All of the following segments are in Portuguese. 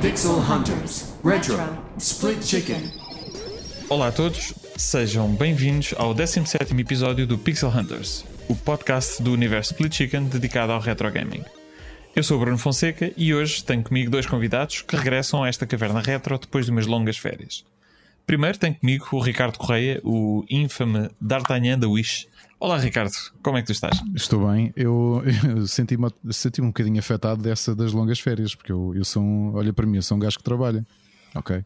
Pixel Hunters Retro Split Chicken. Olá a todos, sejam bem-vindos ao 17 episódio do Pixel Hunters, o podcast do universo Split Chicken dedicado ao retro gaming. Eu sou o Bruno Fonseca e hoje tenho comigo dois convidados que regressam a esta caverna retro depois de umas longas férias. Primeiro tenho comigo o Ricardo Correia, o infame D'Artagnan da Wish. Olá Ricardo, como é que tu estás? Estou bem. Eu, eu senti-me senti um bocadinho afetado dessa das longas férias, porque eu, eu sou um, olha para mim, eu sou um gajo que trabalha. Ok.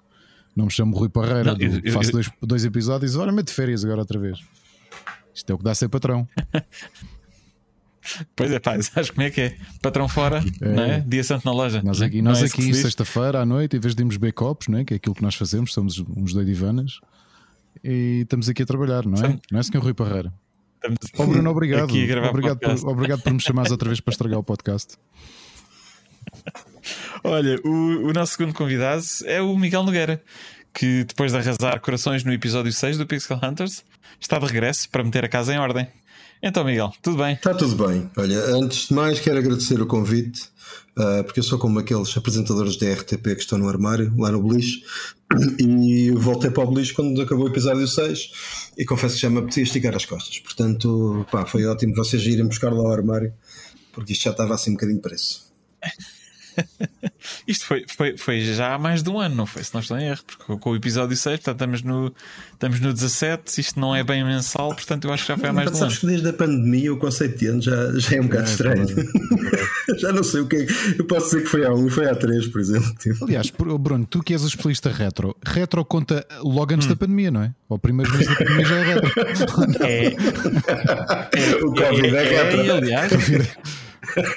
Não me chamo Rui Parreira, Não, eu- faço dois, dois episódios e ora mete férias agora outra vez. Isto é o que dá a ser patrão. Pois é, pá, sabes como é que é? Patrão fora, não é? Dia santo na loja. Nós aqui, nós é aqui sexta-feira à noite, em vez de irmos beber copos, não é? que é aquilo que nós fazemos, somos uns doidivanas, e estamos aqui a trabalhar, não é? Não é, senhor Rui Parreira? Estamos Oh, Bruno, obrigado. Obrigado por, obrigado por me chamares outra vez para estragar o podcast. Olha, o, o nosso segundo convidado é o Miguel Nogueira, que depois de arrasar corações no episódio 6 do Pixel Hunters, está de regresso para meter a casa em ordem. Então, Miguel, tudo bem? Está tudo bem. Olha, antes de mais, quero agradecer o convite, ah, porque eu sou como aqueles apresentadores da RTP que estão no armário, lá no Beliche, e voltei para o Beliche quando acabou o episódio 6 e confesso que já me apetecia esticar as costas. Portanto, pá, foi ótimo vocês irem buscar lá ao armário, porque isto já estava assim um bocadinho preço. Isto foi, foi, foi já há mais de um ano, não foi? Se não estou em erro, porque com o episódio 6, portanto, estamos no, estamos no 17, isto não é bem mensal, portanto, eu acho que já foi há mais de um ano. Sabes que desde a pandemia o conceito de ano já, já é um bocado estranho. já não sei o que é. Eu posso dizer que foi há um, foi há três, por exemplo. Tipo. Aliás, Bruno, tu que és o especialista retro, retro conta logo antes Hum. da pandemia, não é? Ou primeiro mês da pandemia já é retro. É, o Covid é, retro. e, aliás,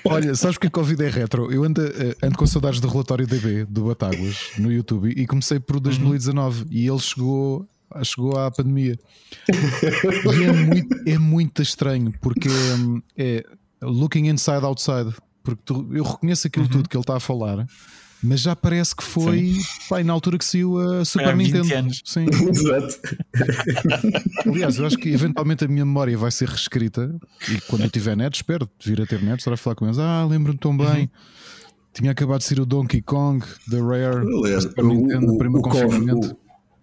Olha, sabes que a Covid é retro? Eu ando, eh, ando com saudades do relatório DB do Batáguas no YouTube e comecei por 2019 e ele chegou, chegou à pandemia. E é muito, é muito estranho porque hum, é looking inside outside. Porque tu- eu reconheço aquilo tudo que ele está a falar, mas já parece que foi pá, na altura que saiu a Super 20 Nintendo. anos. Sim. Exato. Aliás, eu acho que eventualmente a minha memória vai ser reescrita e quando eu tiver net, espero vir a ter net, estar a falar com eles. Ah, lembro-me tão bem. Tinha acabado de ser o Donkey Kong da Rare, Aliás, Super Nintendo, no primeiro Covid- confinamento. o-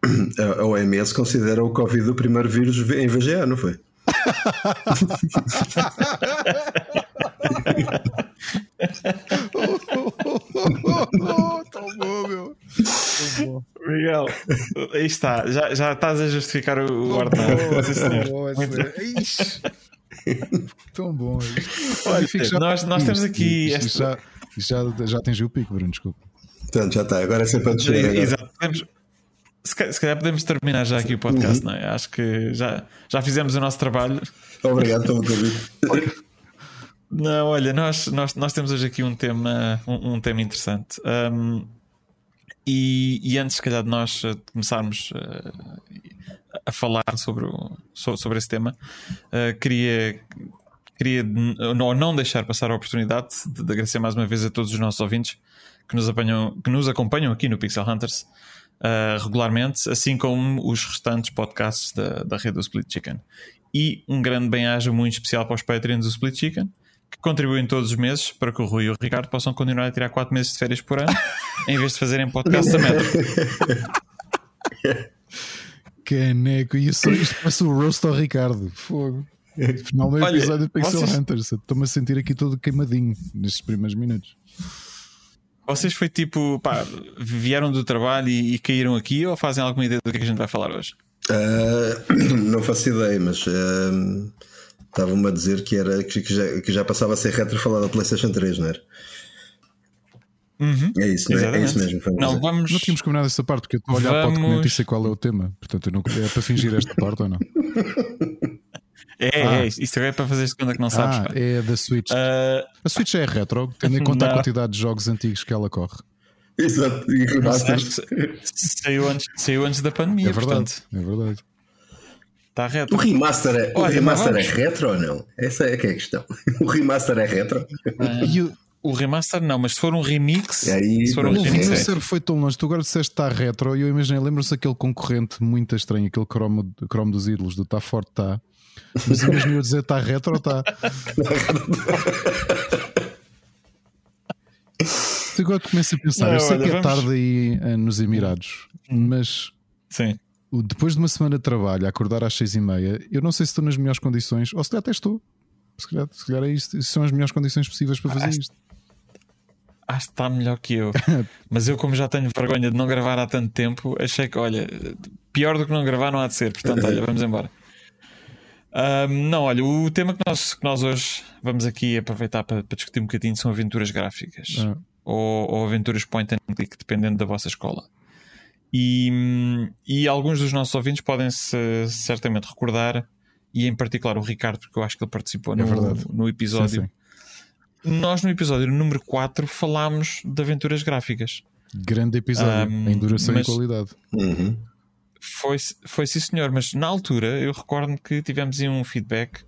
a a OMS considera o Covid o primeiro vírus em VGA, não foi? tão bom, meu. Miguel, aí está, já, já estás a justificar o, o ordenado. Tão bom. Olha, já- nós- nós temos aqui Isto esta- já, isto já, já atingiu o pico, Bruno, desculpa. Portanto, já está. Agora é sempre a descer. Exato. Podemos- se, ca- se calhar podemos terminar já aqui o podcast, não é? Acho que já, já fizemos o nosso trabalho. Obrigado pelo convite. Não, olha, nós, nós, nós temos hoje aqui um tema, um, um tema interessante. Um, e, e antes, se calhar, de nós eh, começarmos eh, a falar sobre, o- so- sobre esse tema, eh, queria, queria não, não deixar passar a oportunidade de, de agradecer mais uma vez a todos os nossos ouvintes que nos, apanham, que nos acompanham aqui no Pixel Hunters eh, regularmente, assim como os restantes podcasts da, da rede do Split Chicken. E um grande bem-aja muito especial para os Patreons do Split Chicken, que contribuem todos os meses para que o Rui e o Ricardo possam continuar a tirar 4 meses de férias por ano, em vez de fazerem podcasts a metro. Caneco, e isso, isto parece o roast ao Ricardo. Fogo. Final do Olha, episódio do Pixel vocês- Hunters. Estou-me a sentir aqui todo queimadinho nestes primeiros minutos. Vocês foi tipo, pá, vieram do trabalho e, e caíram aqui ou fazem alguma ideia do que é que a gente vai falar hoje? Ah, não faço ideia, mas ah, estavam-me a dizer que, era, que, que já, que já passava a ser retro falar da PlayStation 3, não era? É isso, não é? É isso mesmo. vamos Não, vamos. Não tínhamos combinado essa parte, porque eu estou a olhar para o Vamos- documento e sei qual é o tema. Portanto, eu não, é para fingir esta parte ou não? É, Ah. é, isto é para fazer segunda que não sabes. ah, é da Switch. Ah, A Switch é retro, tendo em conta Não. a quantidade de jogos antigos que ela corre. Exato, e remaster. sa- saiu antes, saiu antes da pandemia, É verdade. portanto, É verdade. está reto. O remaster, é, o Olha, remaster é retro ou não? Essa é que é a questão. O remaster é retro? E o, O remaster não, mas se for um remix, E aí, se for um pronto, O sim, é. foi tão longe. Tu agora disseste que está retro e eu imaginei, lembro-se daquele concorrente muito estranho, aquele cromo, cromo dos ídolos, do Tá Forte Tá. Mas imaginei eu dizer está retro ou está. Agora tu começas a pensar, Não, eu sei olha, que é vamos- tarde aí eh, nos Emirados, mas sim. depois de uma semana de trabalho, a acordar às seis e meia, eu não sei se estou nas melhores condições, ou se calhar até estou. Se calhar, se calhar é isto, são as melhores condições possíveis para fazer Ah, isto. Acho que está melhor que eu. Mas eu, como já tenho vergonha de não gravar há tanto tempo, achei que, olha, pior do que não gravar não há de ser. Portanto, olha, vamos embora. Ahm, não, olha, o tema que nós, que nós hoje vamos aqui aproveitar para, para discutir um bocadinho são aventuras gráficas Ah. ou, ou aventuras point and click, dependendo da vossa escola. E, e alguns dos nossos ouvintes podem-se certamente recordar, e em particular o Ricardo, porque eu acho que ele participou É no, verdade. no episódio. Sim, sim. Nós, no episódio número 4, falámos de aventuras gráficas. Grande episódio, Um, em duração mas- e qualidade. Uhum. Foi, foi sim, senhor, mas na altura eu recordo que tivemos aí um feedback.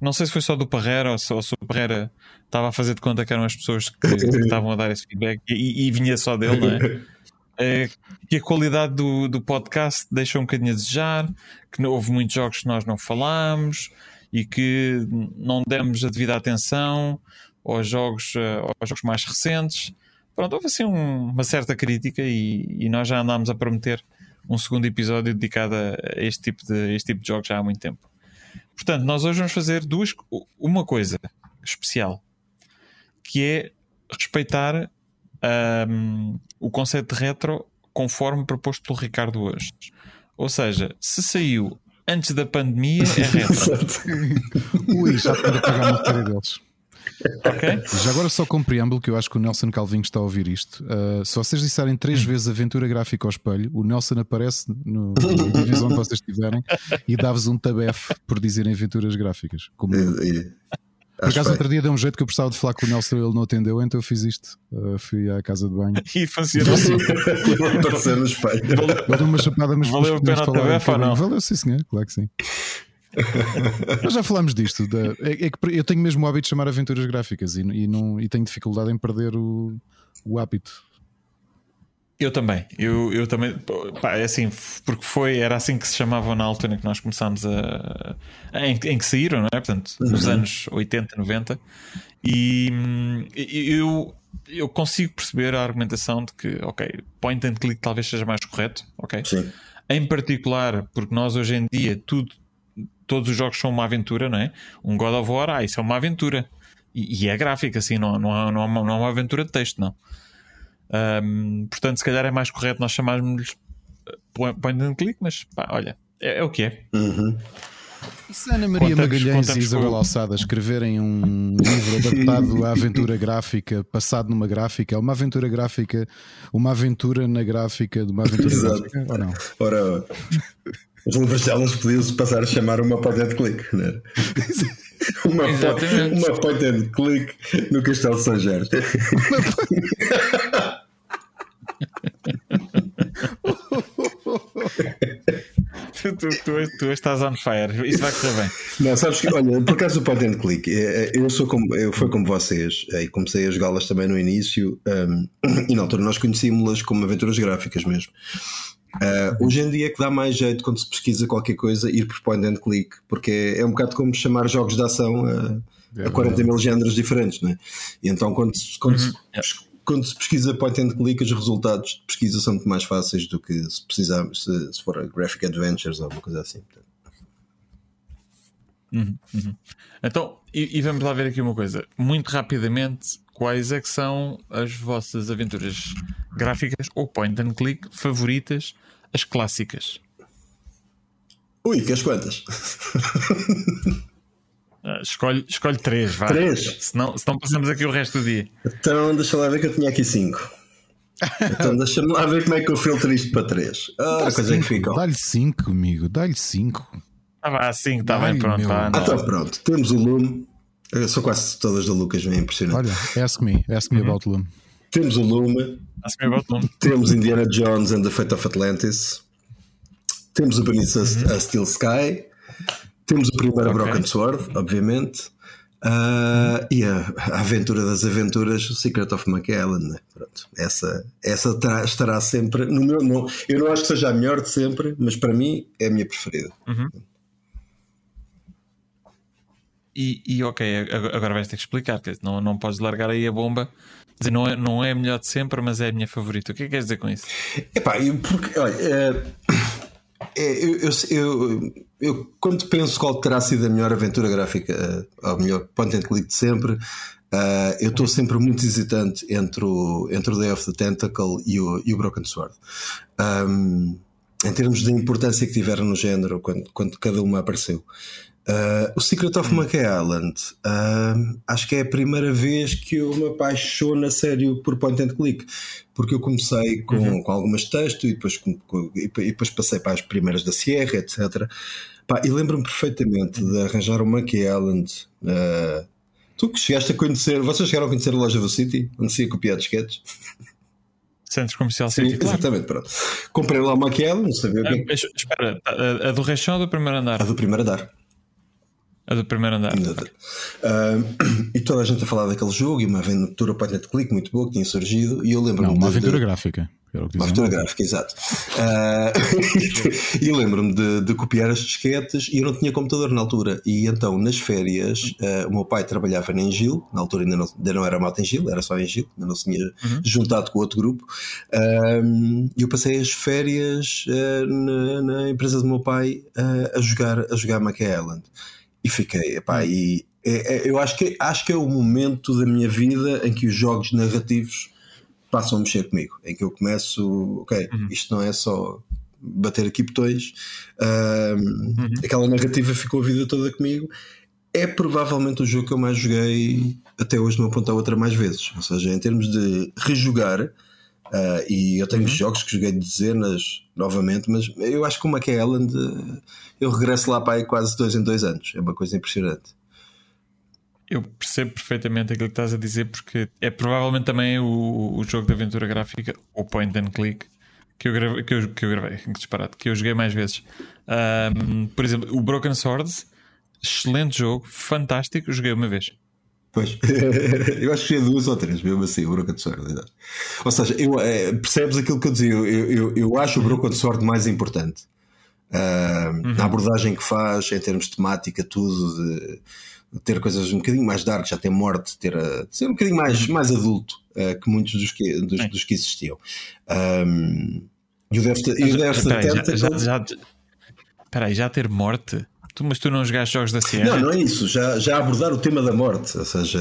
Não sei se foi só do Parreira ou se, ou se o Parreira estava a fazer de conta que eram as pessoas que, que estavam a dar esse feedback e, e vinha só dele, não é? É, que a qualidade do, do podcast deixou um bocadinho a desejar, que não- houve muitos jogos que nós não falámos e que não demos a devida atenção aos jogos, eh, aos jogos mais recentes. Pronto, houve assim um- uma certa crítica e, e nós já andámos a prometer um segundo episódio dedicado a este tipo de, este tipo de jogos já há muito tempo. Portanto, nós hoje vamos fazer duas, uma coisa especial que é respeitar ahm, o conceito de retro conforme proposto pelo Ricardo hoje. Ou seja, se saiu antes da pandemia, é retro. Ui, já estou a pagar uma série deles. Ok? Já agora só com preâmbulo, que eu acho que o Nelson Calvinho está a ouvir isto. Uh, se vocês disserem três vezes aventura gráfica ao espelho, o Nelson aparece no, no vídeos onde vocês estiverem e dá-vos um tabefe por dizerem aventuras gráficas. Como. E- e- Por acaso, outro dia deu um jeito que eu precisava de falar com o Nelson, ele não atendeu, então eu fiz isto. Uh, fui à casa de banho. E funcionou assim. Vou aparecer no espelho. Deu uma chapada, mas Valeu a pena o falar tabefe ou não? Valeu, sim, senhor, claro que sim. Nós já falámos disto. da- é, é que eu tenho mesmo o hábito de chamar aventuras gráficas e, e não, e tenho dificuldade em perder o, o hábito. Eu também, eu, eu também, pá, é assim, porque foi, era assim que se chamavam na altura em que nós começámos a. em, em que saíram, não é? Portanto, nos anos 80, 90. E eu, eu consigo perceber a argumentação de que, ok, point and click talvez seja mais correto, ok? Sim. Em particular, porque nós hoje em dia tudo, todos os jogos são uma aventura, não é? Um God of War, ah, isso é uma aventura. E, e é gráfica, assim, não, não, há- não, há uma, não é uma aventura de texto, não. Ahm, portanto, se calhar é mais correto nós chamarmos point point and click, mas pá, olha, é, é o que é. Uhum. Se Ana Maria Contamos- Magalhães e contamos Isabel com- Alçada escreverem um livro adaptado à aventura gráfica, passado numa gráfica, é uma aventura gráfica, uma aventura na gráfica de uma aventura Exato. gráfica, ou não? Ora, os livros delas podiam-se passar a chamar uma point and click, não era? Uma, po- Exatamente. uma point and click no Castelo de São Jorge. Tu, tu, tu, tu estás on fire, isso vai correr bem. Não, sabes que, olha, por acaso o point and click, é, é, eu sou como, eu fui como vocês, é, e comecei a jogá-las também no início, um, e na altura nós conhecíamos-las como aventuras gráficas mesmo. Uh, hoje em dia é que dá mais jeito quando se pesquisa qualquer coisa ir por point and click, porque é, é um bocado como chamar jogos de ação a, a 40 mil géneros diferentes, não é? E então quando, se- quando, se, quando se pesquisa point and click, os resultados de pesquisa são muito mais fáceis do que se precisarmos, se, se for a Graphic Adventures ou alguma coisa assim. portanto. Então, e, e vamos lá ver aqui uma coisa, muito rapidamente, quais é que são as vossas aventuras gráficas ou point and click favoritas, as clássicas? Ui, que as quantas? Ah, escolhe, escolhe três, vá. Três? Senão, senão passamos aqui o resto do dia. Então deixa lá ver que eu tinha aqui 5. Então deixa-me lá ver como é que eu filtro isto para 3. Ora, coisa é que ficam. Dá-lhe 5, amigo, dá-lhe 5. Ah, vá, assim, está bem, pronto. meu. Vá, Ah, então pronto, temos o Lume. Eh, São quase todas da Lucas, bem impressionante. Olha, ask me, ask me about Lume. Temos o Lume, nome. temos Indiana Jones and the Fate of Atlantis, temos o Beneath a- a Steel Sky, temos o primeiro Ok. Broken Sword, obviamente. Uh, e a, a, aventura das aventuras, o Secret of Island, né? Pronto, essa, essa terá, estará sempre no meu. No, eu não acho que seja a melhor de sempre, mas para mim é a minha preferida. Uhum. E, e, ok, agora vais ter que explicar, não, não podes largar aí a bomba. Não, é, não é a melhor de sempre, mas é a minha favorita. O que é que queres dizer com isso? Epá, eu, porque, olha, é, é, eu, eu, eu, eu, quando penso qual terá sido a melhor aventura gráfica, ou melhor point and click de sempre, Uh, eu estou sempre muito hesitante entre o, entre o Day of the Tentacle e o, e o Broken Sword. Um, em termos de importância que tiveram no género quando, quando cada uma apareceu. Uh, o Secret of Monkey Island, uh, acho que é a primeira vez que eu me apaixono a sério por point and click, porque eu comecei com, uhum. com algumas textos e depois, com, com, e depois passei para as primeiras da Sierra, etc. Pá, e lembro-me perfeitamente de arranjar o Monkey Island. Uh, tu que chegaste a conhecer, vocês chegaram a conhecer a loja do City, onde se ia copiar disquetes? Centro Comercial City. Sim, exatamente, pronto. Comprei lá uma Island, não sabia o que. É. Espera, a, a do Reixão ou do primeiro andar? A do primeiro andar. A do primeiro andar. Uh, e toda a gente a falar daquele jogo e uma aventura point and click muito boa que tinha surgido. E eu lembro-me. Não, uma aventura de... gráfica. Uma aventura gráfica, exato. Uh, e lembro-me de, de, copiar as disquetes e eu não tinha computador na altura. E então, nas férias, uh, o meu pai trabalhava em Gil, na altura ainda não, ainda não era malta em Gil, era só em Gil, ainda não se tinha uhum. juntado com outro grupo. E eu passei as férias na, na, empresa do meu pai a jogar, a jogar Mackay Island. E fiquei, epá, hum. e é, é, eu acho que, acho que é o momento da minha vida em que os jogos narrativos passam a mexer comigo, em que eu começo, ok, uhum. isto não é só bater aqui botões, uhum. aquela narrativa ficou a vida toda comigo. É provavelmente o jogo que eu mais joguei até hoje, de uma ponta a outra, mais vezes. Ou seja, em termos de rejogar, uh, e eu tenho uhum. jogos que joguei dezenas novamente, mas eu acho que o McKay Island eu regresso lá para aí quase dois em dois anos. É uma coisa impressionante. Eu percebo perfeitamente aquilo que estás a dizer, porque é provavelmente também o, o jogo de aventura gráfica, o point and click, que eu gravei, que eu, que eu gravei, que disparate, que eu joguei mais vezes. Um, por exemplo, o Broken Swords, excelente jogo, fantástico, joguei uma vez. Pois, eu acho que é duas ou três, mesmo assim, o Broken Sword. Ou seja, eu, é, percebes aquilo que eu dizia? Eu, eu, eu acho o Broken Sword mais importante. Uh, uhum. A abordagem que faz em termos de temática, tudo, de, de ter coisas um bocadinho mais dark, já ter morte, ter a, de ser um bocadinho mais, uhum. mais adulto uh, que muitos dos que, dos, dos que existiam. Um, e o Death, Death já, já, já, Peraí, já ter morte? Tu, mas tu não jogaste jogos da Sierra? Não, não é isso. Já, já abordar o tema da morte, ou seja,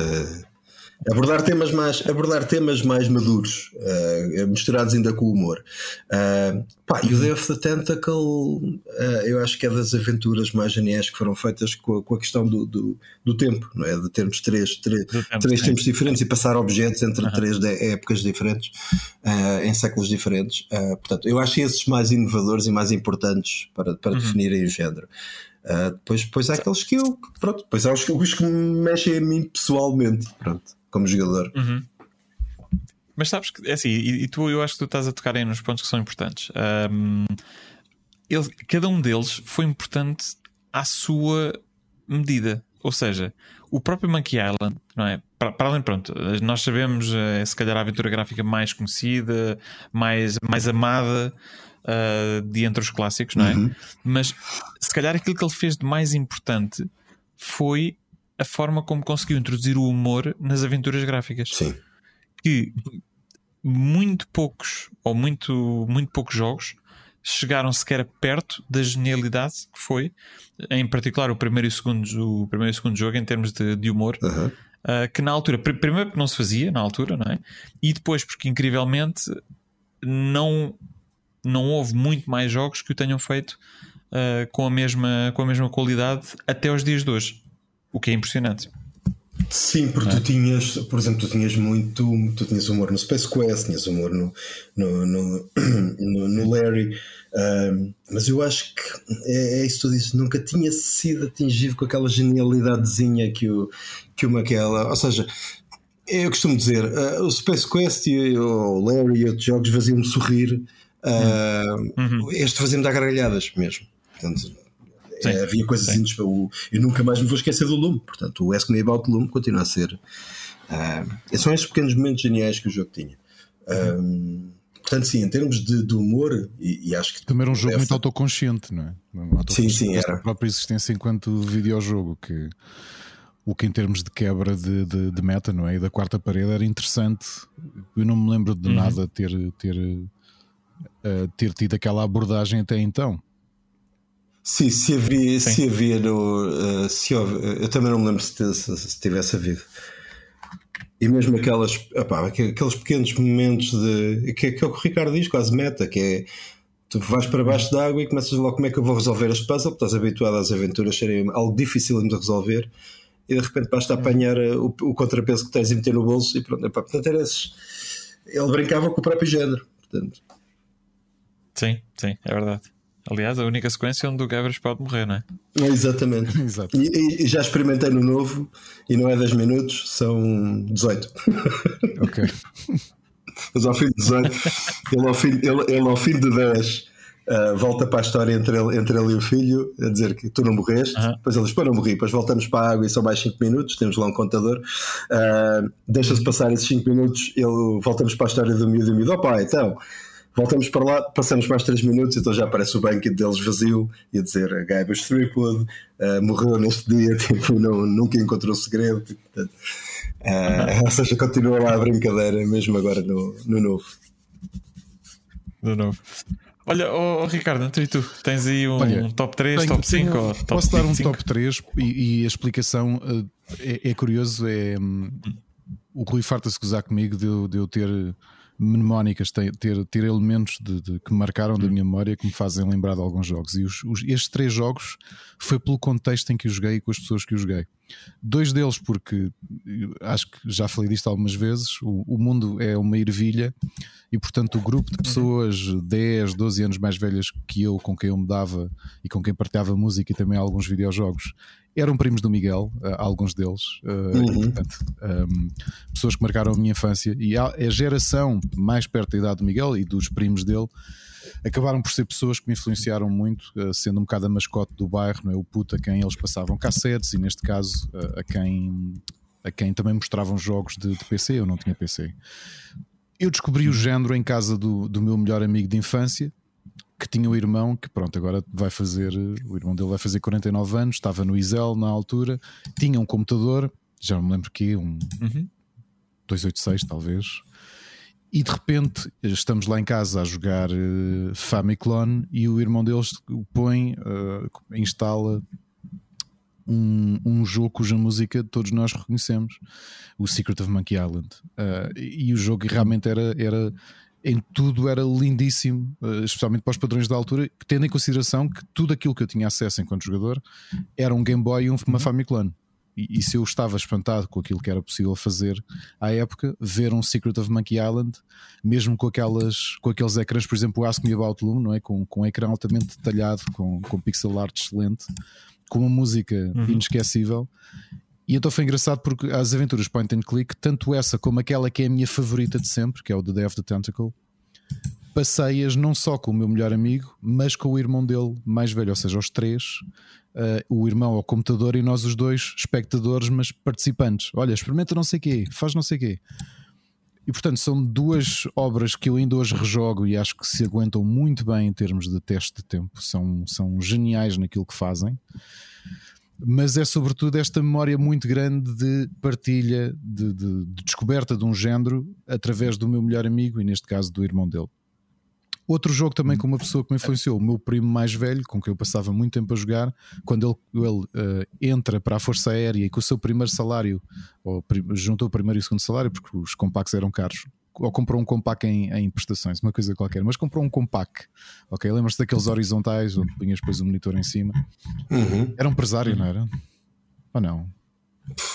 abordar temas mais, abordar temas mais maduros, uh, misturados ainda com o humor. Uh, pá, e o Day of the Tentacle, uh, eu acho que é das aventuras mais geniais que foram feitas com a, com a questão do, do, do, tempo, não é? De termos três, três, tempo, três tempos diferentes e passar objetos entre uhum. três épocas diferentes, em séculos diferentes. portanto, eu acho esses mais inovadores e mais importantes para, para uhum. definirem o género. Uh, depois, depois há aqueles que eu, pronto, depois há os, os que me mexem a mim pessoalmente, pronto como jogador. Uhum. Mas sabes que é assim, e, e, tu eu acho que tu estás a tocar aí nos pontos que são importantes. Um, ele, cada um deles foi importante à sua medida. Ou seja, o próprio Monkey Island, não é? Para, para além, pronto, nós sabemos, é, se calhar, a aventura gráfica mais conhecida, mais, mais amada uh, de entre os clássicos, não é? Uhum. Mas se calhar aquilo que ele fez de mais importante foi a forma como conseguiu introduzir o humor nas aventuras gráficas. Sim. Que muito poucos, ou muito, muito poucos jogos chegaram sequer perto da genialidade que foi, em particular o primeiro e o segundo, o primeiro e o segundo jogo, em termos de, de humor. Uhum. Uh, que na altura, primeiro porque não se fazia na altura, não é? E depois porque incrivelmente não, não houve muito mais jogos que o tenham feito uh, com, a mesma, com a mesma qualidade até os dias de hoje o que é impressionante. Sim, porque é? tu tinhas, por exemplo, tu tinhas muito, tu tinhas humor no Space Quest, tinhas humor no, no, no, no, no Larry, um, mas eu acho que é, é isso que tu dizes, nunca tinha sido atingido com aquela genialidadezinha que o, que uma aquela, ou seja, eu costumo dizer, uh, o Space Quest e o Larry e outros jogos faziam-me sorrir, uh, uhum. este fazia-me dar gargalhadas mesmo. Portanto, é, havia coisas indesculpáveis. Eu nunca mais me vou esquecer do Lume. Portanto, o Ask Me About Lume continua a ser. Uh, são estes pequenos momentos geniais que o jogo tinha. Um, portanto, sim, em termos de, de humor, e, e, acho que. Também era um jogo muito autoconsciente, não é? Sim, sim, era. A própria existência enquanto videojogo, que o que em termos de quebra de, de, de, meta, não é? E da quarta parede era interessante. Eu não me lembro de uhum. nada ter, ter, uh, ter tido aquela abordagem até então. Sim, se havia, Sim. se havia no. Uh, se houve, eu também não me lembro se, se, se tivesse havido. E mesmo aquelas, opá, aqueles pequenos momentos de. Que, que é o que o Ricardo diz, quase meta, que é. Tu vais para baixo d'água e começas logo como é que eu vou resolver puzzles, porque estás habituado às aventuras serem algo difícil de resolver e de repente basta apanhar eh, o, o contrapeso que tens e meter no bolso e pronto. Epá, portanto, era esses. Ele brincava com o próprio género. Portanto. Sim, sim, é verdade. Aliás, a única sequência onde o Gabriel pode morrer, não é? Exatamente. Exato. E, e, já experimentei no novo e não é 10 minutos, são 18. Ok. Mas ao fim de 18, ele ao fim, ele, ele ao fim de 10 uh, volta para a história entre ele, entre ele e o filho, a dizer que tu não morreste. Uhum. Depois ele diz: Pô, não morri. Depois voltamos para a água e são mais 5 minutos. Temos lá um contador. Uh, Deixa-se passar esses 5 minutos. Ele, voltamos para a história do miúdo e do miúdo. Opa, então. Voltamos para lá, passamos mais 3 minutos, então já aparece o banquete deles vazio e a dizer a Guybrush Threepwood uh, morreu neste dia, tipo, não, nunca encontrou o segredo. Portanto, uh, ou seja, continua lá a brincadeira, mesmo agora no, no novo. No novo. Olha, oh, oh, Ricardo, então e tu? Tens aí um Olha, top 3, tenho, top 5? Tenho, top posso dar um top 3 e, e a explicação uh, é, é, curioso: é um, o Rui farta-se gozar comigo de, de eu ter mnemónicas, ter, ter, ter elementos de, de, que marcaram da minha memória que me fazem lembrar de alguns jogos. E os, os, estes três jogos foi pelo contexto em que os joguei e com as pessoas que os joguei. Dois deles, porque acho que já falei disto algumas vezes, o, o mundo é uma ervilha e, portanto, o grupo de pessoas 10, 12 anos mais velhas que eu, com quem eu me dava e com quem partilhava música e também alguns videojogos, eram primos do Miguel, uh, alguns deles, uh, uhum. e, portanto, um, ehm, pessoas que marcaram a minha infância. E a, a, geração mais perto da idade do Miguel e dos primos dele acabaram por ser pessoas que me influenciaram muito, uh, sendo um bocado a mascote do bairro, não é? o puto a quem eles passavam cassetes e, neste caso, a quem. A quem também mostravam jogos de, de PC, eu não tinha PC. Eu descobri o género em casa do, do meu melhor amigo de infância, que tinha um irmão que, pronto, agora vai fazer, o irmão dele vai fazer 49 anos, estava no Isel na altura, tinha um computador, já não me lembro que, um uhum. 286 talvez, e de repente estamos lá em casa a jogar uh, Famiclone e o irmão deles põe, uh, instala um, um jogo cuja música todos nós reconhecemos, o Secret of Monkey Island. Uh, e o jogo realmente era, era em tudo era lindíssimo, eh, especialmente para os padrões da altura, tendo em consideração que tudo aquilo que eu tinha acesso enquanto jogador era um Game Boy e uma. Famiclone. E, e se eu estava espantado com aquilo que era possível fazer à época, ver um Secret of Monkey Island, mesmo com, aquelas, com aqueles ecrãs, por exemplo, o Ask Me About Loom, não é? com, com um ecrã altamente detalhado, com, com pixel art excelente, com uma música uhum. inesquecível. E então foi engraçado porque as aventuras point and click, tanto essa como aquela que é a minha favorita de sempre, que é o The Day of the Tentacle, passei-as não só com o meu melhor amigo, mas com o irmão dele mais velho, ou seja, os três, uh, o irmão ao computador e nós os dois espectadores, mas participantes. Olha, experimenta não sei quê, faz não sei quê. E portanto são duas obras que eu ainda hoje rejogo e acho que se aguentam muito bem em termos de teste de tempo, são, são geniais naquilo que fazem mas é sobretudo esta memória muito grande de partilha, de, de, de, descoberta de um género através do meu melhor amigo e, neste caso, do irmão dele. Outro jogo também com uma pessoa que me influenciou, o meu primo mais velho, com quem eu passava muito tempo a jogar, quando ele, ele uh, entra para a Força Aérea e com o seu primeiro salário, ou juntou o primeiro e o segundo salário, porque os compactos eram caros, ou comprou um compact em, em, prestações, uma coisa qualquer, mas comprou um compact. Ok, lembras-te daqueles horizontais onde punhas depois o monitor em cima? Uhum. Era um empresário, não era? Ou não?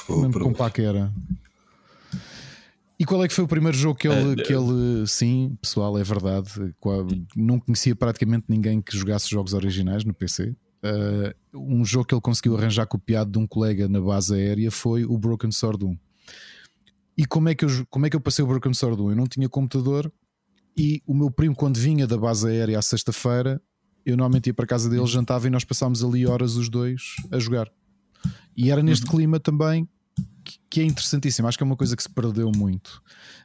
Não lembro que compact era. E qual é que foi o primeiro jogo que ele, que ele sim, pessoal, é verdade, não conhecia praticamente ninguém que jogasse jogos originais no PC. Uh, um jogo que ele conseguiu arranjar copiado de um colega na base aérea foi o Broken Sword 1. E como é que eu, como é que eu passei o Broken Sword 1? Eu não tinha computador e o meu primo, quando vinha da base aérea à sexta-feira, eu normalmente ia para a casa dele, jantava e nós passámos ali horas os dois a jogar. E era neste clima também que- é interessantíssimo. Acho que é uma coisa que se perdeu muito.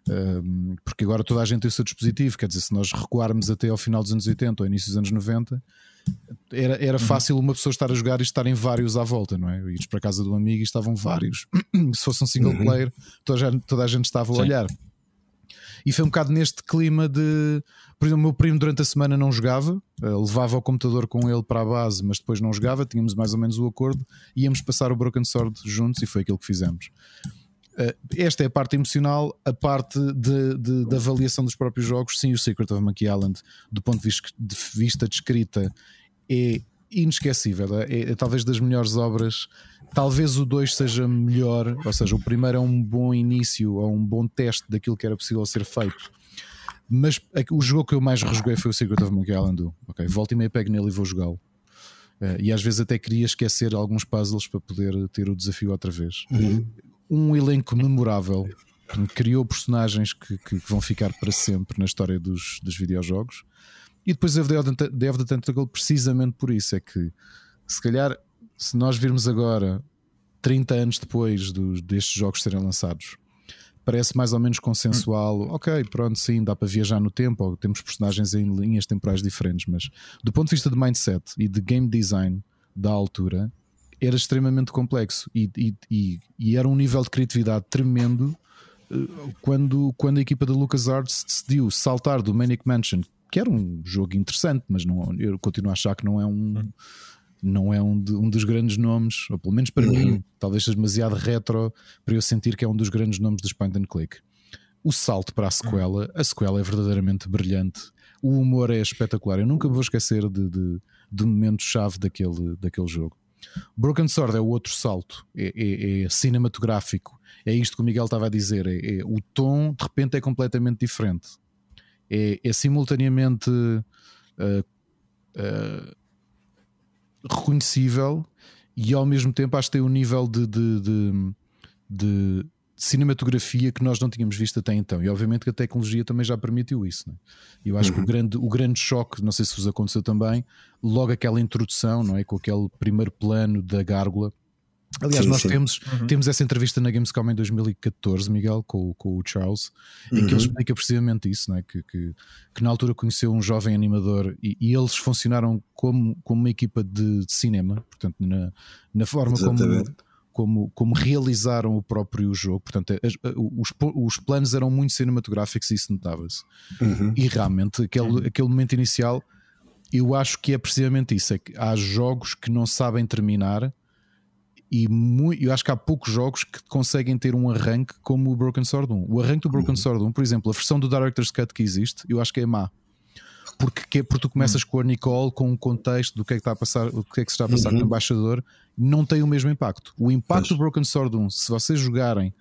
Um, porque agora toda a gente tem o seu dispositivo. Quer dizer, se nós recuarmos até ao final dos anos 80 ou início dos anos 90, era, era fácil uma pessoa estar a jogar e estarem vários à volta, não é? Ires para a casa do amigo e estavam vários. se fosse um single player, toda a, gente, toda a gente estava a Sim. olhar. E foi um bocado neste clima de. Por exemplo, o meu primo durante a semana não jogava, eh, levava o computador com ele para a base, mas depois não jogava, tínhamos mais ou menos o acordo, íamos passar o Broken Sword juntos e foi aquilo que fizemos. Eh, esta é a parte emocional, a parte de, de- da avaliação dos próprios jogos. Sim, o Secret of Monkey Island, do ponto de vista de, de escrita, é inesquecível. É, é talvez das melhores obras. Talvez o 2 seja melhor, ou seja, o primeiro é um bom início ou um bom teste daquilo que era possível ser feito. Mas a- o jogo que eu mais rejoguei foi o Secret of Monkey Island 1. Ok, volta e meia pego nele e vou jogá-lo. Eh, e às vezes até queria esquecer alguns puzzles para poder ter o desafio outra vez um elenco memorável criou personagens que, que- vão ficar para sempre na história dos, dos videojogos e depois a Day of the- Tentacle precisamente por isso é que se calhar se nós virmos agora 30 anos depois dos, destes jogos serem lançados parece mais ou menos consensual ok, pronto, sim, dá para viajar no tempo ou temos personagens em linhas temporais diferentes mas do ponto de vista de mindset e de game design da altura era extremamente complexo e, e- e- e era um nível de criatividade tremendo eh, quando, quando a equipa da LucasArts decidiu saltar do Manic Mansion, que era um jogo interessante, mas não, eu continuo a achar que não é um. Não é um, de- um dos grandes nomes, ou pelo menos para mim, talvez seja demasiado retro para eu sentir que é um dos grandes nomes dos point and click. O salto para a sequela, a sequela é verdadeiramente brilhante. O humor é espetacular. Eu nunca me vou esquecer de, de, do momento-chave daquele, daquele jogo. Broken Sword é o outro salto, é, é- é cinematográfico. É isto que o Miguel estava a dizer. É, é- o tom de repente é completamente diferente. É, é simultaneamente ah, ah, reconhecível e ao mesmo tempo acho que tem um nível de, de- de- de cinematografia que nós não tínhamos visto até então. E obviamente que a tecnologia também já permitiu isso. Né? Eu acho que o grande, o grande choque, não sei se vos aconteceu também, logo aquela introdução, não é? Com aquele primeiro plano da gárgula. Aliás, Sim, nós sim. Temos, temos essa entrevista na Gamescom em 2014, Miguel, com, o- com o Charles, em que ele explica precisamente isso, não é? que, que, que na altura conheceu um jovem animador e, e eles funcionaram como, como uma equipa de, de cinema, portanto, na, na forma como, como, como realizaram o próprio jogo. Portanto, as- os, os planos eram muito cinematográficos e isso notava-se. Uhum. E realmente, aquele, aquele momento inicial, eu acho que é precisamente isso: é que há jogos que não sabem terminar. E eu acho que há poucos jogos que conseguem ter um arranque como o Broken Sword 1. O arranque do Broken Sword 1, por exemplo, a versão do Director's Cut que existe, eu acho que é má. Porque, que- porque tu começas com a Nicole com um contexto do que é que está a passar, o que é que se está a passar com o embaixador, não tem o mesmo impacto. O impacto Pois. do Broken Sword 1, se vocês jogarem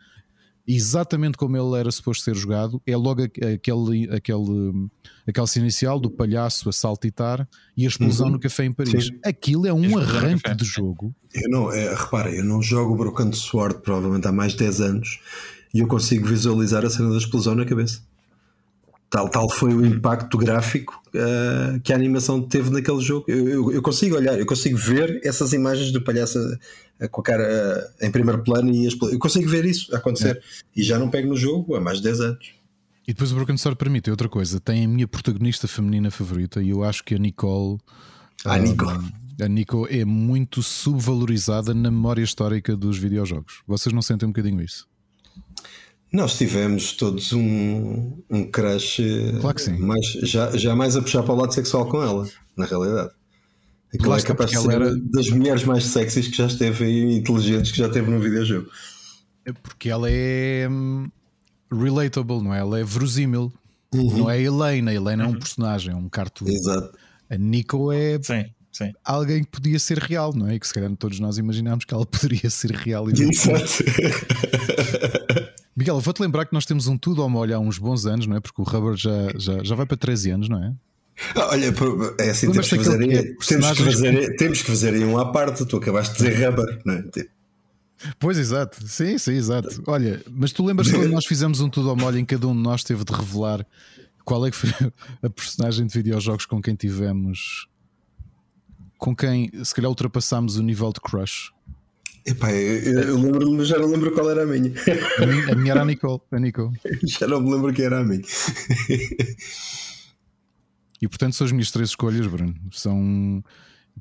exatamente como ele era suposto ser jogado, é logo aquele, aquele, aquela cena inicial do palhaço a saltitar e a explosão Uhum. no café em Paris. Sim. Aquilo é um arranque de jogo. Eu não, é, repara, eu não jogo Broken Sword provavelmente há mais de 10 anos e eu consigo visualizar a cena da explosão na cabeça. Tal, tal foi o impacto gráfico eh, que a animação teve naquele jogo. Eu, eu- eu consigo olhar, eu consigo ver essas imagens do palhaço com a cara eh, em primeiro plano e a eu consigo ver isso acontecer e já não pego no jogo há mais de 10 anos. E depois o Broken Sword permite outra coisa. Tem a minha protagonista feminina favorita e eu acho que a Nicole. Ah, um, Nico. A Nico é muito subvalorizada na memória histórica dos videojogos. Vocês não sentem um bocadinho isso? Nós tivemos todos um, um crush Claro que sim. mais, já, já mais a puxar para o lado sexual com ela, na realidade. Aquilo Lá é capaz de ser ela era- das mulheres mais sexys que já esteve e inteligentes que já teve no videojogo. É porque ela é hum, relatable, não é? Ela é verosímil. Uhum. Não é a Helena. A Helena é um personagem, é um cartoon. Exato. A Nico é Sim, sim. alguém que podia ser real, não é? E que se calhar todos nós imaginámos que ela poderia ser real. E Exato. Miguel, vou-te lembrar que nós temos um tudo ao molho há uns bons anos, não é? Porque o Rubber já, já, já vai para 13 anos, não é? Olha, pô, é assim, temos que, fazer, que é aí- temos, que fazer, temos que fazer aí um à parte. Tu acabaste de dizer rubber, não é? Tipo, Pois, exato. Sim, sim, exato. Olha, mas tu lembras quando nós fizemos um tudo ao molho em que cada um de nós teve de revelar qual é que foi a personagem de videojogos com quem tivemos com quem se calhar ultrapassámos o nível de crush. Epá, eu, eu lembro-me, mas já não lembro qual era a minha. A minha, a minha era a Nicole. A Nicole. já não me lembro quem era a minha. E portanto são as minhas três escolhas, Bruno. São.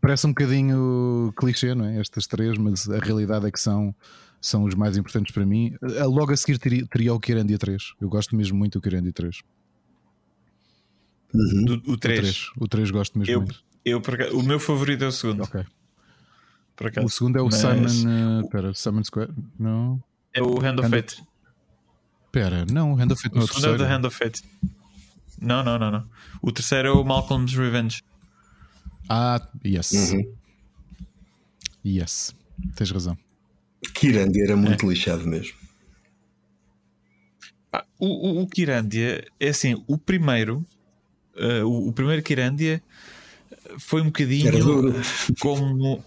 Parece um bocadinho clichê, não é? Estas três, mas a realidade é que são, são os mais importantes para mim. Ah, Logo a seguir teria, teria o Kirandia 3. Eu gosto mesmo muito do Kirandia 3. Do, o O 3. 3, o 3 gosto mesmo Eu, muito. eu, o meu favorito é o segundo. Ok. Por acaso. O segundo é o Mas Simon. uh, Espera, Simon Square? Não. É o Hand of Hand- Fate. Espera, não, Hand of Fate O não é o segundo é o Hand of Fate. Não, não, não, não. O terceiro é o Malcolm's Revenge. Ah, yes. Uhum. Yes. Tens razão. Kirandi era muito lixado mesmo. Ah, o, o, o Kirandia é assim, o primeiro, eh, o, o primeiro Kirandia foi um bocadinho como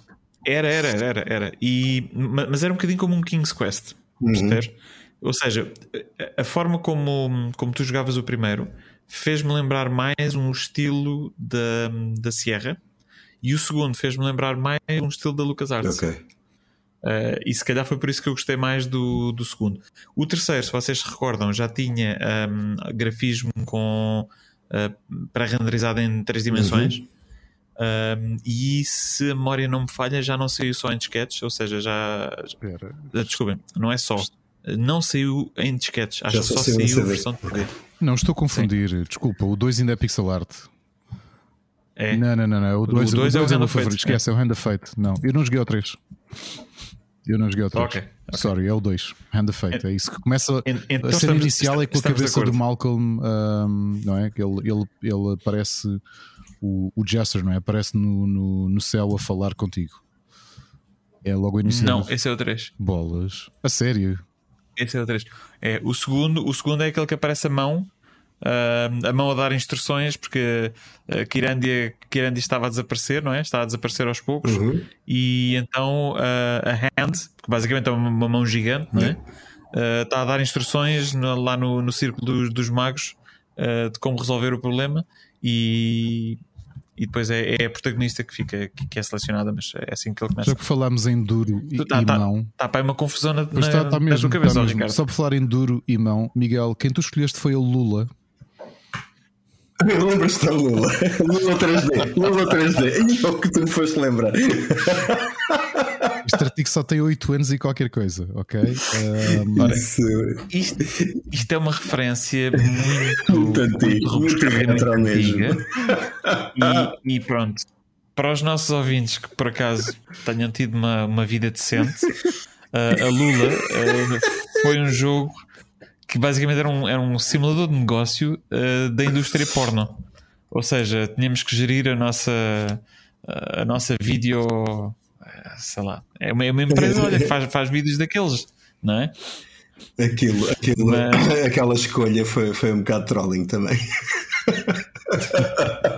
era, era, era, era, e, ma- mas era um bocadinho como um King's Quest, Uhum. percebes? Ou seja, a- forma como, como tu jogavas o primeiro fez-me lembrar mais um estilo da, da Sierra e o segundo fez-me lembrar mais um estilo da LucasArts. Ok. Uh, e se calhar foi por isso que eu gostei mais do, do segundo. O terceiro, se vocês se recordam, já tinha um, grafismo com uh, pré-renderizado em três dimensões. Um, e se a memória não me falha, já não saiu só em disquetes, ou seja, já. Espera. já- Desculpem, não é só. Não saiu em disquetes, acho Já que só saiu saiu a versão de CD. Não, estou a confundir. Desculpa, o 2 ainda é pixel art. É. Não, não, não, não. O 2 dois é o Hand meu of Fate, favorito. Esquece, é o Hand of Fate. Não, eu não joguei ao 3. Eu não joguei ao 3. Ok, ok. Sorry, é o 2. Hand of Fate. É isso que começa. En- então a cena estamos- inicial é com a estamos cabeça do. Malcolm, ahm, não é? Que ele, ele, ele aparece, o, o Jester, não é? Aparece no, no, no céu a falar contigo. É logo o início Não, esse é o 3. bolas. A sério? Esse é o 3. É, o, segundo, o segundo é aquele que aparece a mão, ah, a mão a dar instruções, porque uh, Kirandia, Kirandia estava a desaparecer, não é? Está a desaparecer aos poucos. Uhum. E então ah, a hand, que basicamente é uma, uma mão gigante, não é? Ah, está a dar instruções no- lá no, no círculo dos, dos magos ah, de como resolver o problema. E, e depois é, é a protagonista que fica que, que é selecionada, mas é assim que ele começa. Já que falámos em duro e, Tá, e tá, mão. tá para aí uma confusão na, na, está, está na mesmo. tua cabeça, está mesmo. Ricardo. Só por falar em duro e mão, Miguel, quem tu escolheste foi o Lula. Lembras-te da Lula? Lula 3D. Lula 3D. E é o que tu me foste lembrar. Artigo só tem 8 anos e qualquer coisa, ok? Isso. Isto, isto é uma referência muito, Muito retro mesmo. antiga. E, e pronto, para os nossos ouvintes que por acaso tenham tido uma, uma vida decente, uh, a Lula uh, foi um jogo que basicamente era um, era um simulador de negócio uh, da indústria porno. Ou seja, tínhamos que gerir a nossa, a nossa vídeo. Sei lá, é uma, é uma empresa olha, que faz, faz vídeos daqueles, não é? Aquilo, aquilo, Mas- Aquela escolha foi, foi um bocado trolling também.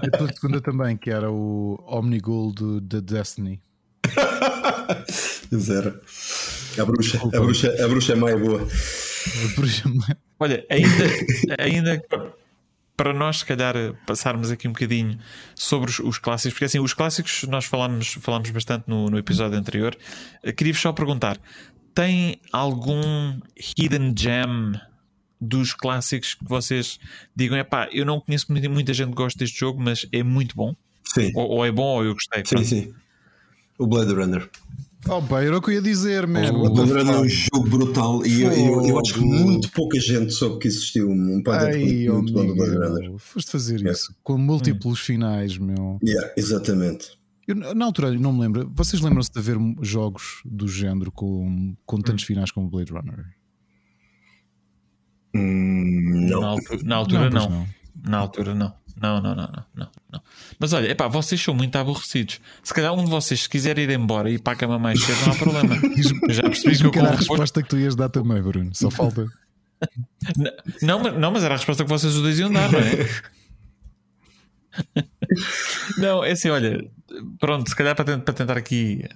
E pela segunda também, que era o Omnigul do The Destiny. Zero. A bruxa, a bruxa, a bruxa é mais boa. Por exemplo, Olha, ainda, ainda para nós, se calhar, passarmos aqui um bocadinho sobre os, os clássicos, porque assim, os clássicos nós falámos, falámos bastante no, no episódio anterior. Eh, Queria-vos só perguntar: tem algum hidden gem dos clássicos que vocês digam, é pá, eu não conheço muita, gente que gosta deste jogo, mas é muito bom? Sim, Ou, ou é bom ou eu gostei? sim, sim. O Blade Runner. Oh, pá, era o que eu ia dizer, man. O Runner é um jogo brutal e eu, eu, eu acho que muito pouca gente soube que existiu um click oh, muito bom do Blade foste fazer Yeah. isso com múltiplos finais, meu. Yeah, exatamente. Eu, na altura não me lembro. Vocês lembram-se de haver jogos do género com, com tantos finais como Blade Runner? Hum, não. Na, altu- na altura, pois não. Na altura, não. Não, não, não, não, não, não. Mas olha, epá, vocês são muito aborrecidos. Se calhar um de vocês, se quiser ir embora e ir para a cama mais cedo, não há problema. Eu já percebi que eu era a como resposta. que tu ias dar também, Bruno. Só falta. Não, mas- não, mas era a resposta que vocês os dois iam dar, não é? Não, é assim, olha, pronto, se calhar para, tent- para tentar aqui eh,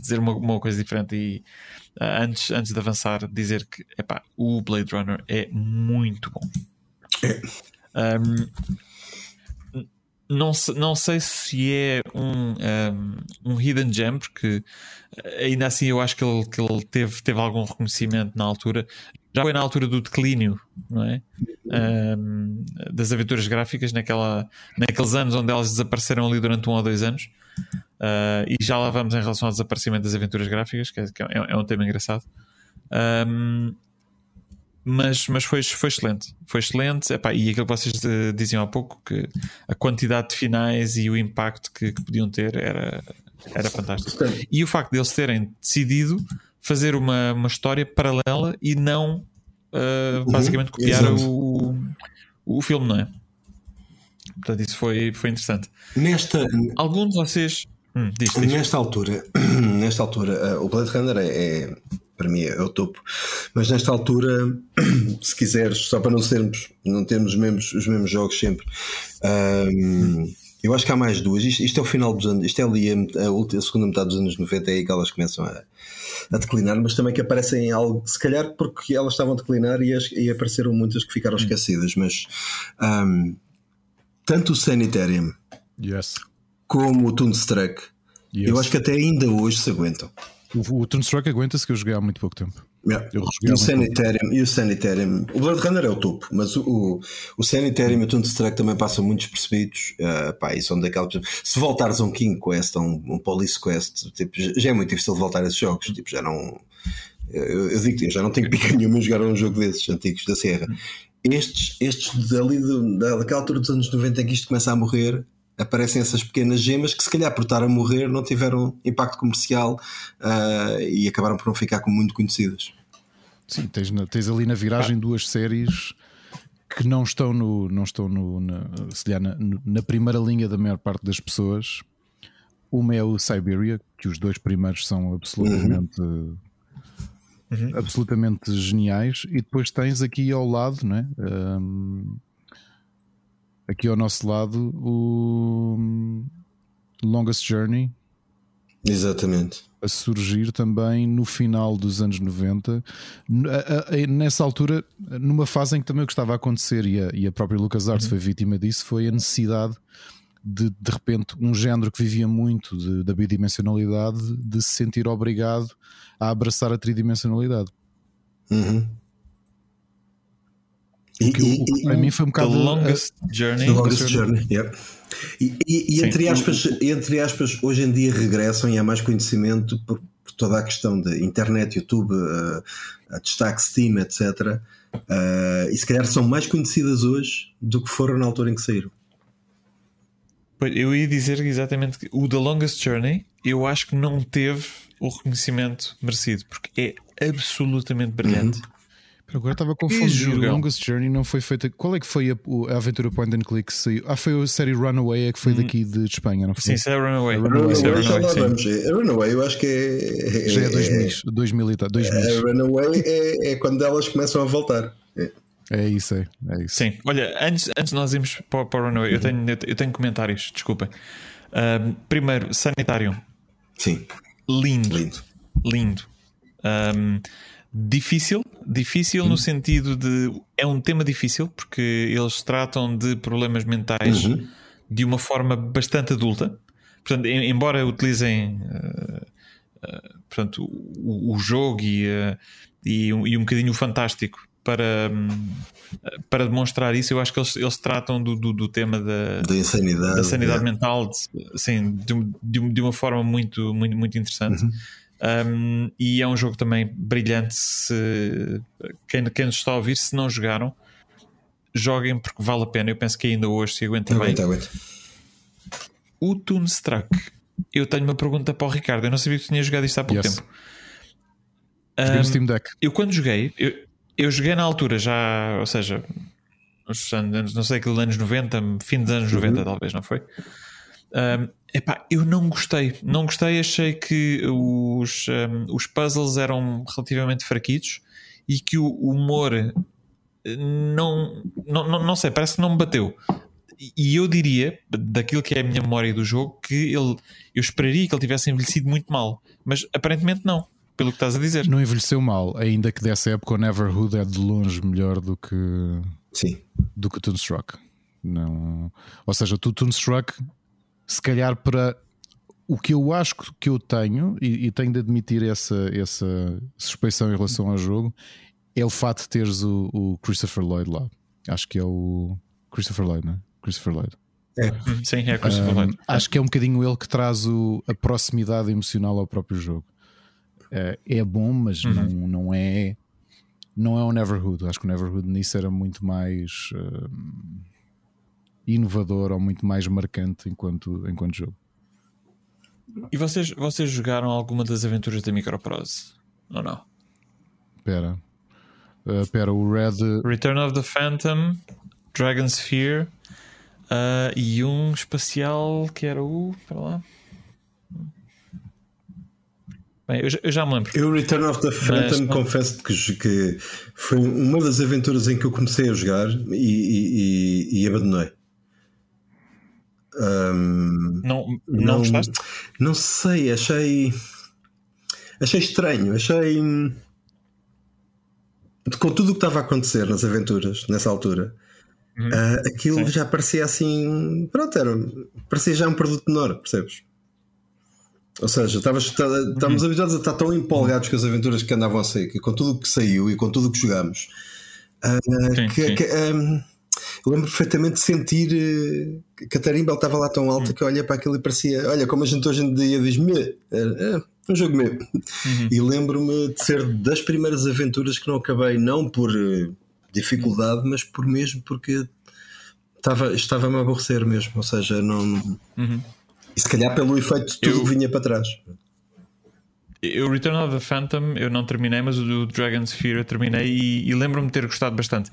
dizer uma, uma coisa diferente e ah, antes, antes de avançar, dizer que epá, o Blade Runner é muito bom. Um, não, não sei se é um, um, um hidden gem, porque eh, ainda assim eu acho que ele, que ele teve, teve algum reconhecimento na altura. Já foi na altura do declínio, não é? Um, das aventuras gráficas, naquela, naqueles anos onde elas desapareceram ali durante um ou dois anos. Uh, e já lá vamos em relação ao desaparecimento das aventuras gráficas, que é, que é- é um tema engraçado. Um, mas, mas foi, foi excelente. Foi excelente. Epá, e aquilo que vocês eh, diziam há pouco, que a quantidade de finais e o impacto que, que podiam ter era, era fantástico. E o facto deles terem decidido fazer uma, uma história paralela e não eh, basicamente copiar exato. o, o filme, não é? Portanto, isso foi, foi interessante. nesta, Algum de vocês. Hum, diz, diz. Nesta altura, nesta altura, eh, o Blade Runner é, é- para mim é o topo, mas nesta altura, se quiseres, só para não sermos, não termos os mesmos, os mesmos jogos sempre, ahm, eu acho que há mais duas. Isto, isto é o final dos anos, isto é ali a, a ulti- a segunda metade dos anos 90, é aí que elas começam a, a declinar, mas também que aparecem em algo, se calhar porque elas estavam a declinar e, as- e apareceram muitas que ficaram esquecidas, mas ahm, tanto o Sanitarium Yes. como o Toonstruck yes. eu acho que até ainda hoje se aguentam. O, o Toonstruck aguenta-se que eu joguei há muito pouco tempo. Yeah. E o. Sanitarium, e o Sanitarium, o Blood Runner é o topo, mas o, o, o Sanitarium e o Toonstruck também passam muito despercebidos. Uh, pá, e são daquelas. Se voltares a um King Quest, a um, um Police Quest, tipo, já é muito difícil voltar a esses jogos. Tipo, já não. Eu, eu digo eu já não tenho pica nenhuma em jogar um jogo desses antigos da Serra. Estes, estes dali daquela altura dos anos 90 em que isto começa a morrer, aparecem essas pequenas gemas que se calhar por estar a morrer não tiveram impacto comercial uh, e acabaram por não ficar como muito conhecidas. Sim, tens, na- tens ali na viragem duas séries que não estão no, não estão no, na, se calhar na, na primeira linha da maior parte das pessoas. Uma é o Siberia, que os dois primeiros são absolutamente absolutamente geniais, e depois tens aqui ao lado, não é? Ahm, aqui ao nosso lado o Longest Journey, Exatamente. a surgir também no final dos anos 90, N- a- a- nessa altura, numa fase em que também o que estava a acontecer, e a, e a própria LucasArts foi vítima disso, foi a necessidade de de repente um género que vivia muito de- da bidimensionalidade de se sentir obrigado a abraçar a tridimensionalidade. Uhum. O que, o que para mim foi um The bocado Longest Journey. The Longest Journey, yeah. E, e- e entre, aspas, entre aspas, hoje em dia regressam e há mais conhecimento por, por toda a questão da internet, YouTube, uh, a destaque Steam, etc. Uh, e se calhar são mais conhecidas hoje do que foram na altura em que saíram. Eu ia dizer exatamente que o The Longest Journey eu acho que não teve o reconhecimento merecido porque é absolutamente brilhante. Pero agora estava confundido. O. Longest Journey não foi feita. Qual é que foi a, a aventura Point and Click que saiu? Ah, foi a série Runaway, é que foi daqui de Espanha, não foi? Sim, isso é Runaway. Runaway, Isso é Runaway, já lá Runaway, vamos. A Runaway, eu acho que é. Já é é- 2000, 2000 e tal, 2000. A Runaway é, é quando elas começam a voltar. É. É isso, é, é isso. Sim, olha, antes, antes de nós irmos para, para o Runaway, eu, tenho, eu tenho comentários, desculpem. Ahm, primeiro, Sanitarium, Sim, lindo, lindo. lindo. Ahm, difícil, difícil no sentido de. É um tema difícil porque eles tratam de problemas mentais de uma forma bastante adulta. Portanto, em- embora utilizem eh, eh, portanto, o, o jogo e, eh, e, um, e um bocadinho o fantástico para, hum, para demonstrar isso, eu acho que eles, eles tratam do, do, do tema da, Da insanidade. da sanidade é. mental de- assim, de, um- de, um- de uma forma muito, muito, muito interessante. Um, e é um jogo também brilhante. Se, quem, quem nos está a ouvir, se não jogaram, joguem porque vale a pena. Eu penso que ainda hoje se aguenta bem. Aguenta, aguenta. O Toonstruck, eu tenho uma pergunta para o Ricardo. Eu não sabia que tu tinha jogado isto há pouco Yes. tempo. Um, Steam Deck. eu quando joguei, eu, eu joguei na altura já, ou seja, nos anos, não sei, aquele anos 90, fim dos anos 90, talvez, não foi? Um, epá, eu não gostei, não gostei, achei que os, um, os puzzles eram relativamente fraquitos e que o humor eh, não, não, não, não sei, parece que não me bateu. E- E eu diria, daquilo que é a minha memória do jogo, que ele eu esperaria que ele tivesse envelhecido muito mal, mas aparentemente não, pelo que estás a dizer. Não envelheceu mal, ainda que dessa época o Neverhood é de longe melhor do que, Sim. do que o Toonstruck. Não, ou seja, tu Toonstruck, se calhar para o que eu acho que eu tenho, e, e tenho de admitir essa, essa suspeição em relação ao jogo, é o fato de teres o, o Christopher Lloyd lá. Acho que é o Christopher Lloyd, não é? Christopher Lloyd. É. Hum, Sim, é Christopher Um, Lloyd. acho que é um bocadinho ele que traz o- a proximidade emocional ao próprio jogo. É, é bom, mas Uhum. não, não é não é o Neverhood. Acho que o Neverhood nisso era muito mais um, inovador ou muito mais marcante enquanto, enquanto jogo. E vocês, vocês jogaram alguma das aventuras da Microprose? Ou não? Espera, Uh, espera, o Red Return of the Phantom, Dragon Sphere ah, e um espacial que era o. Para lá. Bem, eu, já- eu já me lembro. Eu, Return of the Phantom, não- confesso que, que foi uma das aventuras em que eu comecei a jogar e, e- e- e abandonei. Ahm, Não, não, gostaste? Não sei, achei. Achei estranho, achei. hum, Com tudo o que estava a acontecer nas aventuras, nessa altura, ah, aquilo Sim. já parecia assim. Pronto, era, parecia já um produto menor, percebes? Ou seja, tá- estávamos habituados a estar tão empolgados com as aventuras que andavam a sair, com tudo o que saiu e com tudo o que jogámos, ah, Sim, que, sim. que, hum, eu lembro perfeitamente de sentir eh, que a tarimba estava lá tão alta que eu olhei para aquilo e parecia, olha, como a gente hoje em dia diz, "Meh", é, um jogo meu. E lembro-me de ser das primeiras aventuras que não acabei, não por eh, dificuldade, mas por mesmo porque estava- estava-me a aborrecer mesmo. Ou seja, não. Uhum. E se calhar pelo efeito de tudo Eu- que vinha para trás. Eu Return of the Phantom eu não terminei, mas o do Dragon Sphere eu terminei e, e lembro-me de ter gostado bastante.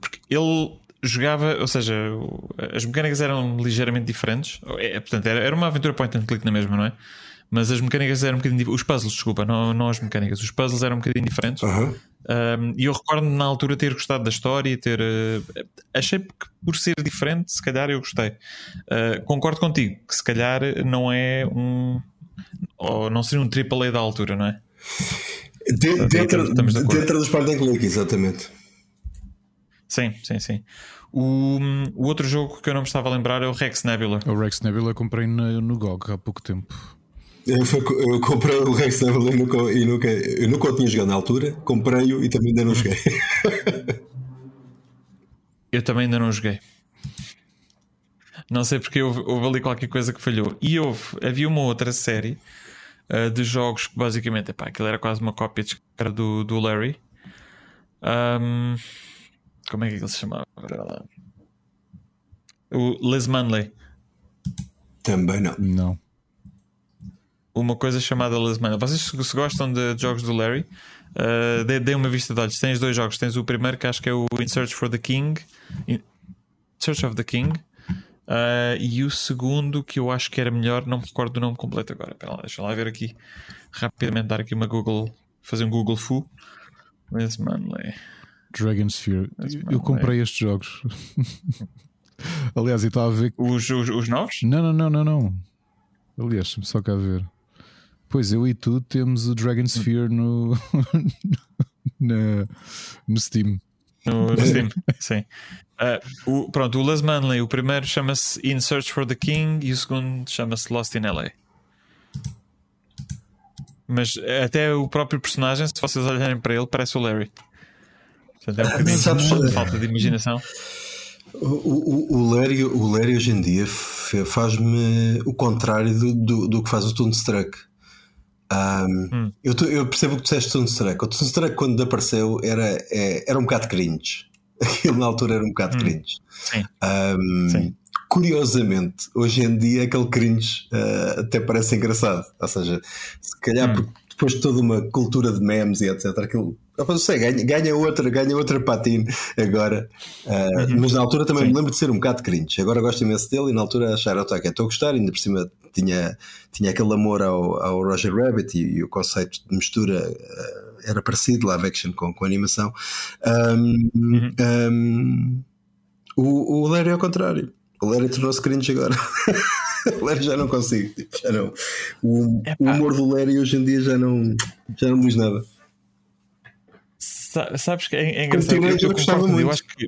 Porque ele jogava, ou seja, as mecânicas eram ligeiramente diferentes. É, portanto, era, era uma aventura point and click na mesma, não é? Mas as mecânicas eram um bocadinho Os puzzles, desculpa, não, não as mecânicas. Os puzzles eram um bocadinho diferentes. Aham. Um, e eu recordo na altura ter gostado da história e ter. eh, achei que por ser diferente, se calhar eu gostei. Uh, concordo contigo que se calhar não é um. Ou não seria um AAA da altura, não é? De- dentro, de dentro dos point and click, exatamente. Sim, sim, sim. O, o outro jogo que eu não me estava a lembrar é o Rex Nebula. o Rex Nebula comprei no, no GOG há pouco tempo. Eu, eu comprei o Rex Level e nunca, e nunca, eu nunca o tinha jogado na altura, comprei-o e também ainda não joguei. Eu também ainda não joguei. Não sei porque houve, houve ali qualquer coisa que falhou. E houve, havia uma outra série uh, de jogos que basicamente, epá, aquilo era quase uma cópia de do, do Larry. Um, como é que ele se chamava? Espera lá. O Liz Manley. também não. Não. Uma coisa chamada Liz Manley. Vocês se gostam de jogos do Larry, uh, dê, uma vista de olhos. Tens dois jogos. Tens o primeiro que acho que é o In Search for the King. In Search of the King. Uh, e o segundo que eu acho que era melhor, não me recordo do nome completo agora. Espera lá, deixa lá ver aqui rapidamente dar aqui uma Google, fazer um Google Fu. Liz Manley. Dragon Sphere. Eu mano, comprei estes jogos. Aliás, eu estava a ver. que- Os, os, os novos? Não, não, não, não, não. Aliás, só cá ver. Pois eu e tu temos o Dragon Sphere no, na- no Steam. No, no Steam, sim. Uh, o, pronto, o Les Manley, o primeiro chama-se In Search for the King e o segundo chama-se Lost in LA. Mas até o próprio personagem, se vocês olharem para ele, parece o Larry. Portanto, é um bocadinho Sabes- de falta de imaginação. O, o, o, Larry, o Larry hoje em dia faz-me o contrário do, do, do que faz o Toonstruck. Um, eu, tô- eu percebo o que disseste Toonstruck. O Toonstruck, quando apareceu, era, é- era um bocado cringe. Aquilo na altura era um bocado cringe. Sim. Um, Sim. Curiosamente, hoje em dia aquele cringe uh, até parece engraçado. Ou seja, se calhar porque depois de toda uma cultura de memes e etc. Aquilo, ah, não sei, ganha, ganha outra, ganha outra patina agora. Uh, Mas na altura também Sim. me lembro de ser um bocado cringe. Agora gosto imenso dele e na altura achar, ok, estou a gostar, ainda por cima tinha, tinha aquele amor ao, ao Roger Rabbit e, e o conceito de mistura uh, era parecido, live action com, com animação. Um, um, o, o Larry é ao contrário. O Larry tornou-se cringe agora. o Larry já não consigo. tipo, já não. O, o humor do Larry hoje em dia já não, já não me diz nada. Sa- Sabes que é, é engraçado. eu, eu gostava concordo, eu muito. acho que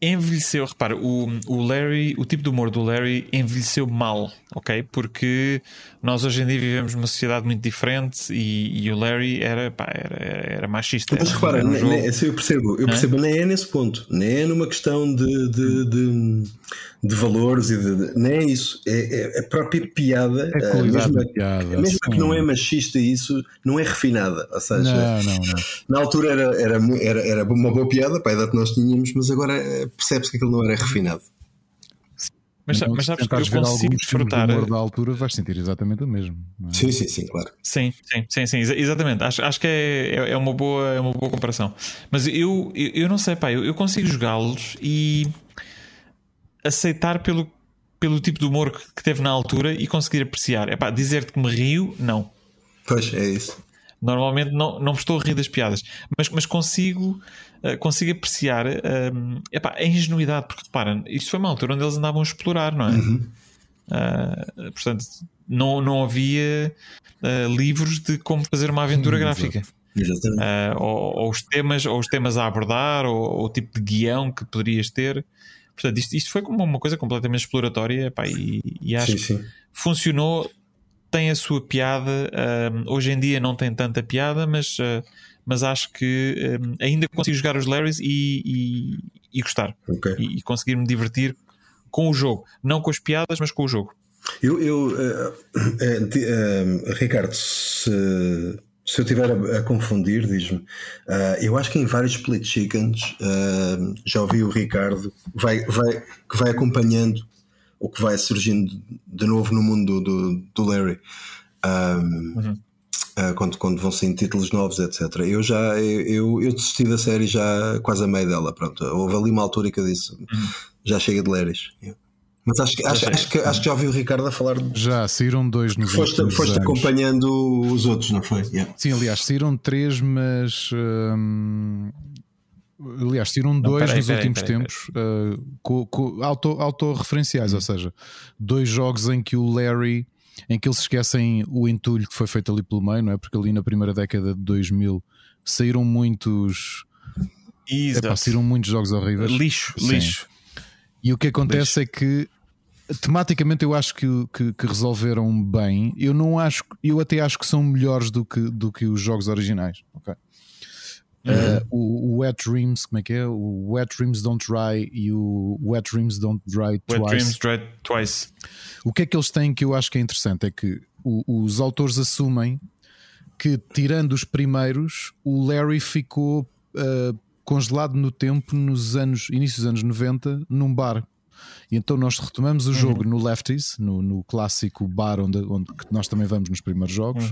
envelheceu, repara, o, o Larry, o tipo de humor do Larry envelheceu mal, ok? Porque nós hoje em dia vivemos numa sociedade muito diferente e, e o Larry era, pá, era, era machista. Mas era, repara, era um jogo- ne- assim eu percebo, eu percebo, nem é nesse ponto, nem é numa questão de, de, de, de valores e de, de- nem é isso, é, é a própria piada, É a eh, mesmo, da piada, mesmo que não é machista, isso não é refinada. Ou seja, Não, não, não. na altura era, era, era, era uma boa piada para a idade que nós tínhamos, mas agora eh, percebe-se que aquilo não era refinado. Mas, Então, mas sabes que eu consigo desfrutar. humor da altura, vais sentir exatamente o mesmo. não é? Sim, sim, sim, claro. Sim, sim, sim, sim, exa- exatamente. Acho, acho que é, é, é uma boa, é uma boa comparação. Mas eu, eu, eu não sei, pá, eu, eu consigo jogá-los e aceitar pelo, pelo tipo de humor que, que teve na altura e conseguir apreciar. É pá, dizer-te que me rio, não. Pois é isso. Normalmente não, não me estou a rir das piadas, mas, mas consigo, eh, consigo apreciar ehm, epá, a ingenuidade, porque repara, isto foi uma altura onde eles andavam a explorar, não é? Ah, portanto, não, não havia ah, livros de como fazer uma aventura gráfica. Exatamente. Ou, ou os temas, ou os temas a abordar, ou, ou o tipo de guião que poderias ter. Portanto, isto, isto foi como uma coisa completamente exploratória epá, e, e acho sim, que sim. funcionou, tem a sua piada. ah, hoje em dia não tem tanta piada, mas, ah, mas acho que ah, ainda consigo jogar os Larrys e, e, e gostar Ok. e, e conseguir me divertir com o jogo, não com as piadas, mas com o jogo. Eu, eu eh, ti- eh, Ricardo, se, se eu estiver a, a confundir, diz-me. eh, eu acho que em vários split chickens eh, já ouvi o Ricardo vai, vai, que vai acompanhando o que vai surgindo de novo no mundo do, do, do Larry. Um, eh, quando, quando vão saindo títulos novos, etc. Eu já eu, eu, desisti da série já quase a meio dela. Pronto, houve ali uma altura que eu disse já chega de Larrys. Mas acho, que- acho, acho, que, acho que já ouvi o Ricardo a falar de Já saíram dois nos Foste, últimos foste anos. acompanhando os outros, não foi? Yeah. Sim, aliás, saíram três, mas. hum, aliás, saíram dois peraí, nos peraí, últimos peraí, tempos uh, co- co- auto, autorreferenciais, Hum. ou seja, dois jogos em que o Larry, em que eles esquecem o entulho que foi feito ali pelo meio, não é? Porque ali na primeira década de 2000 saíram muitos. Exato. Epá, saíram muitos jogos horríveis. Lixo, Sim. lixo. E o que acontece é que tematicamente eu acho que, que, que resolveram bem. Eu não acho, eu até acho que são melhores do que, do que os jogos originais. ok? Uh, o, o Wet Dreams, como é que é? O Wet Dreams Don't Dry e o Wet Dreams Don't Dry Wet Twice. Dreams Dread Twice. O que é que eles têm que eu acho que é interessante é que o- os autores assumem que, tirando os primeiros, o Larry ficou uh, congelado no tempo nos anos, início dos anos 90, num bar. E então nós retomamos o jogo no Lefties, no, no clássico bar onde, onde nós também vamos nos primeiros jogos,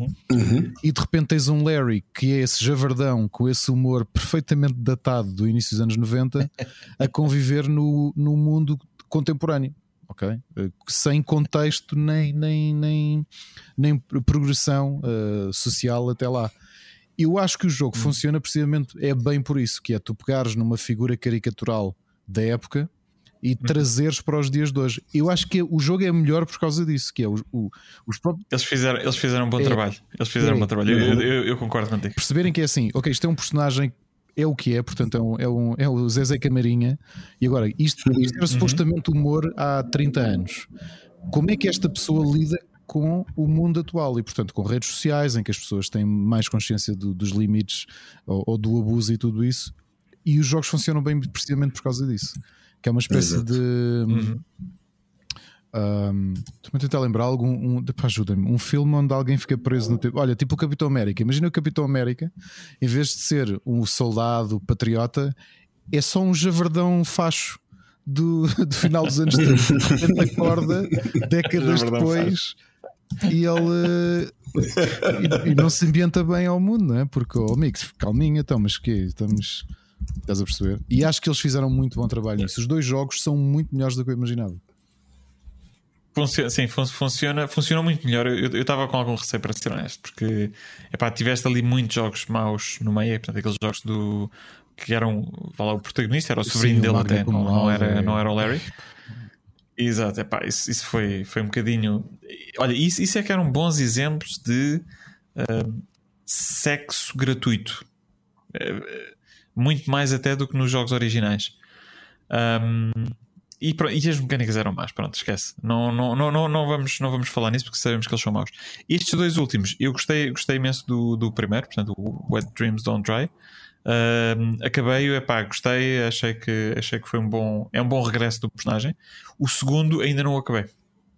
e de repente tens um Larry que é esse javardão com esse humor perfeitamente datado do início dos anos 90 a conviver no, no mundo contemporâneo. Ok? Eh, Sem contexto nem, nem, nem, nem progressão eh, social até lá. Eu acho que o jogo funciona precisamente é bem por isso, que é tu pegares numa figura caricatural da época e trazeres para os dias de hoje. Eu acho que o jogo é melhor por causa disso, que é o, o- os próprios Eles fizeram, eles fizeram um bom É. trabalho. Eles fizeram É. um bom trabalho. Eu, eu- eu concordo contigo. perceberem que é assim, ok, isto é um personagem, é o que é, portanto é, um, é, um, é o Zezé Camarinha, e agora isto, isto era supostamente humor há 30 anos. Como é que esta pessoa lida com o mundo atual e, portanto, com redes sociais em que as pessoas têm mais consciência do- dos limites ou, ou do abuso e tudo isso, e os jogos funcionam bem precisamente por causa disso, que é uma espécie Exato. Uhum. de. Um, Estou-me a tentar lembrar algum. Um, ajuda-me. Um filme onde alguém fica preso no tempo. Olha, tipo o Capitão América. Imagina o Capitão América, em vez de ser um soldado patriota, é só um javardão facho do, do final dos anos 30. De repente acorda décadas depois e ele. e, e não se ambienta bem ao mundo, não é? Porque, oh, amigos, calminha, então, mas que Estamos. Estás a perceber? E acho que eles fizeram muito bom trabalho nisso. Os dois jogos são muito melhores do que eu imaginava. Funciona, sim, fun- funciona, funciona muito melhor. Eu estava com algum receio para ser honesto, porque epá, tiveste ali muitos jogos maus no meio, portanto, aqueles jogos do que eram lá, o protagonista era o sobrinho Sim, dele até, não, não era, é. não era o Larry. Exato, epá, isso, isso foi, foi um bocadinho. Olha, isso, isso é que eram bons exemplos de ah, sexo gratuito. Eh, muito mais até do que nos jogos originais. Um, e, e, as mecânicas eram más, pronto, esquece. Não, não, não, não, não, vamos, não vamos falar nisso porque sabemos que eles são maus. Estes dois últimos, eu gostei, gostei imenso do, do primeiro, portanto, o Wet Dreams Don't Dry. Uh, acabei, epá, gostei, achei que, achei que foi um bom, é um bom regresso do personagem. O segundo ainda não acabei.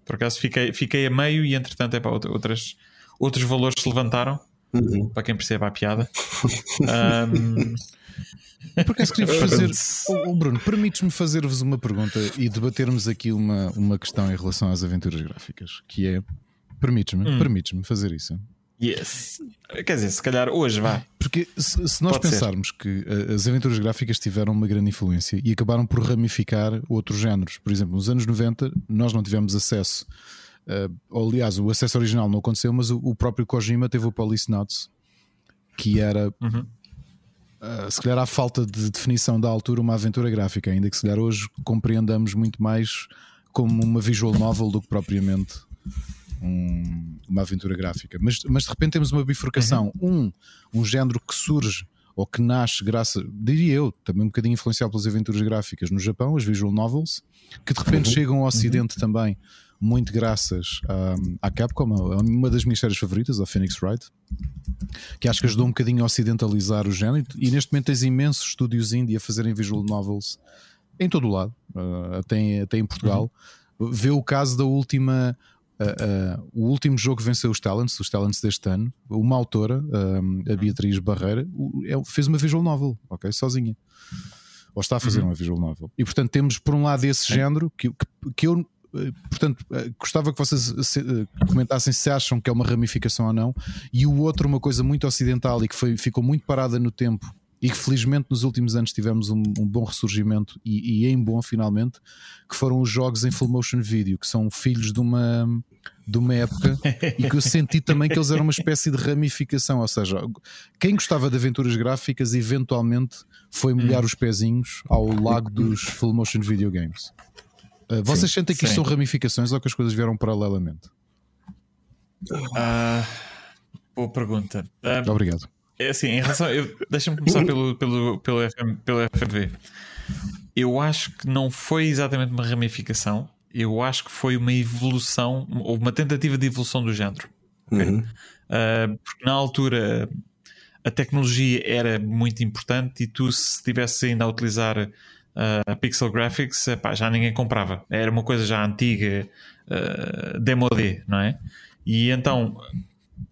Por acaso fiquei, fiquei a meio e entretanto epá, outras, outros valores se levantaram. Uhum. Para quem percebe a piada. um, Porque é queria fazer. Oh, Bruno, permites-me fazer-vos uma pergunta e debatermos aqui uma, uma questão em relação às aventuras gráficas, que é. Permites-me, hum. permites-me fazer isso. Yes. Quer dizer, se calhar hoje vá. Porque se, se nós Pode pensarmos ser. que eh, as aventuras gráficas tiveram uma grande influência e acabaram por ramificar outros géneros. Por exemplo, nos anos 90 nós não tivemos acesso. Uh, aliás, o acesso original não aconteceu, mas o, o próprio Kojima teve o Police Notes, que era uhum. Uh, se calhar à falta de definição da altura uma aventura gráfica, ainda que se calhar hoje compreendamos muito mais como uma visual novel do que propriamente um, uma aventura gráfica. Mas, mas de repente temos uma bifurcação, uhum. um, um género que surge ou que nasce graças, diria eu, também um bocadinho influenciado pelas aventuras gráficas no Japão, as visual novels, que de repente uhum. chegam ao Ocidente uhum. também, muito graças à, à Capcom, uma das minhas séries favoritas, a Phoenix Wright que acho que ajudou um bocadinho a ocidentalizar o género. E neste momento tens imensos estúdios indie a fazerem visual novels em todo o lado, uh, até, até em Portugal. Uhum. Vê o caso da última. Uh, uh, o último jogo que venceu os Talents, os Talents deste ano, uma autora, a Beatriz Barreira, é, fez uma visual novel, ok? Sozinha. Ou está a fazer uhum. uma visual novel. E portanto temos por um lado esse género que, que, que eu portanto, eh, gostava que vocês eh, comentassem se acham que é uma ramificação ou não, e o outro, uma coisa muito ocidental e que foi, ficou muito parada no tempo e que felizmente nos últimos anos tivemos um, um bom ressurgimento e, e, em bom finalmente, que foram os jogos em full motion video, que são filhos de uma, de uma época e que eu senti também que eles eram uma espécie de ramificação, ou seja, quem gostava de aventuras gráficas eventualmente foi molhar hum. os pezinhos ao lago dos full motion video games. Uh, vocês sim, sentem que isto são ramificações ou que as coisas vieram paralelamente? Uh, boa pergunta. Uh, Obrigado. É assim, em relação. Deixa-me começar pelo, pelo, pelo, FM, pelo FMV. Eu acho que não foi exatamente uma ramificação, eu acho que foi uma evolução, ou uma tentativa de evolução do género. Okay? Uhum. Uh, porque na altura a tecnologia era muito importante e tu, se estivesse ainda a utilizar uh, Pixel Graphics, epá, já ninguém comprava. Era uma coisa já antiga, uh, demo D, não é? E então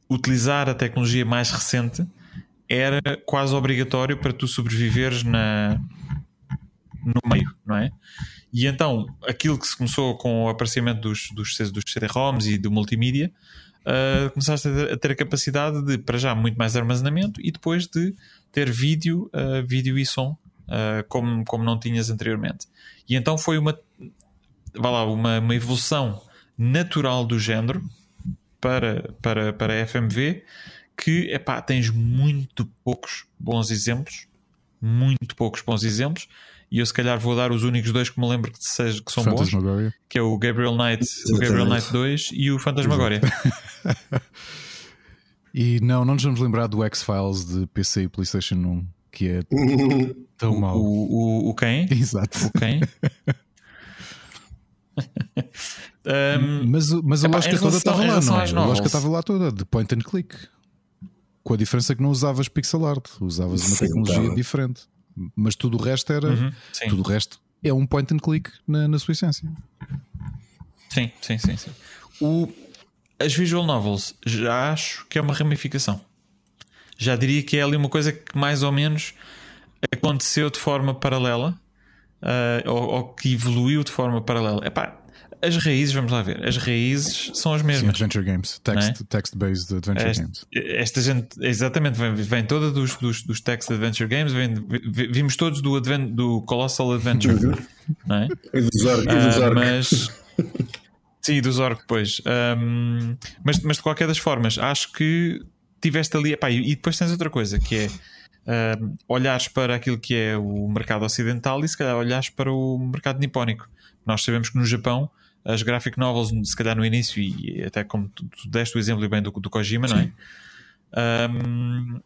utilizar a tecnologia mais recente era quase obrigatório para tu sobreviveres na, no meio, não é? E então aquilo que se começou com o aparecimento dos, dos, dos CD-ROMs e do multimídia, uh, começaste a ter, a ter, a capacidade de, para já, muito mais armazenamento e depois de ter vídeo, uh, vídeo e som uh, como, como não tinhas anteriormente. E então foi uma, vá lá, uma, uma evolução natural do género para, para, para a FMV que epá, tens muito poucos bons exemplos, muito poucos bons exemplos, e eu se calhar vou dar os únicos dois que me lembro que, seja, que são bons, que é o Gabriel Knight, o Gabriel Knight 2 e o Fantasmagoria. e não, não nos vamos lembrar do X-Files de PC e PlayStation 1, que é tão mau. O, o, o quem? Exato. O quem? um, mas, mas a epá, lógica toda estava lá, não é? A lógica estava lá toda, de point and click. Com a diferença que não usavas pixel art, usavas uma sim, tecnologia tá. diferente. Mas tudo o resto era. Uhum, tudo o resto é um point and click na, na sua essência. Sim, sim, sim. sim. O, as visual novels já acho que é uma ramificação. Já diria que é ali uma coisa que mais ou menos aconteceu de forma paralela uh, ou, ou, que evoluiu de forma paralela. Epá, as raízes, vamos lá ver, as raízes são as mesmas. Sim, adventure games, text-based é? text adventure esta, games. Esta gente, exatamente, vem, vem toda dos, dos, dos text adventure games, vem, vimos todos do, advent, do Colossal Adventure, uhum. não é? E do Zorg, uh, e do Zorg. Mas. Sim, do Zorg, depois. Um, mas, mas de qualquer das formas, acho que tiveste ali. Epá, e depois tens outra coisa que é uh, olhares para aquilo que é o mercado ocidental e se calhar olhares para o mercado nipónico. Nós sabemos que no Japão as graphic novels, se calhar no início, e até como tu, tu deste o exemplo bem do, do Kojima, Sim. não é? Um,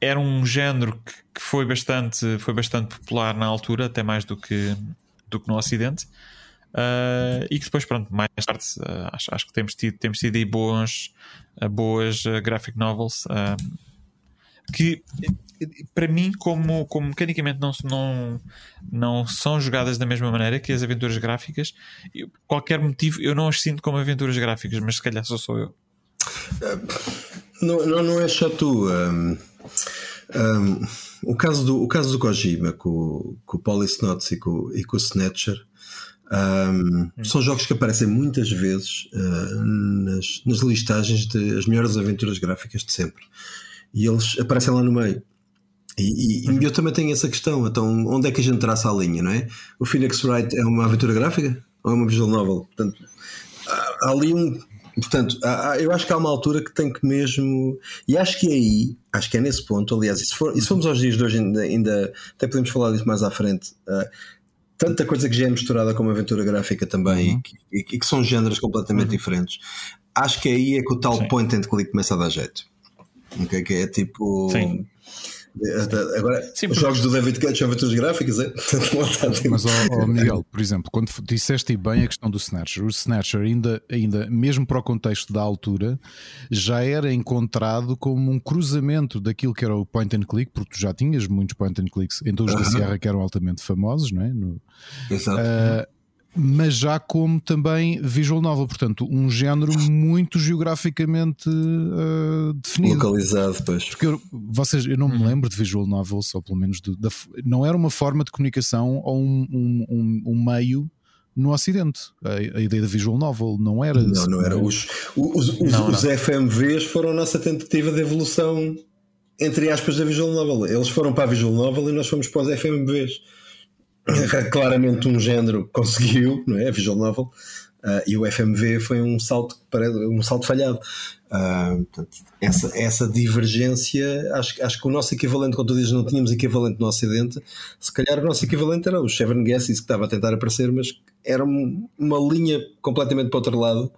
era um género que, que, foi, bastante, foi bastante popular na altura, até mais do que, do que no Ocidente. Uh, e que depois, pronto, mais tarde uh, acho, acho, que temos tido, temos tido aí boas, uh, boas graphic novels que para mim, como, como mecanicamente não, não, não são jogadas da mesma maneira que as aventuras gráficas, eu, qualquer motivo eu não as sinto como aventuras gráficas, mas se calhar só sou eu. Não, não, não é só tu. Um, um, o, caso do, o caso do Kojima com, com o Polysnots e com, e com o Snatcher. Um, hum. São jogos que aparecem muitas vezes uh, nas, nas listagens de as melhores aventuras gráficas de sempre e eles aparecem lá no meio. E, e, e, eu também tenho essa questão. Então, onde é que a gente traça a linha, não é? O Phoenix Wright é uma aventura gráfica ou é uma visual novel? Portanto, há, há ali um. Portanto, há, eu acho que há uma altura que tem que mesmo. E acho que é aí, acho que é nesse ponto, aliás, e se, for, e se formos aos dias de hoje, ainda, ainda até podemos falar disso mais à frente. Uh, tanta coisa que já é misturada com uma aventura gráfica também uhum. e, que, e, que, são géneros completamente uhum. diferentes. Acho que é aí é que o tal Sim. point and click começa a dar jeito. Okay, que é tipo. Sim. Agora, Sim, os jogos do David Cage são aventuras gráficas, é? Mas, oh, oh, Miguel, por exemplo, quando disseste bem a questão do Snatcher, o Snatcher, ainda, ainda, mesmo para o contexto da altura, já era encontrado como um cruzamento daquilo que era o point and click, porque tu já tinhas muitos point and clicks em todos uh -huh. da Sierra que eram altamente famosos, não é? No, Exato. Uh, mas já como também visual novel, portanto, um género muito geograficamente uh, definido. Localizado, pois. Porque eu, vocês, eu não me uhum. lembro de visual novels, ou pelo menos de, de, não era uma forma de comunicação ou um, um, um, um meio no Ocidente. A, a, ideia da visual novel não era. Não, não era. Os, os, os, não, os não. FMVs foram a nossa tentativa de evolução, entre aspas, da visual novel. Eles foram para a visual novel e nós fomos para os FMVs. claramente um género conseguiu, não é? A visual novel. Uh, e o FMV foi um salto, um salto falhado. Uh, portanto, essa, essa divergência, acho, acho que o nosso equivalente, quando tu dizes não tínhamos equivalente no Ocidente, se calhar o nosso equivalente era o Seven Guesses que estava a tentar aparecer, mas era uma linha completamente para o outro lado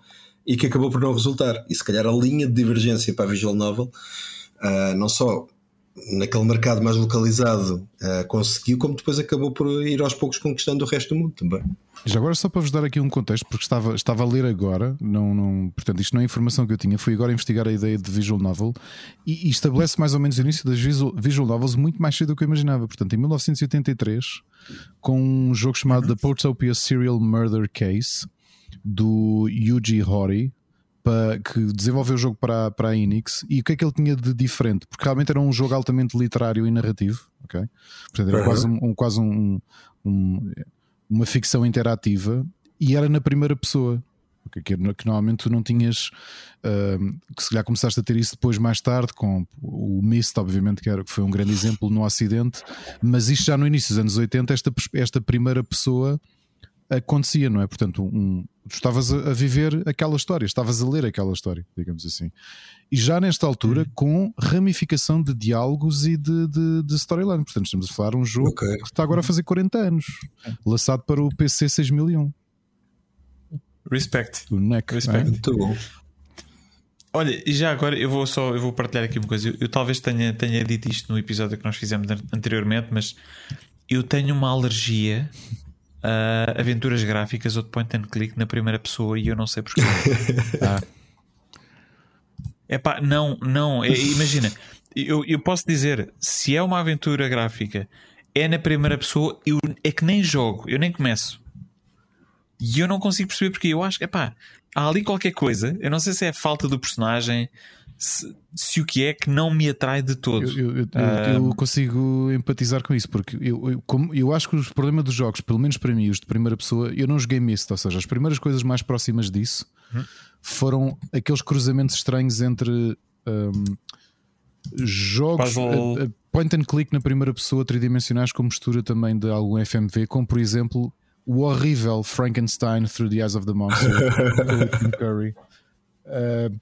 e que acabou por não resultar. E se calhar a linha de divergência para a visual novel, uh, não só naquele mercado mais localizado uh, conseguiu, como depois acabou por ir aos poucos conquistando o resto do mundo também. Já agora, só para vos dar aqui um contexto, porque estava, estava a ler agora, não, não, portanto, isto não é informação que eu tinha, fui agora investigar a ideia de visual novel e, e estabelece mais ou menos o início das visual, visual novels muito mais cedo do que eu imaginava. Portanto, em 1983, com um jogo chamado The Portopia Serial Murder Case do Yuji Horii, para, que desenvolveu o jogo para, para a Enix e o que é que ele tinha de diferente? Porque realmente era um jogo altamente literário e narrativo, ok? Portanto, era uhum. quase, um, quase um, um, uma ficção interativa e era na primeira pessoa. Que, que, que normalmente tu não tinhas, uh, que se calhar começaste a ter isso depois mais tarde, com o Mist, obviamente, que, era, que foi um grande exemplo no Ocidente, mas isto já no início dos anos 80, esta, esta primeira pessoa acontecia, não é? Portanto, um, tu estavas a, viver aquela história, estavas a ler aquela história, digamos assim. E já nesta altura, hum. com ramificação de diálogos e de, de, de storyline. Portanto, estamos a falar de um jogo okay. que está agora a fazer 40 anos, lançado para o PC 6001. Respect. O NEC. Respect. É? Muito bom. Olha, e já agora eu vou só eu vou partilhar aqui uma coisa. Eu, eu, talvez tenha, tenha dito isto no episódio que nós fizemos anteriormente, mas eu tenho uma alergia uh, aventuras gráficas ou de point and click na primeira pessoa e eu não sei porquê. ah. Epá, não, não, é, imagina, eu, eu posso dizer, se é uma aventura gráfica, é na primeira pessoa, eu, é que nem jogo, eu nem começo. E eu não consigo perceber porque eu acho que, epá, há ali qualquer coisa, eu não sei se é a falta do personagem, se, se, o que é que não me atrai de todo. Eu, eu, eu, eu consigo empatizar com isso, porque eu, como, eu acho que o problema dos jogos, pelo menos para mim, os de primeira pessoa, eu não joguei Mist, ou seja, as primeiras coisas mais próximas disso hum? foram aqueles cruzamentos estranhos entre um, jogos a, a point and click na primeira pessoa tridimensionais com mistura também de algum FMV, como por exemplo o horrível Frankenstein Through the Eyes of the Monster Curry. Uh,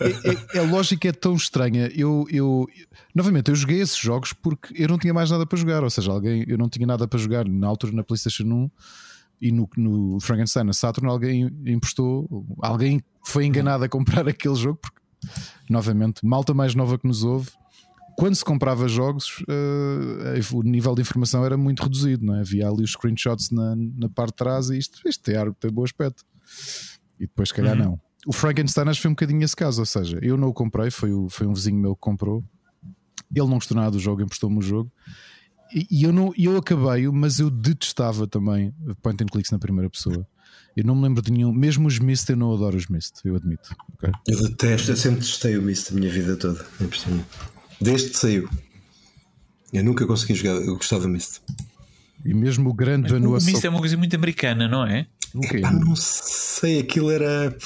é, é, a lógica é tão estranha. Eu, eu, novamente, eu joguei esses jogos porque eu não tinha mais nada para jogar. Ou seja, alguém, eu não tinha nada para jogar na altura na PlayStation 1 e no, no Frankenstein na Saturn. Alguém emprestou, alguém foi enganado a comprar aquele jogo porque, novamente, malta mais nova que nos ouve. quando se comprava jogos, uh, o nível de informação era muito reduzido, não é? Havia ali os screenshots na, na parte de trás e isto, isto tem, tem bom aspecto. E depois, se calhar, uhum. não. O Frankenstein acho que foi um bocadinho esse caso, ou seja, eu não o comprei, foi, o, foi um vizinho meu que comprou. Ele não gostou nada do jogo, emprestou-me o jogo. E, e eu, não, eu acabei, mas eu detestava também point and clicks na primeira pessoa. Eu não me lembro de nenhum, mesmo os Mist, eu não adoro os Mist, eu admito. Okay? Eu detesto, eu sempre testei o Mist a minha vida toda, desde que saiu. Eu nunca consegui jogar, eu gostava do Mist. E mesmo o grande Vanua O Mist é uma coisa muito americana, não é? Okay. Epá, não sei, aquilo era.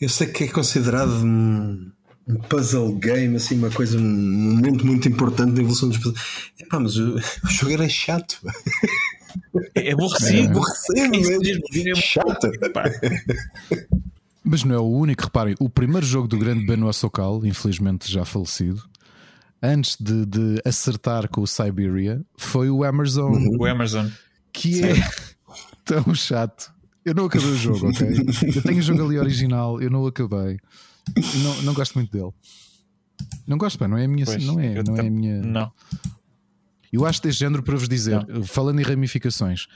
Eu sei que é considerado um, um puzzle game, assim, uma coisa, um momento muito importante na evolução dos puzzles. Epá, mas o, o jogo era chato. É aborrecido, é. aborrecido mesmo. Chato. Mas não é o único, reparem, o primeiro jogo do grande Benoit Sokal, infelizmente já falecido, antes de, de acertar com o Siberia, foi o Amazon. Uhum. O Amazon. Que Sim. é tão chato. Eu não acabei o jogo, ok? Eu tenho o jogo ali original, eu não o acabei. Não, não gosto muito dele. Não gosto, pá, não é a minha. Pois, não é, não é a minha. Não. Eu acho deste género para vos dizer, não. falando em ramificações,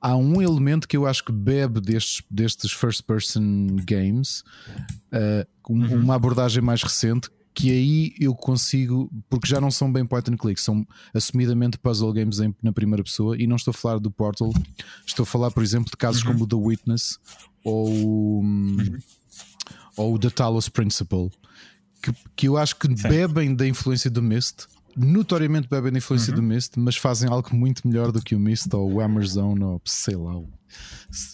há um elemento que eu acho que bebe destes, destes first person games, uh, uhum. uma abordagem mais recente, que aí eu consigo, porque já não são bem point and click, são assumidamente puzzle games em, na primeira pessoa, e não estou a falar do Portal, estou a falar, por exemplo, de casos uhum. como o The Witness ou, uhum. ou o The Talos Principle, que, que eu acho que Sim. bebem da influência do Mist, notoriamente bebem da influência uhum. do Mist, mas fazem algo muito melhor do que o Mist ou o Amazon ou sei lá,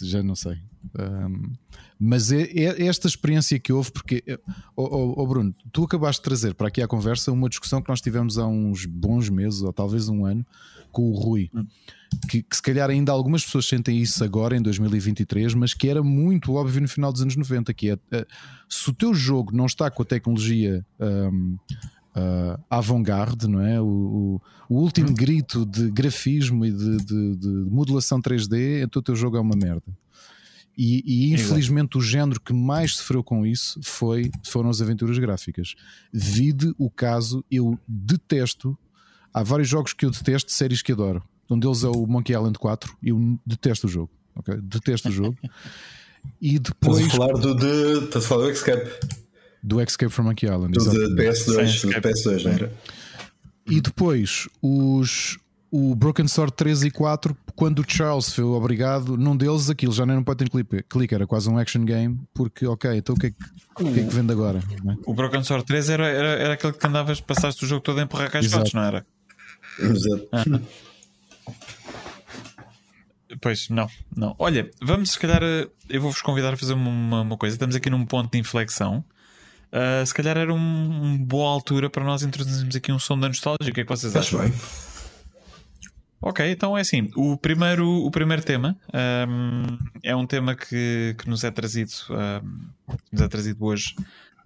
já não sei. Um, mas é, é, esta experiência que houve, porque, oh, oh, oh, Bruno, tu acabaste de trazer para aqui à conversa uma discussão que nós tivemos há uns bons meses, ou talvez um ano, com o Rui. Hum. Que, que, se calhar ainda algumas pessoas sentem isso agora em 2023, mas que era muito óbvio no final dos anos 90, que é uh, se o teu jogo não está com a tecnologia um, uh, avant-garde, não é? O, o, o último hum. grito de grafismo e de, de, de modulação 3D, então o teu jogo é uma merda. E, e infelizmente o género que mais sofreu com isso foi, foram as aventuras gráficas. Vide o caso, eu detesto. Há vários jogos que eu detesto, séries que adoro. Um deles é o Monkey Island 4. Eu detesto o jogo. Okay? Detesto o jogo. E depois. Estás a falar do, de, estás a falar do Escape. Do Escape from Monkey Island. Do de PS2, Sim, do PS2, não era? E depois os, o Broken Sword 3 e 4, quando o Charles foi obrigado, num deles aquilo já não pode ter clique, clique, era quase um action game, porque ok, então o que é que, o que, é que vende agora? É? O Broken Sword 3 era, era, era aquele que andavas, passaste o jogo todo a empurrar caixotes, não era? Exato. Ah. Pois, não, não. Olha, vamos se calhar. Eh, eu vou-vos convidar a fazer uma, uma, coisa. Estamos aqui num ponto de inflexão. Uh, se calhar era uma um boa altura para nós introduzirmos aqui um som da nostalgia. O que é que vocês acham? bem. Ok, então é assim. O primeiro, o primeiro tema um, é um tema que, que nos é trazido, um, nos é trazido hoje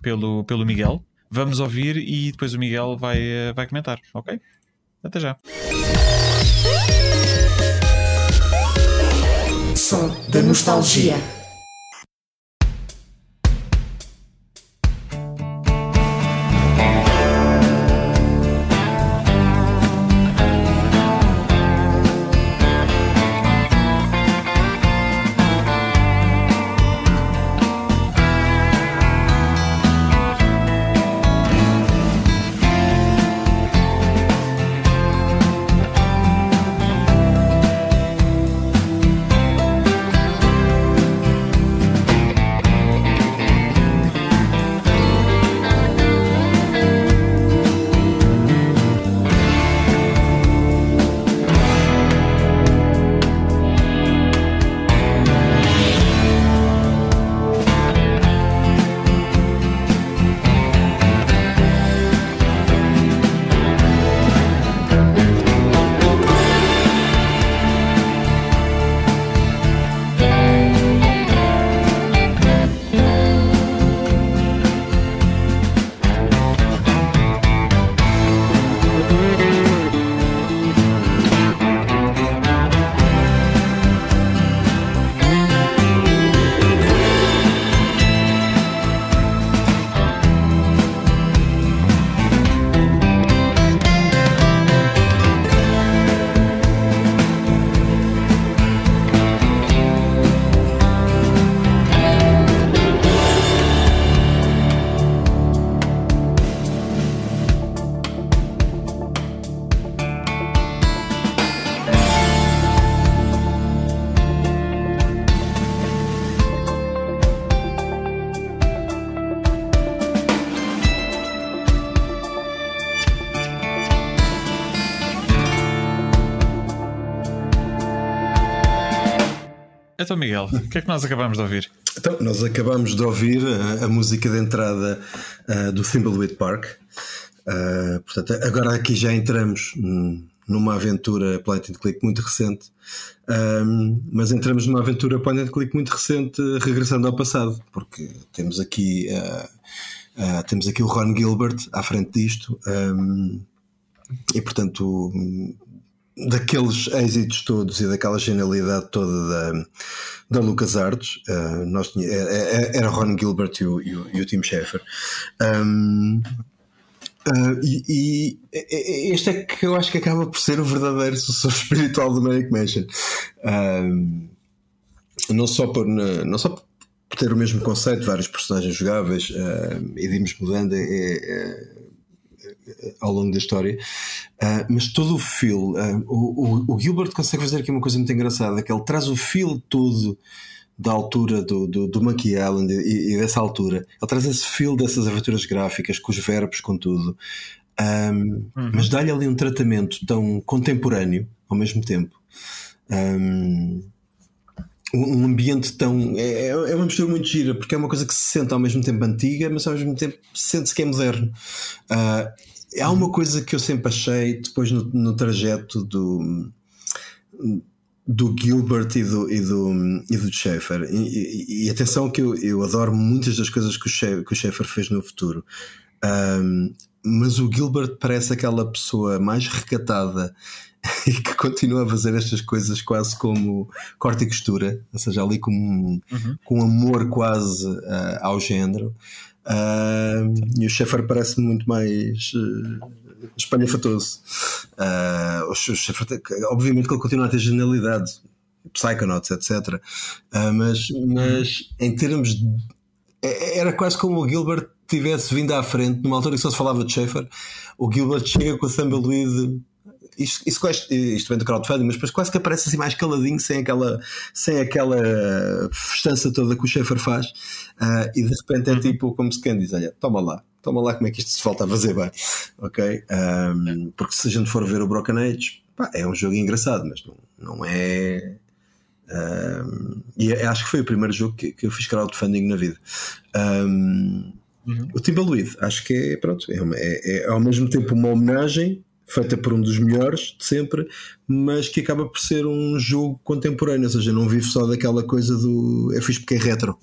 pelo, pelo Miguel. Vamos ouvir e depois o Miguel vai, uh, vai comentar, ok? Até já. Som da nostalgia. Miguel, o que é que nós acabamos de ouvir? Então, nós acabamos de ouvir a, a música de entrada uh, do Thimbleweed Park. Uh, portanto, agora aqui já entramos numa aventura point and click muito recente, um, mas entramos numa aventura point and click muito recente, regressando ao passado, porque temos aqui, uh, temos aqui o Ron Gilbert à frente disto, um, e portanto, daqueles êxitos todos e daquela genialidade toda da, da LucasArts, uh, nós, era, era Ron Gilbert e o, e o, e o Tim Schafer. Um, Uh, e, e, este é que eu acho que acaba por ser o verdadeiro sucessor espiritual do Manic Mansion. Não, só por, não só por ter o mesmo conceito, vários personagens jogáveis uh, e de irmos mudando é, é, ao longo da história, mas todo o feel. O, o, o, Gilbert consegue fazer aqui uma coisa muito engraçada: que ele traz o feel todo da altura do, do, do Monkey Island e, e, dessa altura. Ele traz esse feel dessas aventuras gráficas, com os verbos, com tudo. Um, uhum. Mas dá-lhe ali um tratamento tão contemporâneo ao mesmo tempo. Um, um ambiente tão. É, é uma mistura muito gira, porque é uma coisa que se sente ao mesmo tempo antiga, mas ao mesmo tempo sente-se que é moderno. Uh, há uma coisa que eu sempre achei depois no, no trajeto do do Gilbert e do, e do, e do Schaefer. E, e, e, atenção que eu, eu adoro muitas das coisas que o, Schaefer, que o Schaefer fez no futuro. Um, mas o Gilbert parece aquela pessoa mais recatada e que continua a fazer estas coisas quase como corte e costura, ou seja, ali com, uhum. com amor quase uh, ao género. Uh, e o Schaefer parece muito mais uh, espalhafatoso. Uh, obviamente que ele continua a ter genialidade, Psychonauts, etc. Uh, mas, mas em termos. De, é, era quase como o Gilbert tivesse vindo à frente, numa altura que só se falava de Schaefer. O Gilbert chega com a Thumbleweed isto, isto, isto vem do crowdfunding, mas depois quase que aparece assim mais caladinho, sem aquela, sem aquela festança toda que o Schaefer faz, uh, e de repente é uhum. tipo como se quem diz: Olha, toma lá, toma lá como é que isto se falta a fazer bem, ok? Um, porque se a gente for ver o Broken Age, pá, é um jogo engraçado, mas não, não é. Um, e acho que foi o primeiro jogo que, que eu fiz crowdfunding na vida. Um, uhum. O Timbleweed, acho que é, pronto, é, é, é, ao mesmo tempo uma homenagem feita por um dos melhores de sempre, mas que acaba por ser um jogo contemporâneo, ou seja, não vive só daquela coisa do é fixe porque é retro.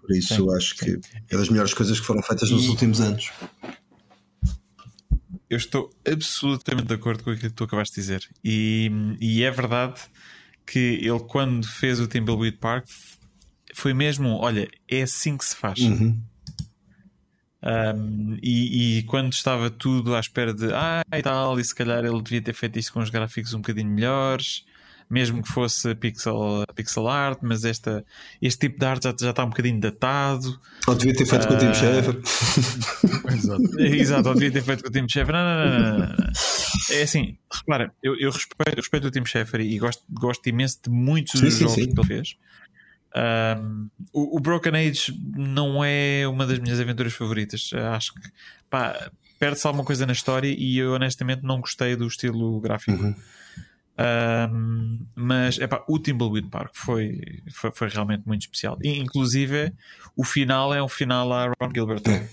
Por isso sim, acho sim. que é das melhores coisas que foram feitas e... nos últimos anos. Eu estou absolutamente de acordo com aquilo que tu acabaste de dizer. E, e é verdade que ele, quando fez o Timbleweed Park, foi mesmo: olha, é assim que se faz. Uhum. Um, e, e, quando estava tudo à espera de ah e tal, e se calhar ele devia ter feito isto com os gráficos um bocadinho melhores, mesmo que fosse pixel, pixel art, mas esta, este tipo de arte já, já está um bocadinho datado. Ou devia ter feito uh, com o Tim Schafer. Exato. Exato, ou devia ter feito com o Tim Schafer. Não, não, não, não, não. É assim, repara, eu, eu, respeito, eu respeito o Tim Schafer e gosto, gosto imenso de muitos sim, dos sim, jogos sim. que ele fez. Um, o, o, Broken Age não é uma das minhas aventuras favoritas. Acho que perde-se alguma coisa na história e eu honestamente não gostei do estilo gráfico. Uhum. Um, mas epá, o Timbleweed Park foi, foi, foi, realmente muito especial. E, inclusive, o final é um final a Ron Gilbert. É.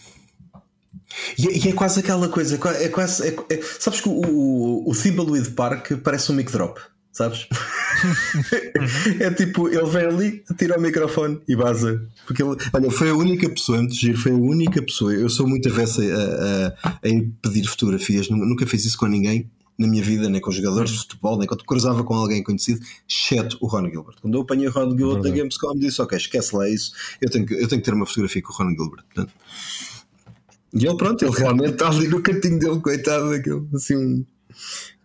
E, é, e, é quase aquela coisa, é quase. É, é, sabes que o, o, o Thimbleweed Park parece um mic drop, sabes? é tipo, ele vem ali, tira o microfone e vaza. Porque ele, olha, foi a única pessoa, antes de giro, foi a única pessoa. Eu sou muito avessa a, a, a pedir fotografias, nunca fiz isso com ninguém na minha vida, nem com jogadores de futebol, nem quando cruzava com alguém conhecido, exceto o Ron Gilbert. Quando eu apanhei o Ron Gilbert da Gamescom, disse: Ok, esquece lá isso, eu tenho que, eu tenho que ter uma fotografia com o Ron Gilbert. Portanto, e ele, pronto, ele realmente está ali no cantinho dele, coitado, daquele, assim, um,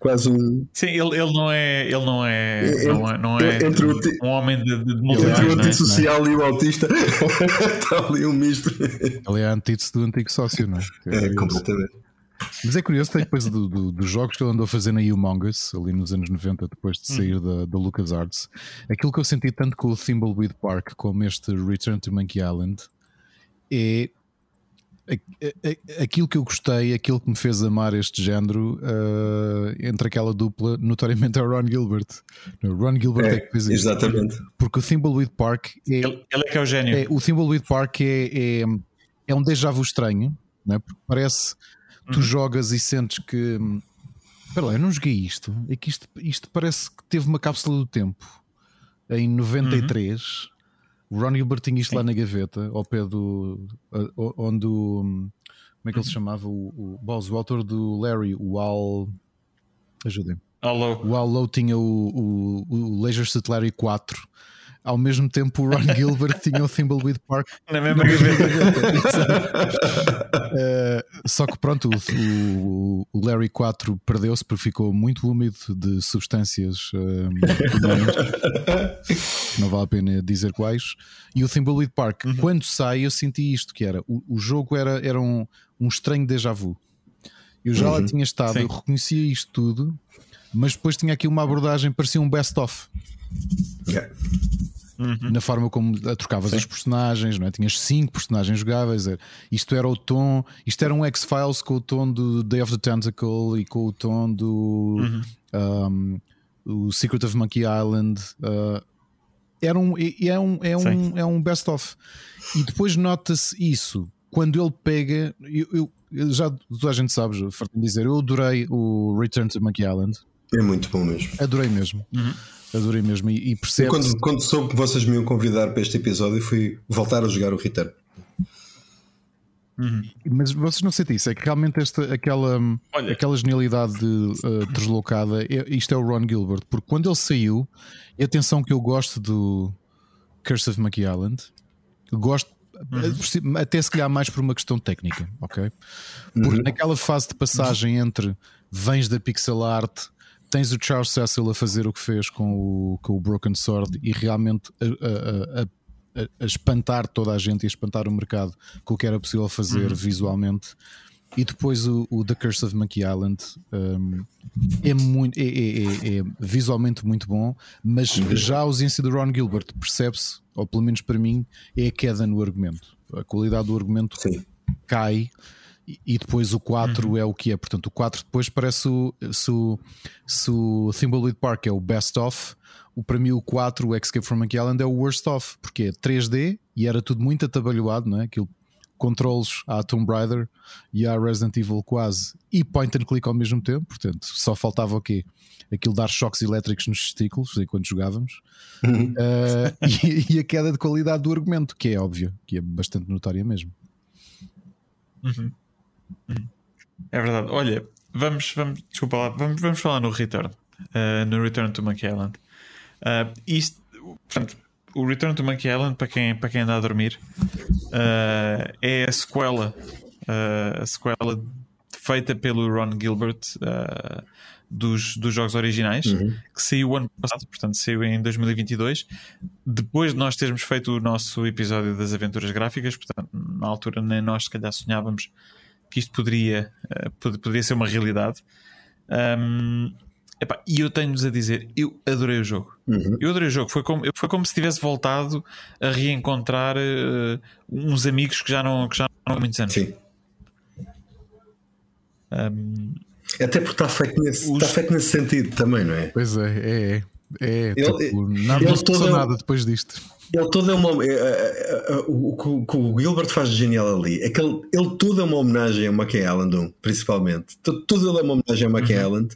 quase um. Sim, ele, ele não é. Ele não é. Entre, não é, não é entre um, um homem de, de Entre o antissocial é? e o autista, está ali um misto. Ele é a antítese do antigo sócio, não é? É, é completamente. Mas é curioso, depois do, do, dos jogos que ele andou a fazer na Humong Us, ali nos anos 90, depois de sair hum. da, da LucasArts, aquilo que eu senti tanto com o Thimbleweed Park como este Return to Monkey Island é aquilo que eu gostei, aquilo que me fez amar este género, uh, entre aquela dupla, notoriamente é o Ron Gilbert. O Ron Gilbert é, é que fez isso. Exatamente. Porque o Thimbleweed Park é. Ele, ele, é que é o gênio. É, o Thimbleweed Park é, é, é um déjà vu estranho, não é? porque parece. Tu uhum. jogas e sentes que. Espera lá, eu não joguei isto. É que isto, isto parece que teve uma cápsula do tempo em 93. Uhum o Ron Gilbert tinha isto Sim. lá na gaveta, ao pé do. onde o. Como é que ele se uhum. chamava? O, o, o autor do Larry, o Al. Ajudem. O Al Low tinha o, o, o Leisure Suit Larry 4 ao mesmo tempo o Ron Gilbert tinha o Thimbleweed Park na mesma gaveta. uh, só que pronto, o, o Larry 4 perdeu-se porque ficou muito úmido de substâncias uh, não vale a pena dizer quais. E o Thimbleweed Park, uhum. quando sai, eu senti isto: que era o, o jogo era, era um, um estranho déjà vu. Eu já uhum. lá tinha estado, Sim. eu reconhecia isto tudo, mas depois tinha aqui uma abordagem, parecia um best-of. Yeah. Uhum. Na forma como trocavas Sim. os personagens, não é? Tinhas cinco personagens jogáveis. Isto era o tom, isto era um X-Files com o tom do Day of the Tentacle e com o tom do uhum. um, o Secret of Monkey Island. Uh, era um, é, um, é um, é um best-of. E depois nota-se isso quando ele pega. Eu, eu, já toda a gente sabe, farto dizer, eu adorei o Return to Monkey Island. É muito bom mesmo. Adorei mesmo. Uhum. Adorei mesmo. E, e percebe. Quando, quando soube que vocês me iam convidar para este episódio, fui voltar a jogar o Return. Uhum. Mas vocês não sentem isso? É que realmente esta, aquela, Olha. aquela genialidade uh, deslocada, é, isto é o Ron Gilbert, porque quando ele saiu, e atenção que eu gosto do Curse of Monkey Island, gosto uhum. até se calhar mais por uma questão técnica, ok? Porque uhum. naquela fase de passagem entre vens da pixel art tens o Charles Cecil a fazer o que fez com o, com o Broken Sword e realmente a, a, a, a espantar toda a gente e a espantar o mercado com o que era possível fazer uhum. visualmente. E depois o, o, The Curse of Monkey Island um, é, muito, é, é, é, é, visualmente muito bom, mas uhum. já a ausência do Ron Gilbert percebe-se, ou pelo menos para mim, é a queda no argumento. A qualidade do argumento Sim. cai e depois o 4 uhum. é o que é. Portanto, o 4 depois parece o, se, o, se o Thimbleweed Park é o best of, o, para mim o 4, o Escape from Monkey Island, é o worst of, porque é 3D e era tudo muito atabalhoado, não é? Aquilo, controles à Tomb Raider e à Resident Evil quase, e point and click ao mesmo tempo, portanto, só faltava o quê? Aquilo dar choques elétricos nos testículos enquanto jogávamos, uhum. uh, e, e, a queda de qualidade do argumento, que é óbvio, que é bastante notória mesmo. Uhum. É verdade. Olha, vamos, vamos, desculpa lá, vamos, vamos falar no Return, uh, no Return to Monkey Island. Uh, isto, portanto, o Return to Monkey Island, para quem, para quem anda a dormir, uh, é a sequela, a sequela feita pelo Ron Gilbert dos, dos jogos originais, uhum. que saiu o ano passado, portanto, saiu em 2022. Depois de nós termos feito o nosso episódio das aventuras gráficas, portanto, na altura nem nós, se calhar, sonhávamos que isto poderia, uh, poderia ser uma realidade. Um, epá, e eu tenho-vos a dizer, eu adorei o jogo. Uhum. Eu adorei o jogo. Foi como, foi como se tivesse voltado a reencontrar uh, uns amigos que já não, que já não há muitos anos. Sim. Um, Até porque está feito, nesse, os... está feito nesse sentido também, não é? Pois é, é. é. É, ele, tipo, nada, ele não nada depois disto. Ele todo é uma. É, é, é, o que o Gilbert faz de genial ali é que ele, ele tudo é uma homenagem a McKay Island principalmente. Tudo, tudo é uma homenagem a McKay uhum.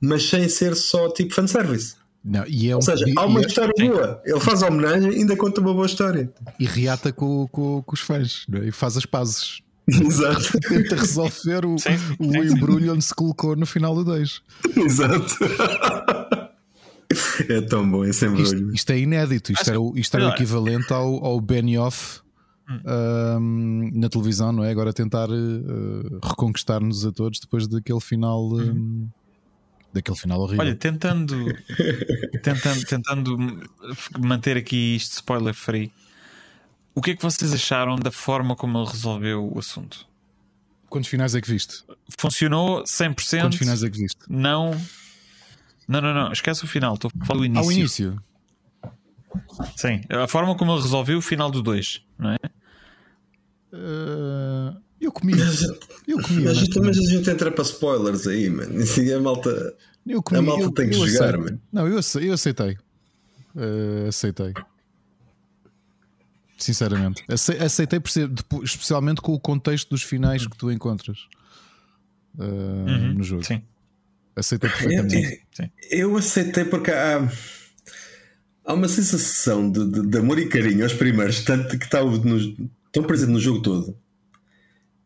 Mas sem ser só tipo fanservice. Não, e é Ou seja, há uma história boa. Ele faz a homenagem e ainda conta uma boa história. E reata com, com, com os fãs é? e faz as pazes. Exato. Tenta resolver o, sim, o sim, embrulho sim. onde se colocou no final do 2. Exato. É tão bom esse embrulho. Isto, isto é inédito. Isto era, isto era o equivalente ao, ao Benioff um, na televisão, não é? Agora tentar uh, reconquistar-nos a todos depois daquele final. Um, hum. daquele final horrível. Olha, tentando, tentando, tentando manter aqui isto spoiler free, o que é que vocês acharam da forma como ele resolveu o assunto? Quantos finais é que viste? Funcionou 100%? Quantos finais é que viste? Não. Não, não, não, esquece o final, estou a falar do início. Ao início? Sim, a forma como ele resolveu o final do 2, não é? Uh, Eu comi. Eu comi. Mas, honestamente. mas a gente entra para spoilers aí, mano. É malta. Eu comi, A malta eu, tem que eu jogar, mano. Não, eu, ace- eu aceitei. Eh, aceitei. Sinceramente. Ace- Aceitei por ser, especialmente com o contexto dos finais que tu encontras eh, Uhum, no jogo. Sim. Aceitei Eu, perfeitamente. Sim. eu aceitei porque há, há uma sensação de, de- de amor e carinho aos primeiros, tanto que está no, tão presente no jogo todo.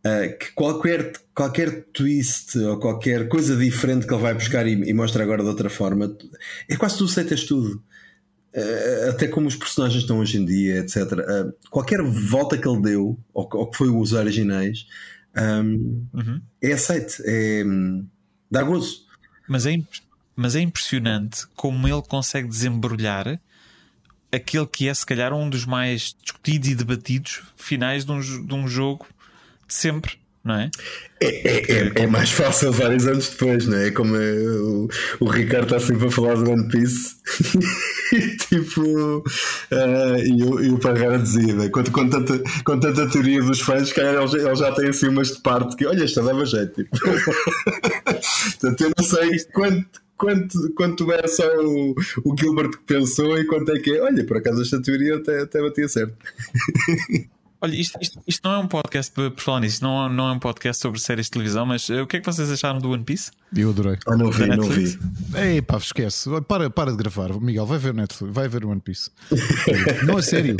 ah, que qualquer, qualquer twist ou qualquer coisa diferente que ele vai buscar e, e mostra agora de outra forma é quase tu aceitas tudo. Ah, até como os personagens estão hoje em dia, etc. Ah, qualquer volta que ele deu, ou, que- ou que foi os originais, ahm, Uhum. é aceite, é, hum, dá gozo. Mas, é, mas é impressionante como ele consegue desembrulhar aquele que é, se calhar, um dos mais discutidos e debatidos finais de um, de um jogo de sempre, não é? É, é, é mais fácil vários anos depois, não é? Como é, o, o Ricardo está sempre a falar do One Piece e tipo ah, e, o, e o Parreira dizia né? com, com, tanta, com tanta teoria dos fãs que ele, já- ele já tem assim umas de parte que olha, esta dava jeito tipo. portanto eu não sei quanto Quanto, quanto é só o, o Gilbert que pensou e quanto é que é? Olha, por acaso esta teoria até, até batia certo. Olha, isto, isto- isto não é um podcast, por falar nisso, não, não é um podcast sobre séries de televisão, mas eh, o que é que vocês acharam do One Piece? Eu adorei. Ah, não vi, não vi. Ei, pá, esquece. Para, para de gravar. Miguel, vai ver Netflix, vai ver One Piece. não, a sério.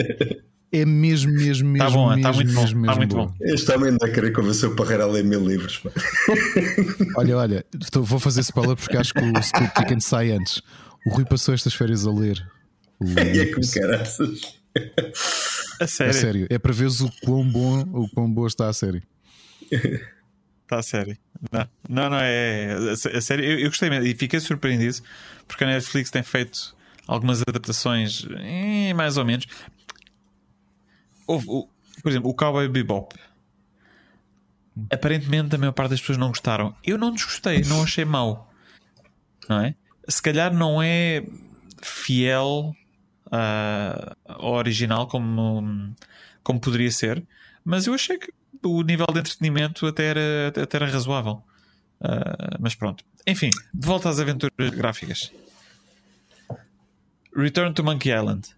É mesmo, mesmo, mesmo. Tá bom, tá mesmo, muito bom, mesmo, tá mesmo muito bom. Este homem anda a querer convencer o Parreira a ler mil livros. Olha, olha, estou- vou fazer spoiler porque acho que o Split Chicken sai antes. O Rui passou estas férias a ler. O E é como Piece. caraças. A É sério? sério, é para veres o quão bom, o quão boa está a série. Está a sério. Não, não, não é. A, sé- a sério, eu, eu gostei mesmo e fiquei surpreendido porque a Netflix tem feito algumas adaptações, eh, mais ou menos. Houve, o- por exemplo, o Cowboy Bebop. Aparentemente a maior parte das pessoas não gostaram. Eu não desgostei, não achei mau. Não é? Se calhar não é fiel ao original como, como poderia ser, mas eu achei que o nível de entretenimento até era, até era razoável. Ah, mas pronto. Enfim, de volta às aventuras gráficas. Return to Monkey Island.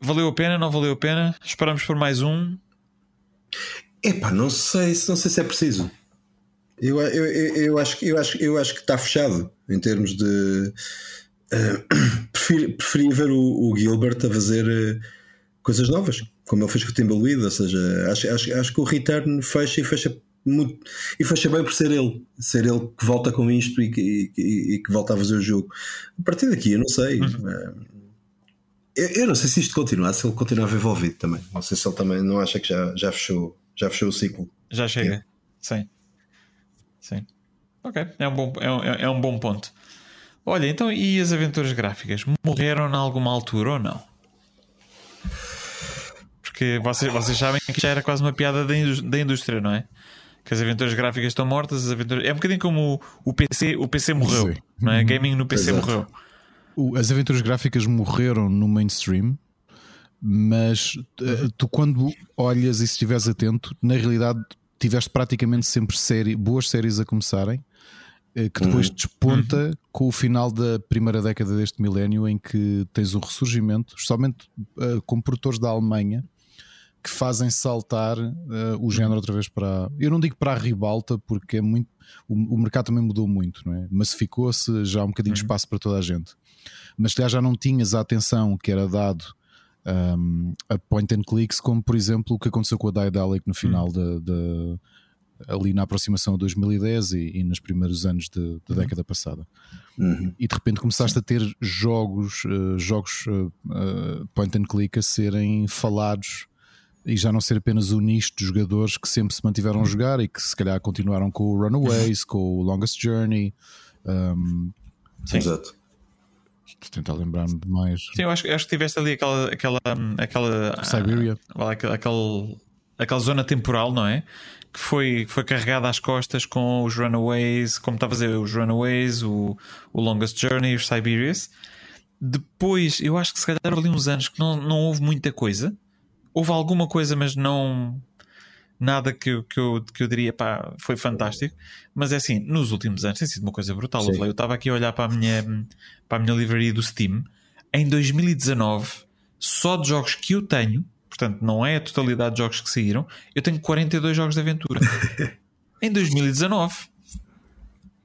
Valeu a pena? Não valeu a pena? Esperamos por mais um. Epá, não sei, se- não sei se é preciso. Eu, eu, eu, eu acho, eu, acho, eu acho que está fechado em termos de. eh, prefiro, preferia ver o, o Gilbert a fazer eh, coisas novas, como ele fez com o Timbleweed. Ou seja, acho, acho, acho que o Return fecha e fecha muito. E fecha bem por ser ele, ser ele que volta com isto e que, e- e que volta a fazer o jogo. A partir daqui, eu não sei. Eh, eu, eu não sei se isto continua, se ele continuava envolvido também. Não sei se ele também não acha que já, já, fechou, já fechou o ciclo. Já chega. Sim. Sim. Ok. É um, bom, é, um- é um bom ponto. Olha, então e as aventuras gráficas? Morreram em alguma altura ou não? Porque vocês, vocês sabem que já era quase uma piada da indú- da indústria, não é? Que as aventuras gráficas estão mortas, as aventuras... é um bocadinho como o, o PC, o PC morreu, Sim. não é? Gaming no PC Exato. morreu. O- as aventuras gráficas morreram no mainstream, mas eh, tu, quando olhas e se estiveres atento, na realidade tiveste praticamente sempre série, boas séries a começarem. Eh, Que depois desponta com o final da primeira década deste milénio, em que tens o ressurgimento, somente eh, com produtores da Alemanha, que fazem saltar eh, o género outra vez para. Eu não digo para a ribalta, porque é muito. O, o mercado também mudou muito, não é? Massificou-se já há um bocadinho de espaço para toda a gente. Mas se calhar já não tinhas a atenção que era dado um, a point and clicks, como por exemplo o que aconteceu com a Daedalic no final da. Ali na aproximação a 2010 e, e nos primeiros anos da década passada Uhum. e de repente começaste a ter jogos, eh, jogos eh, point and click a serem falados e já não ser apenas o nicho de jogadores que sempre se mantiveram a jogar e que se calhar continuaram com o Runaways, com o Longest Journey. Um, Sim. Exato. estou a tentar lembrar-me de mais. Sim, eu acho, acho que tiveste ali aquela. aquela, aquela Siberia. ah, aquela, aquela, zona temporal, não é? Que foi, foi carregada às costas com os Runaways, como estava a dizer, os Runaways, o, o Longest Journey, os Siberias. Depois, eu acho que se calhar ali uns anos que não, não houve muita coisa. Houve alguma coisa, mas não. nada que, eu, que, eu, que eu diria pá, foi fantástico, mas é assim, nos últimos anos tem sido uma coisa brutal. Eu estava aqui a olhar para a minha, para a minha livraria do Steam. Em 2019, só de jogos que eu tenho, portanto, não é a totalidade de jogos que saíram, eu tenho 42 jogos de aventura. em 2019.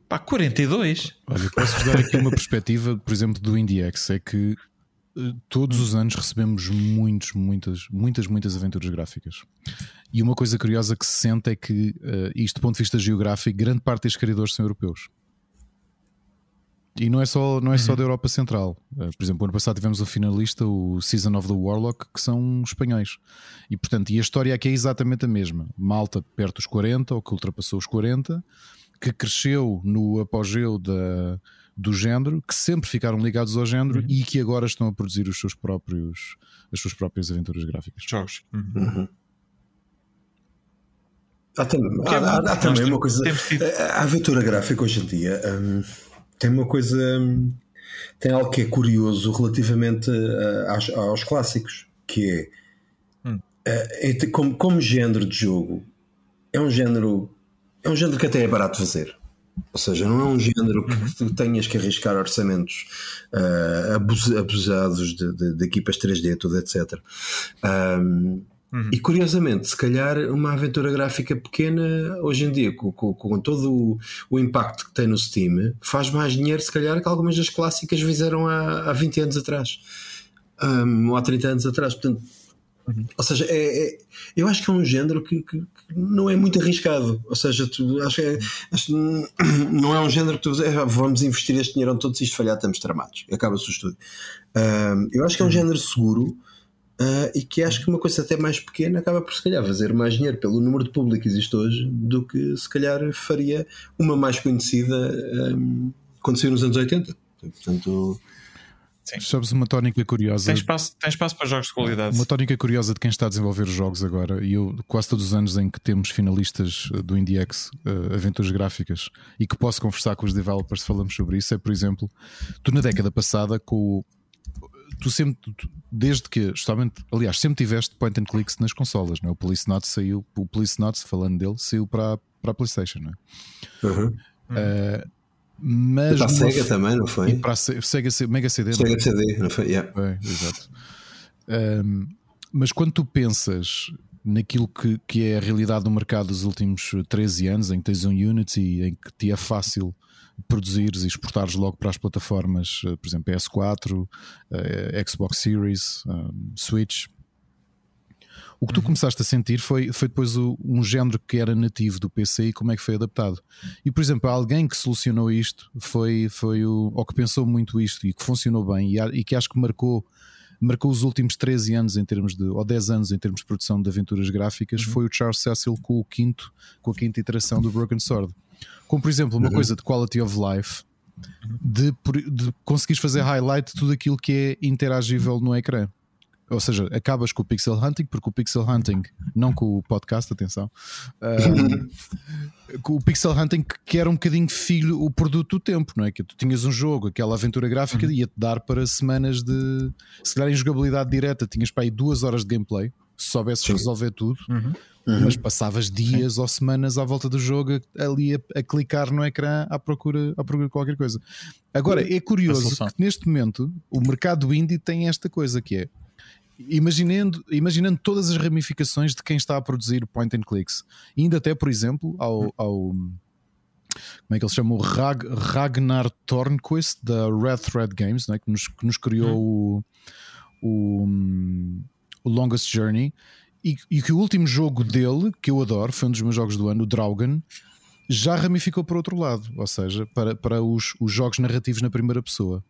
Pá, 42. Olha, posso-vos dar aqui uma perspectiva, por exemplo, do IndieX, é que eh, todos os anos recebemos muitos, muitas, muitas, muitas aventuras gráficas. E uma coisa curiosa que se sente é que, uh, isto do ponto de vista geográfico, grande parte dos criadores são europeus. E não é só, não é só da Europa Central. Uh, por exemplo, ano passado tivemos o finalista, o Season of the Warlock, que são espanhóis. E portanto, e a história aqui é exatamente a mesma. Malta perto dos 40, ou que ultrapassou os 40, que cresceu no apogeu da, do género, que sempre ficaram ligados ao género uhum. e que agora estão a produzir os seus próprios, as suas próprias aventuras gráficas. Jogos. Uhum. Uhum. Há, também, há, há, há também uma coisa. A aventura gráfica hoje em dia hum, tem uma coisa. Tem algo que é curioso relativamente aos, aos, clássicos, que é, hum. uh, como, como género de jogo, é um género é um género que até é barato fazer. Ou seja, não é um género que uhum. tu tenhas que arriscar orçamentos uh, abusados de, de, de, equipas 3D, tudo, etc. Um, uhum. E curiosamente, se calhar uma aventura gráfica pequena, hoje em dia, com, com, com todo o, o, impacto que tem no Steam, faz mais dinheiro, se calhar, que algumas das clássicas fizeram há, há 20 anos atrás. Um, ou há 30 anos atrás. Portanto, Uhum. Ou seja, é, é, eu acho que é um género que, que, que, não é muito arriscado. Ou seja, tu, acho, que é, acho não é um género que tu é, vamos investir este dinheiro onde todos isto falhar, estamos tramados. Acaba-se o estúdio. Uh, eu acho que é um uhum. género seguro. Uh, e que acho que uma coisa até mais pequena acaba por se calhar fazer mais dinheiro pelo número de público que existe hoje do que se calhar faria uma mais conhecida um, quando saiu nos anos 80. Portanto, Sim. Sabes uma tónica curiosa. Tem espaço, tem espaço para jogos de qualidade. Uma tónica curiosa de quem está a desenvolver os jogos agora, e eu quase todos os anos em que temos finalistas eh, do IndieX, uh, aventuras gráficas, e que posso conversar com os developers, falamos sobre isso, é por exemplo, tu na década passada, com tu sempre, tu, desde que, justamente, aliás, sempre tiveste point and clicks nas consolas, não é? O Police Notes saiu, o Police Notes, falando dele, saiu para, para a PlayStation, não é? Uhum. Uh, mas e para a Sega também, não foi? E para a Sega, Mega CD. Sega não CD, não foi? Yeah. É, exato. Um, mas quando tu pensas naquilo que, que é a realidade do mercado dos últimos 13 anos, em que tens um Unity, em que te é fácil produzires e exportares logo para as plataformas, eh, por exemplo, PS4, eh, Xbox Series, Switch, o que tu uhum. começaste a sentir foi, foi depois o, um género que era nativo do PC e como é que foi adaptado. E, por exemplo, alguém que solucionou isto foi, foi o, ou que pensou muito isto e que funcionou bem e, e que acho que marcou marcou os últimos 13 anos em termos de, ou 10 anos em termos de produção de aventuras gráficas, uhum. foi o Charles Cecil com o quinto, com a quinta iteração do Broken Sword. Como por exemplo, uma uhum. coisa de quality of life, de, de conseguires fazer highlight de tudo aquilo que é interagível no ecrã ou seja, acabas com o pixel hunting, porque o pixel hunting, não com o podcast, atenção, uh, com o pixel hunting que era um bocadinho filho, o produto do tempo, não é? Que tu tinhas um jogo, aquela aventura gráfica, uhum. ia-te dar para semanas de. Se calhar em jogabilidade direta, tinhas para aí duas horas de gameplay, se soubesses Sim. resolver tudo. Uhum. Uhum. Mas passavas dias Sim. ou semanas à volta do jogo ali a, a, clicar no ecrã à procura, à procura de qualquer coisa. Agora, é curioso que neste momento o mercado indie tem esta coisa que é imaginando, imaginando todas as ramificações de quem está a produzir point and clicks, indo até, por exemplo, ao, ao como é que ele se chama? O Rag, Ragnar Tornquist da Red Thread Games, é? que, nos, que nos criou o, o, o, Longest Journey. E, e, que o último jogo dele, que eu adoro, foi um dos meus jogos do ano, o Draugen, já ramificou para outro lado, ou seja, para, para os, os jogos narrativos na primeira pessoa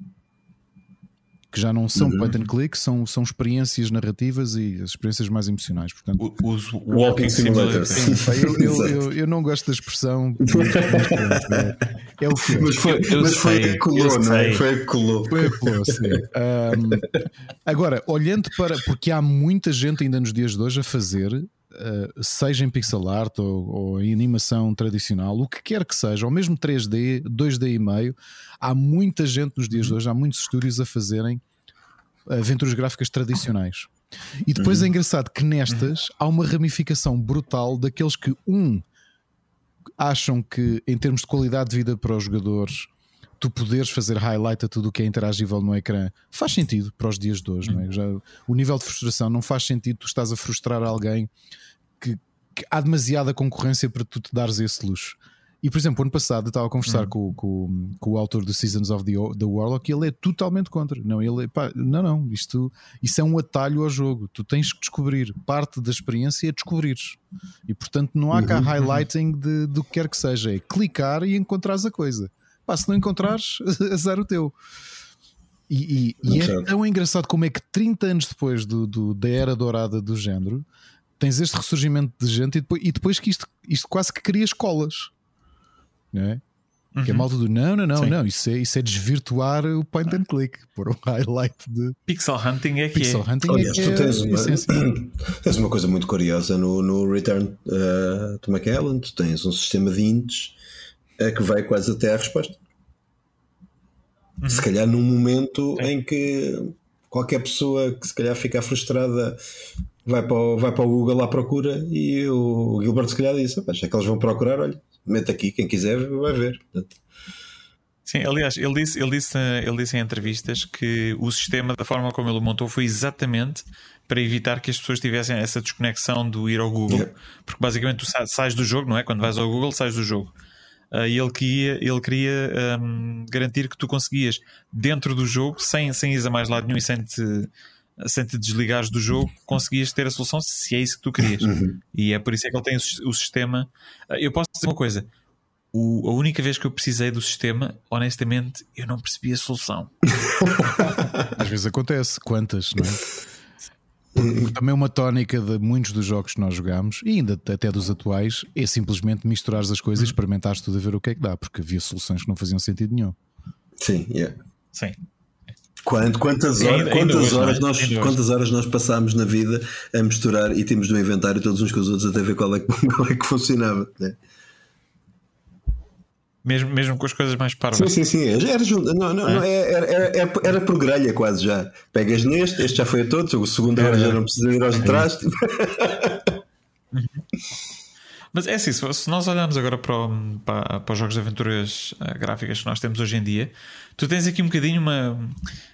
que já não são uhum. point and click, são, são experiências narrativas e as experiências mais emocionais. Portanto, os Walking Simulators. Eu, eu, eu, eu, não gosto da expressão. é, é, o que Mas foi, eu mas sei, foi colou, não é? Foi colou. Foi colou, sim. Um, agora, olhando para. Porque há muita gente ainda nos dias de hoje a fazer Uh, seja em pixel art ou, ou, em animação tradicional, o que quer que seja, ou mesmo 3D, 2D e meio, há muita gente nos dias de hoje, há muitos estúdios a fazerem aventuras gráficas tradicionais. E depois é engraçado que nestas há uma ramificação brutal daqueles que, um, acham que em termos de qualidade de vida para os jogadores, tu poderes fazer highlight a tudo o que é interagível no ecrã faz sentido para os dias de hoje, não é? Já, o nível de frustração não faz sentido, tu estás a frustrar alguém que, que há demasiada concorrência para tu te dares esse luxo. E por exemplo, ano passado eu estava a conversar com, com, com o autor de Seasons of the, the Warlock e ele é totalmente contra. Não, ele é, pá, não, não, isto isso é um atalho ao jogo. Tu tens que descobrir. Parte da experiência é descobrires. E portanto não há cá highlighting de, do que quer que seja. É clicar e encontrares a coisa. Pá, se não encontrares, azar o teu. E, e, e é tão engraçado como é que 30 anos depois do, do- da era dourada do género tens este ressurgimento de gente e depois, e depois que isto, isto quase que cria escolas. Não é? Que é malta do não, não, não, Sim. não, isso é, isso é desvirtuar o point and click, por um highlight de Pixel Hunting é que pixel é. hunting. Aliás, é, que tu é tens a uma, tens uma coisa muito curiosa no, no Return uh, to McAllen. Tu tens um sistema de ints uh, que vai quase até à resposta. Se calhar num momento em que qualquer pessoa que se calhar fica frustrada vai para o, vai para o Google à procura e o Gilbert se calhar disse: "Pá, já que eles vão procurar, olha, mete aqui, quem quiser vai ver. Portanto, Sim, aliás, ele disse, ele, disse, ele disse em entrevistas que o sistema, da forma como ele o montou, foi exatamente para evitar que as pessoas tivessem essa desconexão do ir ao Google. Yeah. Porque basicamente tu sa- sais do jogo, não é? Quando vais ao Google, sais do jogo. Ah, e ele queria, ele queria ahm, garantir que tu conseguias, dentro do jogo, sem, sem ir a mais lado nenhum e sem te, sem te desligares do jogo, conseguias ter a solução se é isso que tu querias. E é por isso é que ele tem o, o sistema. Ah, Eu posso dizer uma coisa: o- a única vez que eu precisei do sistema, honestamente, eu não percebi a solução. Às vezes acontece, quantas, não é? Porque também uma tónica de muitos dos jogos que nós jogamos, e ainda até dos atuais, é simplesmente misturares as coisas e experimentares tudo a ver o que é que dá, porque havia soluções que não faziam sentido nenhum. sim, yeah. Sim. Quant- quantas E horas, ainda- ainda quantas, hoje, não é? horas nós, Ainda quantas horas nós passámos na vida a misturar itens do inventário todos uns com os outros até ver qual é que, qual é que funcionava. né? Mesmo, mesmo com as coisas mais Sim, parvas. sim, sim. Era, junto. Não, não, não, era, era, era, era por grelha quase já. Pegas neste, este já foi a todos, o segundo agora já não precisa ir aos de trás. Mas é assim, se, nós olharmos agora para, o- para, para os jogos de aventuras eh, gráficas que nós temos hoje em dia, tu tens aqui um bocadinho uma,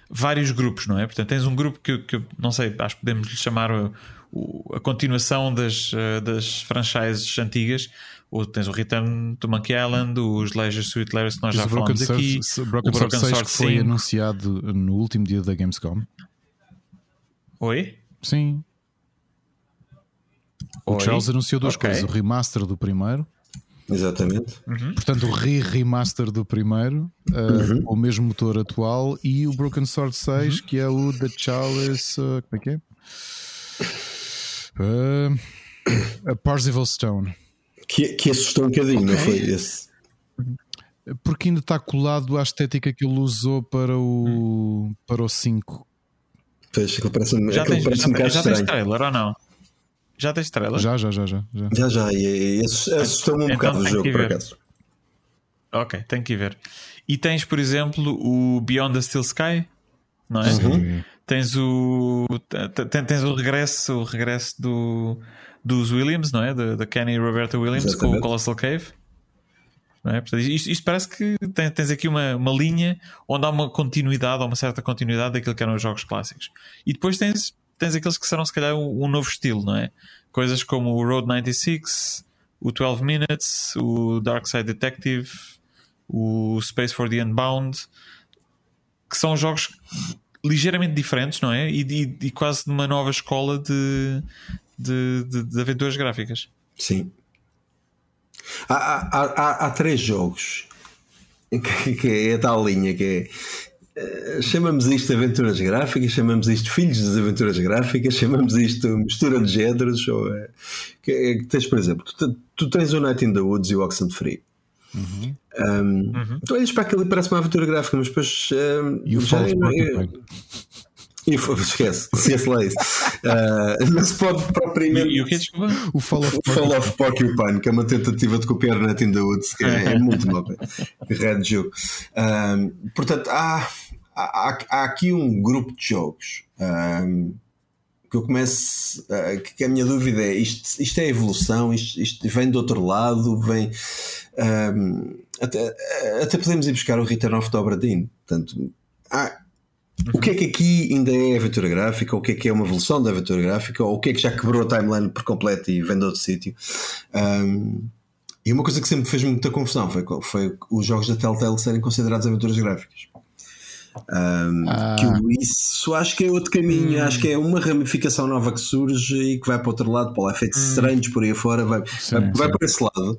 vários grupos, não é? Portanto, tens um grupo que, que não sei, acho que podemos lhe chamar o- o- a continuação das, eh, das franchises antigas. Ou tens o Return to Monkey Island, os Leisure Suit Larry, que nós já o Broken falamos aqui. Sword, Broken o Sword Broken 6 Sword que foi 5. anunciado no último dia da Gamescom. Oi? Sim. O Oi? Charles anunciou duas Ok. coisas: o remaster do primeiro, Exatamente. portanto, o re-remaster do primeiro, uh, com o mesmo motor atual, e o Broken Sword 6, que é o The Chalice. uh, como é que é? Uh, a Parzival Stone. Que, que assustou um bocadinho, não foi? Esse. Porque ainda está colado à estética que ele usou para o, para o 5. Pois, aquilo parece, Já aquilo tens, parece já, um bocado já tens trailer ou não? Já tens trailer? Já, já, já, já. já. Já, já, e, e assus- assustou-me um Então bocado o jogo, por acaso. Ok, tem que ir ver. E tens, por exemplo, o Beyond the Steel Sky, não é? Sim. Tens o te- te- tens o regresso, o regresso do, dos Williams, não é? Da, da Kenny e Roberta Williams com o Exatamente. Colossal Cave. Não é? Portanto, isto, isto parece que tem- tens aqui uma, uma linha onde há uma continuidade, ou uma certa continuidade daquilo que eram os jogos clássicos. E depois tens, tens aqueles que serão se calhar um, um novo estilo, não é? Coisas como o Road 96, o 12 Minutes, o Dark Side Detective, o Space for the Unbound, que são jogos ligeiramente diferentes, não é? E, e- e quase de uma nova escola de, de, de- de aventuras gráficas. Sim. Há, há, há, há- três jogos que, que é a tal linha que é. eh, Chamamos isto de aventuras gráficas, chamamos isto filhos das aventuras gráficas, chamamos isto mistura de géneros. Ou, é, que, é, que tens, por exemplo, tu, tu tens o Night in the Woods e o Oxenfree. Um, Tu olhas para aquilo e parece uma aventura gráfica, mas depois. um, E o já- Porcupine. e foi- esquece, esquece lá isso. Uh, não se pode propriamente. E, e o que desculpa? O Fall of O Fall of Porcupine, que é uma tentativa de copiar o Net in the Woods, que é, é muito mau. Que red jogo. Um, portanto, há, há, há aqui um grupo de jogos um, que eu começo. Uh, que a minha dúvida é: isto, isto é evolução, isto, isto vem do outro lado, vem. Um, até, até podemos ir buscar o Return of the Obra Dinn. Portanto, ah, o que é que aqui ainda é aventura gráfica? O que é que é uma evolução da aventura gráfica? Ou o que é que já quebrou a timeline por completo e vem de outro sítio? Um, e uma coisa que sempre fez muita confusão foi, foi os jogos da Telltale serem considerados aventuras gráficas. Um, ah. que isso acho que é outro caminho, hum. acho que é uma ramificação nova que surge e que vai para outro lado, para lá, efeitos hum. estranhos por aí fora, vai, sim, vai, vai para esse lado.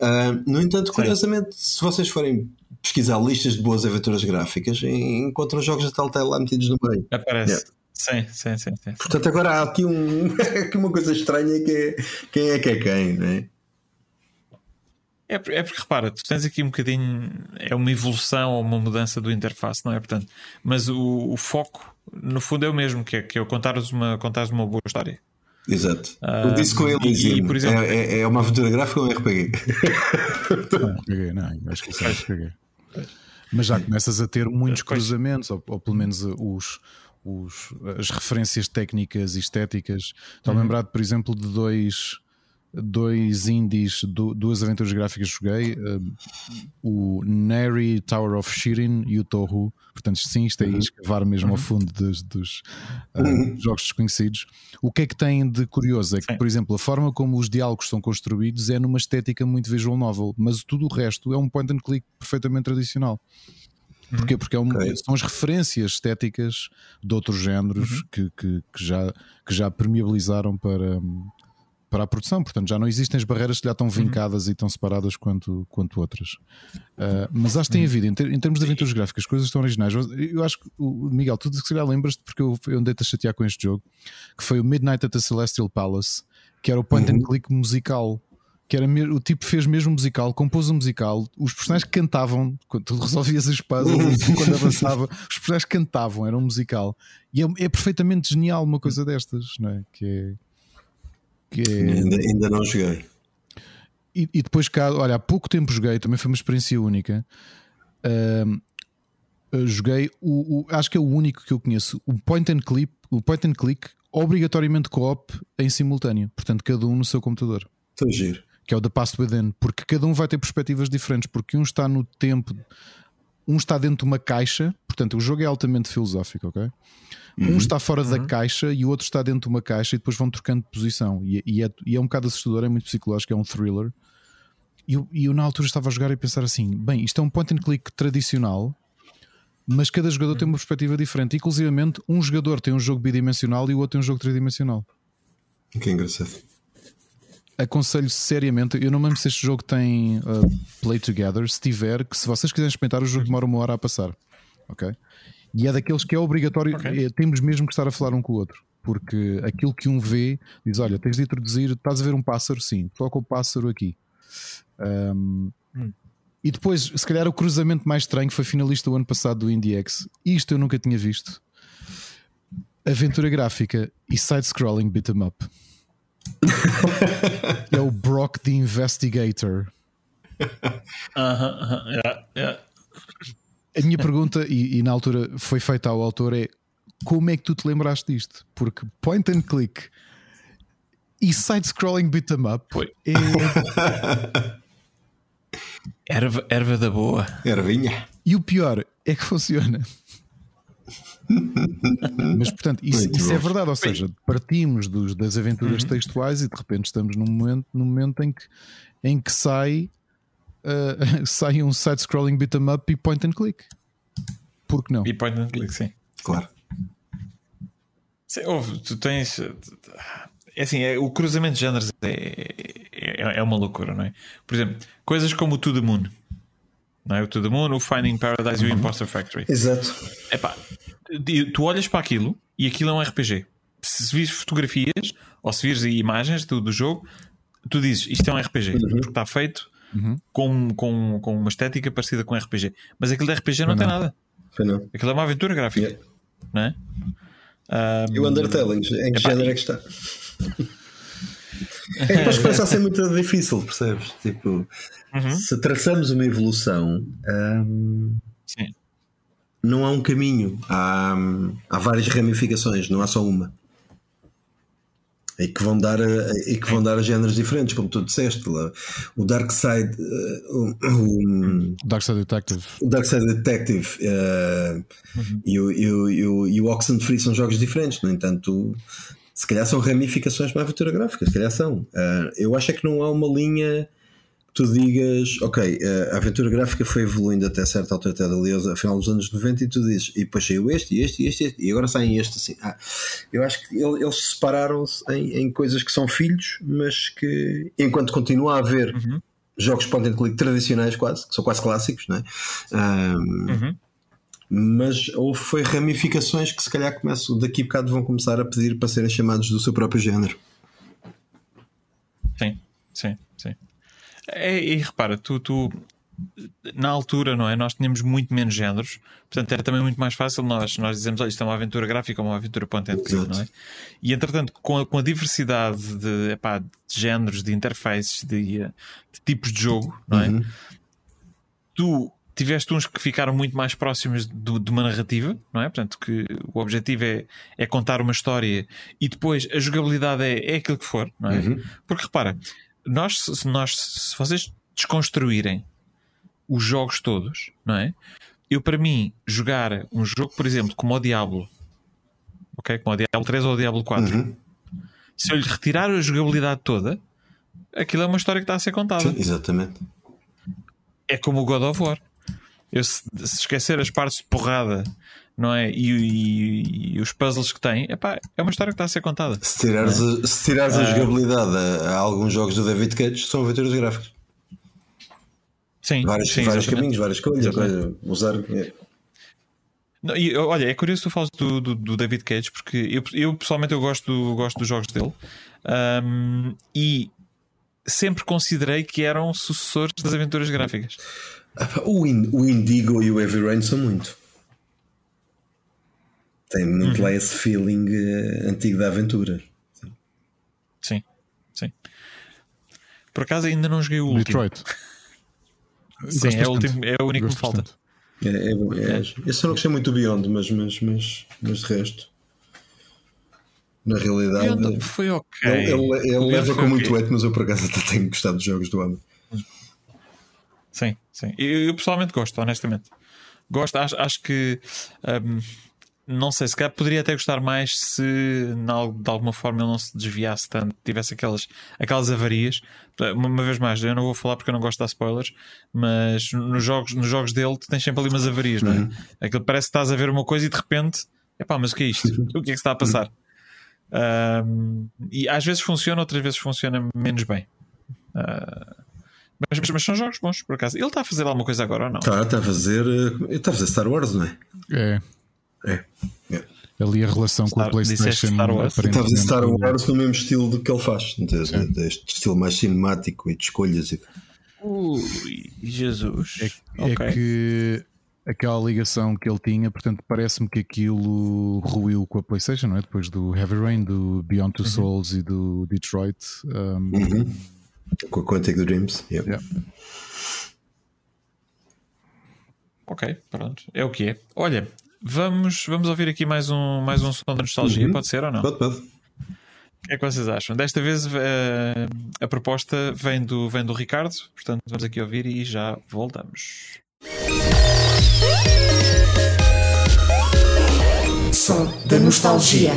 Uh, no entanto, curiosamente, se vocês forem pesquisar listas de boas aventuras gráficas, encontram jogos da Telltale lá metidos no meio. Aparece. Yeah. Sim, sim, sim, sim, Portanto, agora há aqui, um, aqui uma coisa estranha que é quem é que é quem, não é? É, é porque repara, tu tens aqui um bocadinho, é uma evolução ou uma mudança do interface, não é? Portanto, mas o, o foco, no fundo, é o mesmo, que é, que é contares uma, contares uma boa história. Exato. Uh, o Disco Elysium por exemplo, é, é, é uma aventura gráfica ou é um RPG? Não, RPG, não, acho que é RPG. Mas já começas a ter muitos cruzamentos, ou, ou pelo menos os, os, as referências técnicas e estéticas. Estou uhum. lembrado, por exemplo, de dois dois indies, duas aventuras gráficas que joguei, uh, o Neri Tower of Shirin e o Tohu. Portanto, sim, isto é uhum. escavar mesmo ao uhum. fundo dos, dos uh, jogos desconhecidos. O que é que tem de curioso? É que, sim. por exemplo, a forma como os diálogos são construídos é numa estética muito visual novel, mas tudo o resto é um point and click perfeitamente tradicional. Porquê? Uhum. Porque é um, okay. são as referências estéticas de outros géneros uhum. que, que, que, já, que já permeabilizaram para, para a produção, portanto já não existem as barreiras que já estão uhum. vincadas uhum. e tão separadas quanto, quanto outras. Uh, mas acho que tem uhum. havido, em, ter, em, termos de aventuras gráficas, coisas tão originais. Eu acho que, o Miguel, tu se calhar lembras-te, porque eu, eu andei-te a chatear com este jogo, que foi o Midnight at the Celestial Palace, que era o point uhum. and click musical. Que era o tipo fez mesmo musical, compôs um musical, os personagens cantavam quando tu resolvias as puzzles, quando avançava, os personagens cantavam, era um musical. E é, é perfeitamente genial uma coisa destas, não é? Que é que é... ainda, ainda não joguei. E, e, depois cá, olha, há pouco tempo joguei, também foi uma experiência única. Uh, joguei o, o, acho que é o único que eu conheço, o point and click, o point and click obrigatoriamente co-op em simultâneo, portanto, cada um no seu computador. Estou giro. Que é o The Past Within, porque cada um vai ter perspectivas diferentes, porque um está no tempo, um está dentro de uma caixa, portanto, o jogo é altamente filosófico, ok? Uhum. Um está fora uhum. da caixa e o outro está dentro de uma caixa e depois vão trocando de posição. E, e, é, e é, um bocado assustador, é muito psicológico, é um thriller. E eu, eu na altura estava a jogar e a pensar assim: bem, isto é um point and click tradicional, mas cada jogador uhum. tem uma perspectiva diferente. Inclusive, um jogador tem um jogo bidimensional e o outro tem um jogo tridimensional. Que engraçado. Aconselho seriamente. Eu não me lembro se este jogo tem uh, Play Together. Se tiver, que se vocês quiserem experimentar, o jogo demora uma hora a passar. Ok? E é daqueles que é obrigatório, okay. é, temos mesmo que estar a falar um com o outro. Porque aquilo que um vê diz: Olha, tens de introduzir, estás a ver um pássaro? Sim, toca o pássaro aqui. Um, hum. E depois, se calhar, o cruzamento mais estranho foi finalista o ano passado do IndieX. Isto eu nunca tinha visto. Aventura gráfica e side-scrolling beat 'em up. É o Brock the Investigator. Uh -huh, uh -huh, yeah, yeah. A minha pergunta, e, e, na altura foi feita ao autor, é como é que tu te lembraste disto? Porque point and click e side-scrolling beat 'em up é. erva, erva da boa. Ervinha. E o pior é que funciona. Mas portanto, isso, isso é verdade, ou seja, partimos dos, das aventuras uhum. textuais e de repente estamos num momento, num momento em, que, em que sai uh, sai um side-scrolling beat'em up e point and click. Por que não? E point and click, sim. Claro. Sim, ouve, tu tens. É assim, é, o cruzamento de géneros é, é, é, uma loucura, não é? Por exemplo, coisas como o To the Moon, não é? O To the Moon, o Finding Paradise uhum. e o uhum. Imposter Factory. Exato. Epá, tu olhas para aquilo e aquilo é um RPG. Se vires fotografias ou se vires imagens do, do jogo, tu dizes isto é um RPG, uhum. porque está feito uhum. com, com, com uma estética parecida com RPG. Mas aquilo de RPG não, não tem nada. Não. Aquilo é uma aventura gráfica. Yeah. Não é? Um, e o Undertale, em que género é que está? é que começa a ser muito difícil, percebes? Tipo, uhum. se traçamos uma evolução, um, não há um caminho, há, há várias ramificações, não há só uma. E que vão dar a, e que vão dar a géneros diferentes, como tu disseste. Lá. O Dark Side, uh, o, o, Dark Side Detective. o Dark Side Detective uh, e, o, e, o, e, o, e o Oxenfree são jogos diferentes. No entanto, se calhar são ramificações aventura gráfica. Se calhar são. Uh, eu acho é que não há uma linha tu digas, ok, a aventura gráfica foi evoluindo até certa altura, até ali ao final dos anos 90, e tu dizes, e depois saiu este, e este, e este, este, e agora saem este assim. Ah, eu acho que eles separaram-se em, em, coisas que são filhos, mas que enquanto continua a haver uhum. jogos point and click tradicionais, quase, que são quase clássicos, não é? Um, uhum. Mas houve foi ramificações que se calhar começam, daqui a bocado vão começar a pedir para serem chamados do seu próprio género. Sim, sim. É, e repara, tu, tu na altura, não é? Nós tínhamos muito menos géneros, portanto era também muito mais fácil nós, nós dizemos, olha, isto é uma aventura gráfica ou uma aventura click, não é? E entretanto, com a, com a diversidade de, epá, de géneros, de interfaces, de, de, tipos de jogo, não é? Uhum. Tu tiveste uns que ficaram muito mais próximos de, de, uma narrativa, não é? Portanto, que o objetivo é, é contar uma história e depois a jogabilidade é, é aquilo que for, não é? Uhum. Porque repara, nós, se, nós, se vocês desconstruírem os jogos todos, não é? Eu, para mim, jogar um jogo, por exemplo, como o Diablo, ok? Como o Diablo 3 ou o Diablo 4, uhum. se eu lhe retirar a jogabilidade toda, aquilo é uma história que está a ser contada. Sim, exatamente. É como o God of War. Eu, se, se esquecer as partes de porrada não é? E, e, e, os puzzles que tem, epá, é uma história que está a ser contada. Se tirares, é? a, se tirares a ah. jogabilidade a, a, alguns jogos do David Cage, são aventuras gráficas. Sim, vários, sim, vários caminhos, várias coisas. Usar. É. Não, e, olha, é curioso tu falas do, do, do, David Cage porque eu, eu pessoalmente eu gosto, gosto dos jogos dele um, e sempre considerei que eram sucessores das aventuras gráficas. O, In, o Indigo e o Heavy Rain são muito. Tem muito uhum. lá esse feeling uh, antigo da aventura. Sim, sim. Por acaso ainda não joguei o último. Detroit. sim, é o, último, é o único que me falta. É, é, é, é. Esse eu não gostei muito do Beyond, mas, mas, mas, mas de resto. Na realidade, Beyond foi ok. Ele, ele, ele leva com muito okay. mas eu por acaso até tenho gostado dos jogos do homem. Sim, sim. Eu, eu, pessoalmente gosto, honestamente. Gosto, acho, acho que um, não sei, se calhar poderia até gostar mais se de alguma forma ele não se desviasse tanto, tivesse aquelas, aquelas avarias. Uma, vez mais, eu não vou falar porque eu não gosto de dar spoilers, mas nos jogos, nos jogos dele tu tens sempre ali umas avarias, não é? Uhum. Aquilo parece que estás a ver uma coisa e de repente, epá, mas o que é isto? O que é que está a passar? Uhum. Um, e às vezes funciona, outras vezes funciona menos bem. Uh, mas, mas, são jogos bons, por acaso. Ele está a fazer alguma coisa agora ou não? Está, está a fazer. Eh, está a fazer Star Wars, não é? É. É. é. Ali a relação Star, com a PlayStation. Star Wars. Estava a Star Wars no mesmo estilo do que ele faz, de, deste estilo mais cinemático e de escolhas. E... Ui, Jesus. É, é okay. é que aquela ligação que ele tinha, portanto, parece-me que aquilo ruiu com a PlayStation, não é? Depois do Heavy Rain, do Beyond Two uhum. Souls e do Detroit. Um... Uhum. Com a Quantic Dreams. Yep. Yeah. Ok, pronto. É o que é. Olha, Vamos, vamos ouvir aqui mais um, mais um som da nostalgia, uhum. pode ser ou não? Pode, pode. O que é que vocês acham? Desta vez uh, a proposta vem do, vem do Ricardo, portanto vamos aqui ouvir e já voltamos. Som da nostalgia.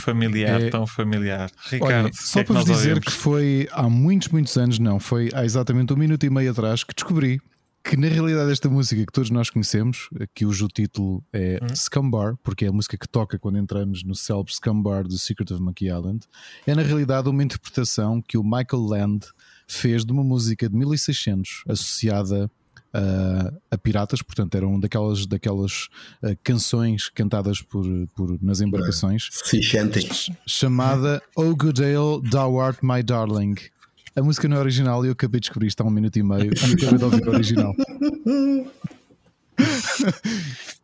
Familiar, É- tão familiar. Ricardo, Olha, só é para vos dizer ouvimos? que foi há muitos, muitos anos, não, foi há exatamente um minuto e meio atrás que descobri que na realidade esta música que todos nós conhecemos, que hoje o título é Uhum. Scumbar, porque é a música que toca quando entramos no célebre Scumbar do Secret of Monkey Island, é na realidade uma interpretação que o Michael Land fez de uma música de 1600 associada a, a piratas, portanto eram daquelas, daquelas ah, canções cantadas por, por, nas embarcações Fichante. chamada Oh Good Ale, Thou Art My Darling. A música não é original e eu acabei de descobrir isto há um minuto e meio acabei de ouvir o original.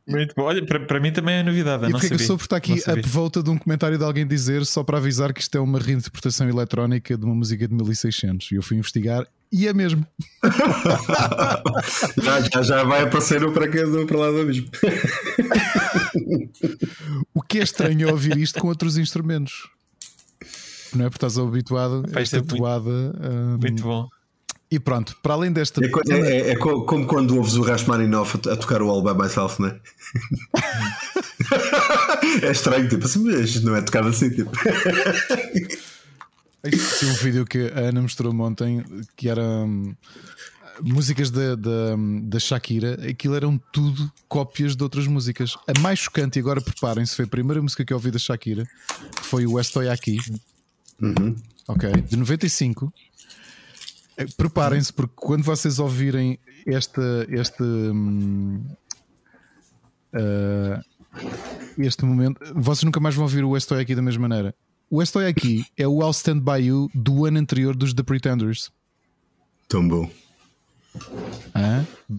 Muito bom. Olha, para, para mim também é novidade. eu E não porque é que eu sabia. soube está aqui a volta de um comentário de alguém dizer só para avisar que isto é uma reinterpretação eletrónica de uma música de 1600 e eu fui investigar e é mesmo. já, já, já vai aparecer no para, cá, do- para lá do abismo. O que é estranho é ouvir isto com outros instrumentos. Não é porque estás habituado isto é esta muito- hum, Muito bom. E pronto, para além desta. É, é- é- é co- como quando ouves o Rachmaninoff a, a tocar o All By Myself, não é? é estranho, tipo assim, mas não é tocado assim, tipo. É um vídeo que a Ana mostrou ontem que era hum, músicas da, da, da Shakira. Aquilo eram tudo cópias de outras músicas. A mais chocante, e agora preparem-se, foi a primeira música que eu ouvi da Shakira, que foi o Estoy Aqui, ok, de 95. Eh, Preparem-se, porque quando vocês ouvirem esta, este, hum, ah, este momento, vocês nunca mais vão ouvir o Estoy Aqui da mesma maneira. O Estoy Aqui é o I'll Stand By You do ano anterior dos The Pretenders. Tão bom.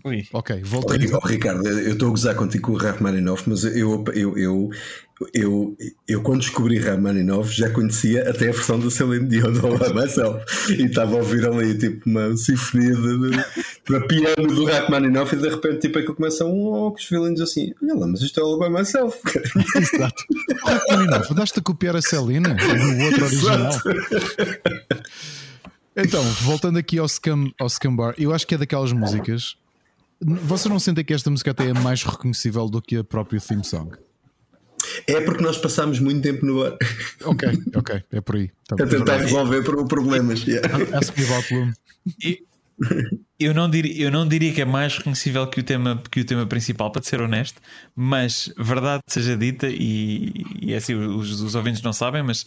Ui. Ok, Oh, voltei. Oh, Ricardo, eu estou a gozar contigo com o Rachmaninoff, mas eu, eu, eu, eu, eu, quando descobri Rachmaninoff já conhecia até a versão da Celine Dion do Myself e estava a ouvir ali tipo uma sinfonia de, para piano do Rachmaninoff e de repente tipo aquilo começa um oh, que os violinos assim, olha lá, mas isto é All By Myself. Exato. Rachmaninoff, andaste a copiar a Celina do outro original. Então, voltando aqui ao Scam, ao Scam Bar, eu acho que é daquelas músicas. Vocês não sentem que esta música até é mais reconhecível do que a própria theme song? É porque nós passámos muito tempo no ar Ok, ok, é por aí. Tá a tentar resolver pro- problemas. yeah. Ask me about Bloom. Eu não, diria, eu não diria que é mais reconhecível que o tema, que o tema principal, para ser honesto, mas verdade seja dita, e, e é assim, os, os ouvintes não sabem, mas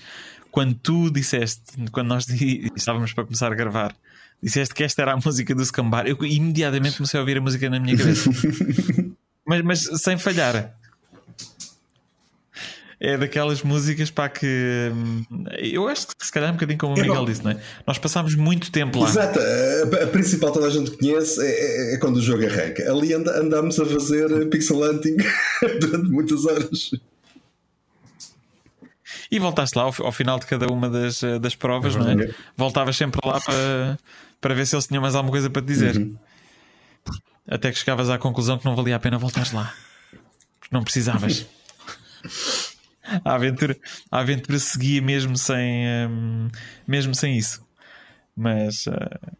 quando tu disseste, quando nós estávamos para começar a gravar, disseste que esta era a música do Scambar, eu imediatamente comecei a ouvir a música na minha cabeça, mas, mas sem falhar. É daquelas músicas para que hum, eu acho que se calhar é um bocadinho como o Miguel disse, não é? Nós passámos muito tempo lá. Exato, a, principal toda a gente conhece é, é- é quando o jogo arranca. Ali andámos a fazer pixel hunting durante muitas horas. E voltaste lá ao, ao final de cada uma das, eh, das provas, não é? Voltavas sempre lá para, para ver se eles tinham mais alguma coisa para te dizer. Uhum. Até que chegavas à conclusão que não valia a pena voltares lá. Porque não precisavas. a, aventura, a aventura seguia mesmo sem, hum, mesmo sem isso. Mas ah,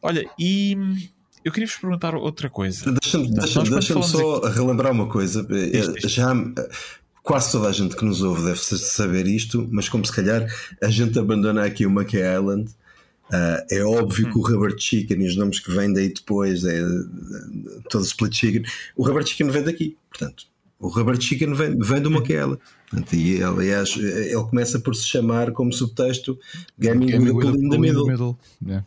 olha, e eu queria vos perguntar outra coisa. Deixa-me deixa deixa só relembrar uma coisa. Diz, diz. Já quase toda a gente que nos ouve deve saber isto, mas como se calhar a gente abandona aqui o Monkey Island. ah, é óbvio Hum. que o Rubber Chicken e os nomes que vêm daí depois, é, todo o Split Chicken, o Rubber Chicken vem daqui, portanto, o Rubber Chicken vem, vem do Island. E aliás, ele começa por se chamar como subtexto Gaming, Gaming with the Middle. Yeah.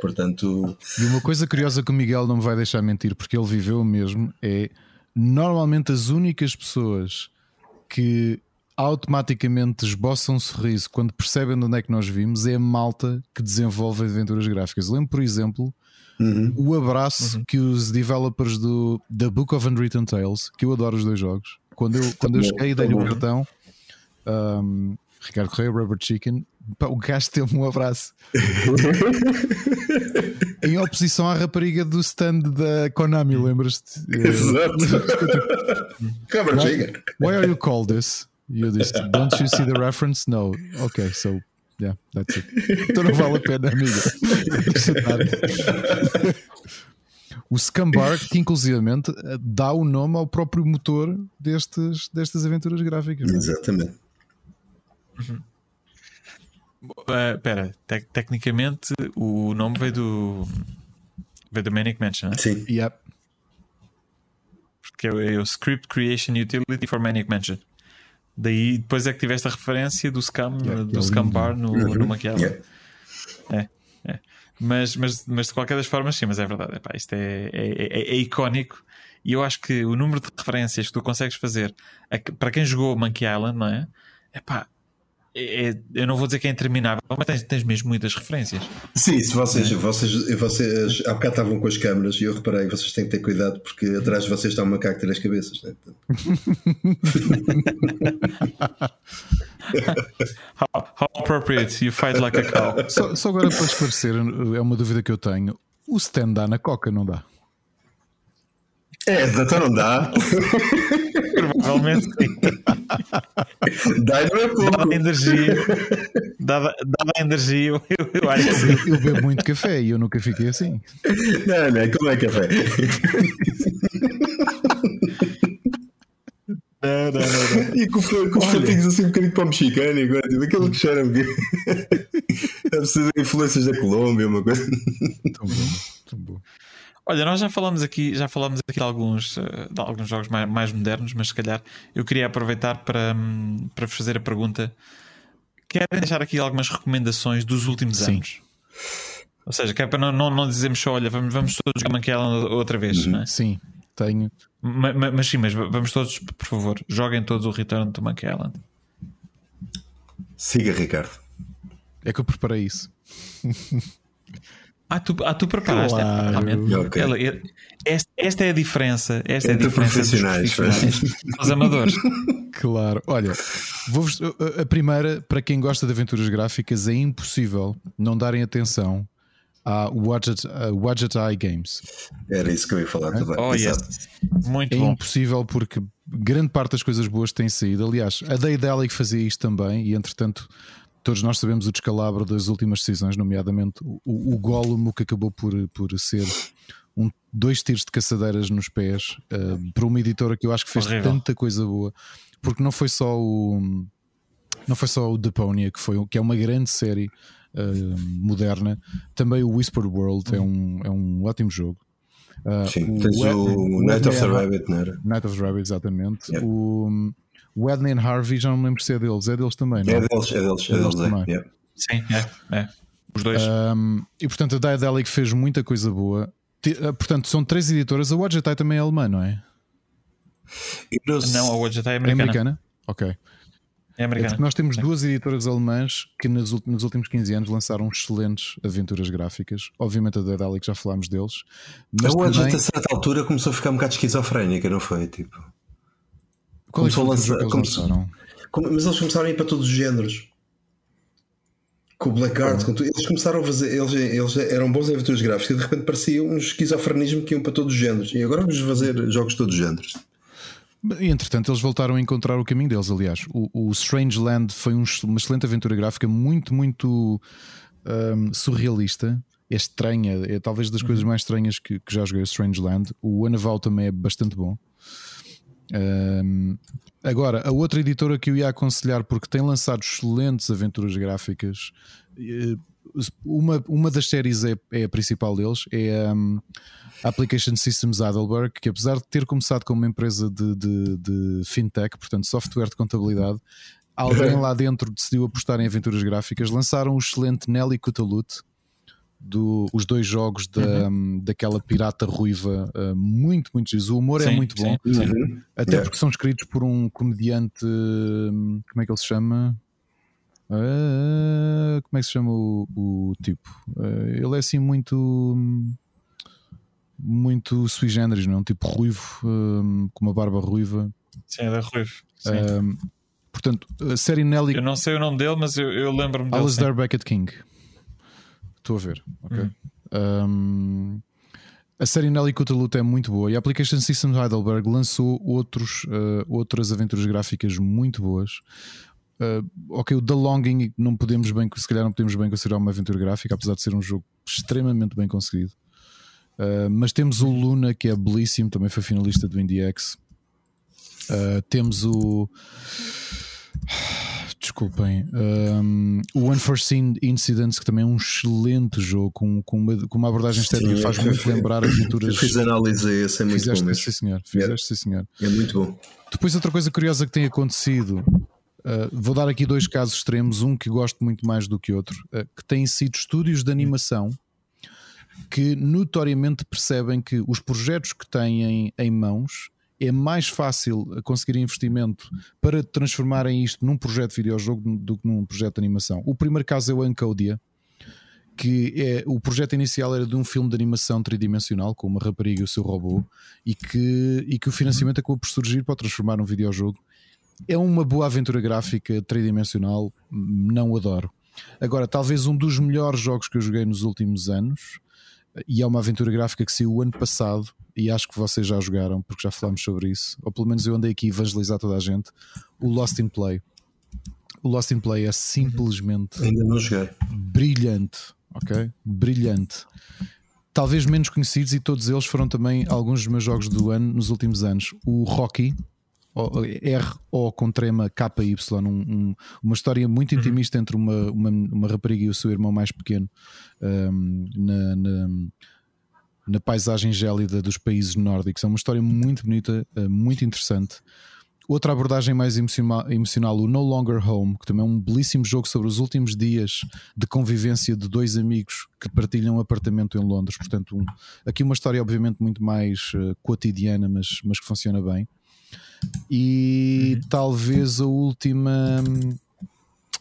Portanto, E uma coisa curiosa que o Miguel não me vai deixar mentir, porque ele viveu mesmo, é normalmente as únicas pessoas que automaticamente esboçam um sorriso quando percebem de onde é que nós vimos é a malta que desenvolve aventuras gráficas. Lembro, por exemplo, o abraço que os developers do The Book of Unwritten Tales, que eu adoro os dois jogos, quando eu, quando eu cheguei e dei-lhe o cartão, um, Ricardo Correia, Rubber Chicken, pá, o gajo teve um abraço. em oposição à rapariga do stand da Konami, lembras-te? Exato. Rubber Chicken. why are you called this? You dissed, don't you see the reference? No. Okay, so yeah, that's it. Então não vale a pena, amiga. O Scumbar, que inclusivamente eh, dá o nome ao próprio motor destes, destas aventuras gráficas. é? Exatamente. Espera, uh, te tecnicamente o nome veio do. veio do Manic Mansion, né? Sim. Yep. Porque é o Script Creation Utility for Manic Mansion. Daí depois é que tiveste a referência do Scam, Yeah, do é Scam. Bar no, Uhum. no. Yeah. É, é. Mas, mas, mas de qualquer das formas, sim, mas é verdade. Epá, isto é, é, é- é icónico. E eu acho que o número de referências que tu consegues fazer a para quem jogou Monkey Island, não é? Epá, é, é- eu não vou dizer que é interminável, mas tens, tens mesmo muitas referências. Sim, se vocês, vocês, vocês há bocado estavam com as câmaras e eu reparei vocês têm que ter cuidado porque atrás de vocês está um macaco de três cabeças. Né? How, how appropriate, you fight like a cow. Só, só agora para esclarecer, é uma dúvida que eu tenho. O stand dá na coca, não dá? É, então não dá. Provavelmente sim. Dá e não é pouco. Dada a energia, dada, dada a energia, eu, eu acho que sim. Eu bebo muito café e eu nunca fiquei assim. Não, não, como é café? Não, não, não, não. E com, com os patinhos assim um bocadinho para o mexicano, e agora, tipo, aquele que cheira um bocadinho. É preciso de influências da Colômbia, uma coisa. Tão bom, tão bom. Olha, nós já falamos aqui, já falamos aqui de alguns, eh, de alguns jogos mais, mais modernos, mas se calhar eu queria aproveitar para, hum, para vos fazer a pergunta. Querem deixar aqui algumas recomendações dos últimos Sim. anos? Ou seja, que é para não, não, não dizermos só, olha, vamos, vamos todos jogar Monkey Island outra vez, não é? Sim, tenho. Ma- ma- Mas, sim, mas vamos todos, por favor, joguem todos o Return to Monkey Island. Siga, Ricardo. É que eu preparei isso. Ah, tu, ah, tu preparaste. é, Claro. realmente. Ok. Ela- é- esta, esta é a diferença. Esta é a Entre diferença dos profissionais, profissionais aos amadores. Claro, olha, vou-vos- a- primeira, para quem gosta de aventuras gráficas, é impossível não darem atenção à Wadget Eye Games. Era isso que eu ia falar também. Oh, yes. Muito É bom. impossível porque grande parte das coisas boas têm saído. Aliás, a Daedalic fazia isto também, e entretanto, todos nós sabemos o descalabro das últimas decisões, nomeadamente o, o Gollum, o que acabou por, por ser um, dois tiros de caçadeiras nos pés uh, para uma editora que eu acho que fez Horrível. tanta coisa boa, porque não foi só o. Não foi só o Deponia, que, foi, que é uma grande série uh, moderna, também o Whisper World é, um, é um ótimo jogo. Uh, Sim, tens Wed- o Night of the Rabbit, não era? Night of the Rabbit, exatamente. Yeah. O o Edney and Harvey, já não me lembro se é deles, é deles também, não É é? deles, é deles, é É deles. deles é. também. Yeah. Sim, é, é. Os dois. Um, e portanto a Daedalic fez muita coisa boa. Ah, Portanto, são três editoras. A Wadgetai também é alemã, não é? Não a Wadget é É americana. americana? Ok. É É americana. porque nós temos duas editoras alemãs que nos, últimos 15 anos lançaram excelentes aventuras gráficas. Obviamente a Daedalic já falámos deles. Mas a Wadget também, a certa altura começou a ficar um bocado esquizofrénica, não foi? Tipo, é começou foi a lançar- como- mas eles começaram a ir para todos os géneros. Com o Blackguard, com tudo. eles começaram a fazer. Eles, eles eram bons em aventuras gráficas e de repente pareciam um esquizofrenismo que iam para todos os géneros. E agora vamos fazer jogos de todos os géneros. E entretanto, eles voltaram a encontrar o caminho deles. Aliás, o, o Strange Land foi um- uma excelente aventura gráfica, muito, muito hum, surrealista. É estranha, é talvez das coisas mais estranhas que, que já joguei. O Strange Land. O Anaval também é bastante bom. Hum, agora, a outra editora que eu ia aconselhar, porque tem lançado excelentes aventuras gráficas, eh, uma, uma das séries é, é a principal deles, é hum, a Application Systems Heidelberg, que apesar de ter começado como uma empresa de, de- de fintech, portanto software de contabilidade, alguém lá dentro decidiu apostar em aventuras gráficas, lançaram o excelente Nelly Cutalut, do, os dois jogos da, daquela pirata ruiva, uh, muito, muito giros. O humor é Sim, muito bom, sim, sim. até Yeah. porque são escritos por um comediante, hum, como é que ele se chama? Ah, como é que se chama o, o tipo? Ah, ele é assim muito hum, muito sui generis, não é? Um tipo ruivo, hum, com uma barba ruiva. Sim, é da Ruivo. Sim. Hum, portanto, a série Nelly Eu não sei o nome dele, mas eu, eu lembro-me dele. Alasdair Beckett King. Estou a ver, ok. Um, a série Nelly Cutaluta é muito boa e a Application Systems Heidelberg lançou outros, uh, outras aventuras gráficas muito boas. Uh, ok, o The Longing não podemos bem, se calhar não podemos bem considerar uma aventura gráfica, apesar de ser um jogo extremamente bem conseguido. Uh, mas temos o Luna, que é belíssimo, também foi finalista do IndieX. Temos o. desculpem. Um, o Unforeseen Incidents, que também é um excelente jogo, com, com, uma, com uma abordagem estética que faz muito lembrar aventuras. Eu fiz análise a esse, é muito Fizeste, bom mesmo. sim, senhor. Fizeste, sim, senhor. É muito bom. Depois, outra coisa curiosa que tem acontecido, uh, vou dar aqui dois casos extremos, um que gosto muito mais do que outro, uh, que têm sido estúdios de animação que notoriamente percebem que os projetos que têm em mãos é mais fácil conseguir investimento para transformarem isto num projeto de videojogo do que num projeto de animação. O primeiro caso é o Encodia, que é o projeto inicial era de um filme de animação tridimensional com uma rapariga e o seu robô e que, e que o financiamento acabou por surgir para transformar num videojogo. É uma boa aventura gráfica tridimensional, não adoro. Agora, talvez um dos melhores jogos que eu joguei nos últimos anos, e é uma aventura gráfica que saiu o ano passado, e acho que vocês já jogaram, porque já falámos sobre isso, ou pelo menos eu andei aqui a evangelizar toda a gente. O Lost in Play. O Lost in Play é simplesmente Ainda não joguei. brilhante, ok? Brilhante. Talvez menos conhecidos, e todos eles foram também alguns dos meus jogos do ano nos últimos anos. O Rocky, R-O com trema KY, um, um, uma história muito intimista entre uma, uma, uma, rapariga e o seu irmão mais pequeno um, na, na, na, paisagem gélida dos países nórdicos. É uma história muito bonita, uh, muito interessante. Outra abordagem mais emocional, emocional, o No Longer Home, que também é um belíssimo jogo sobre os últimos dias de convivência de dois amigos que partilham um apartamento em Londres. Portanto, um, aqui uma história, obviamente, muito mais uh, cotidiana, mas, mas que funciona bem. E uhum. talvez a última.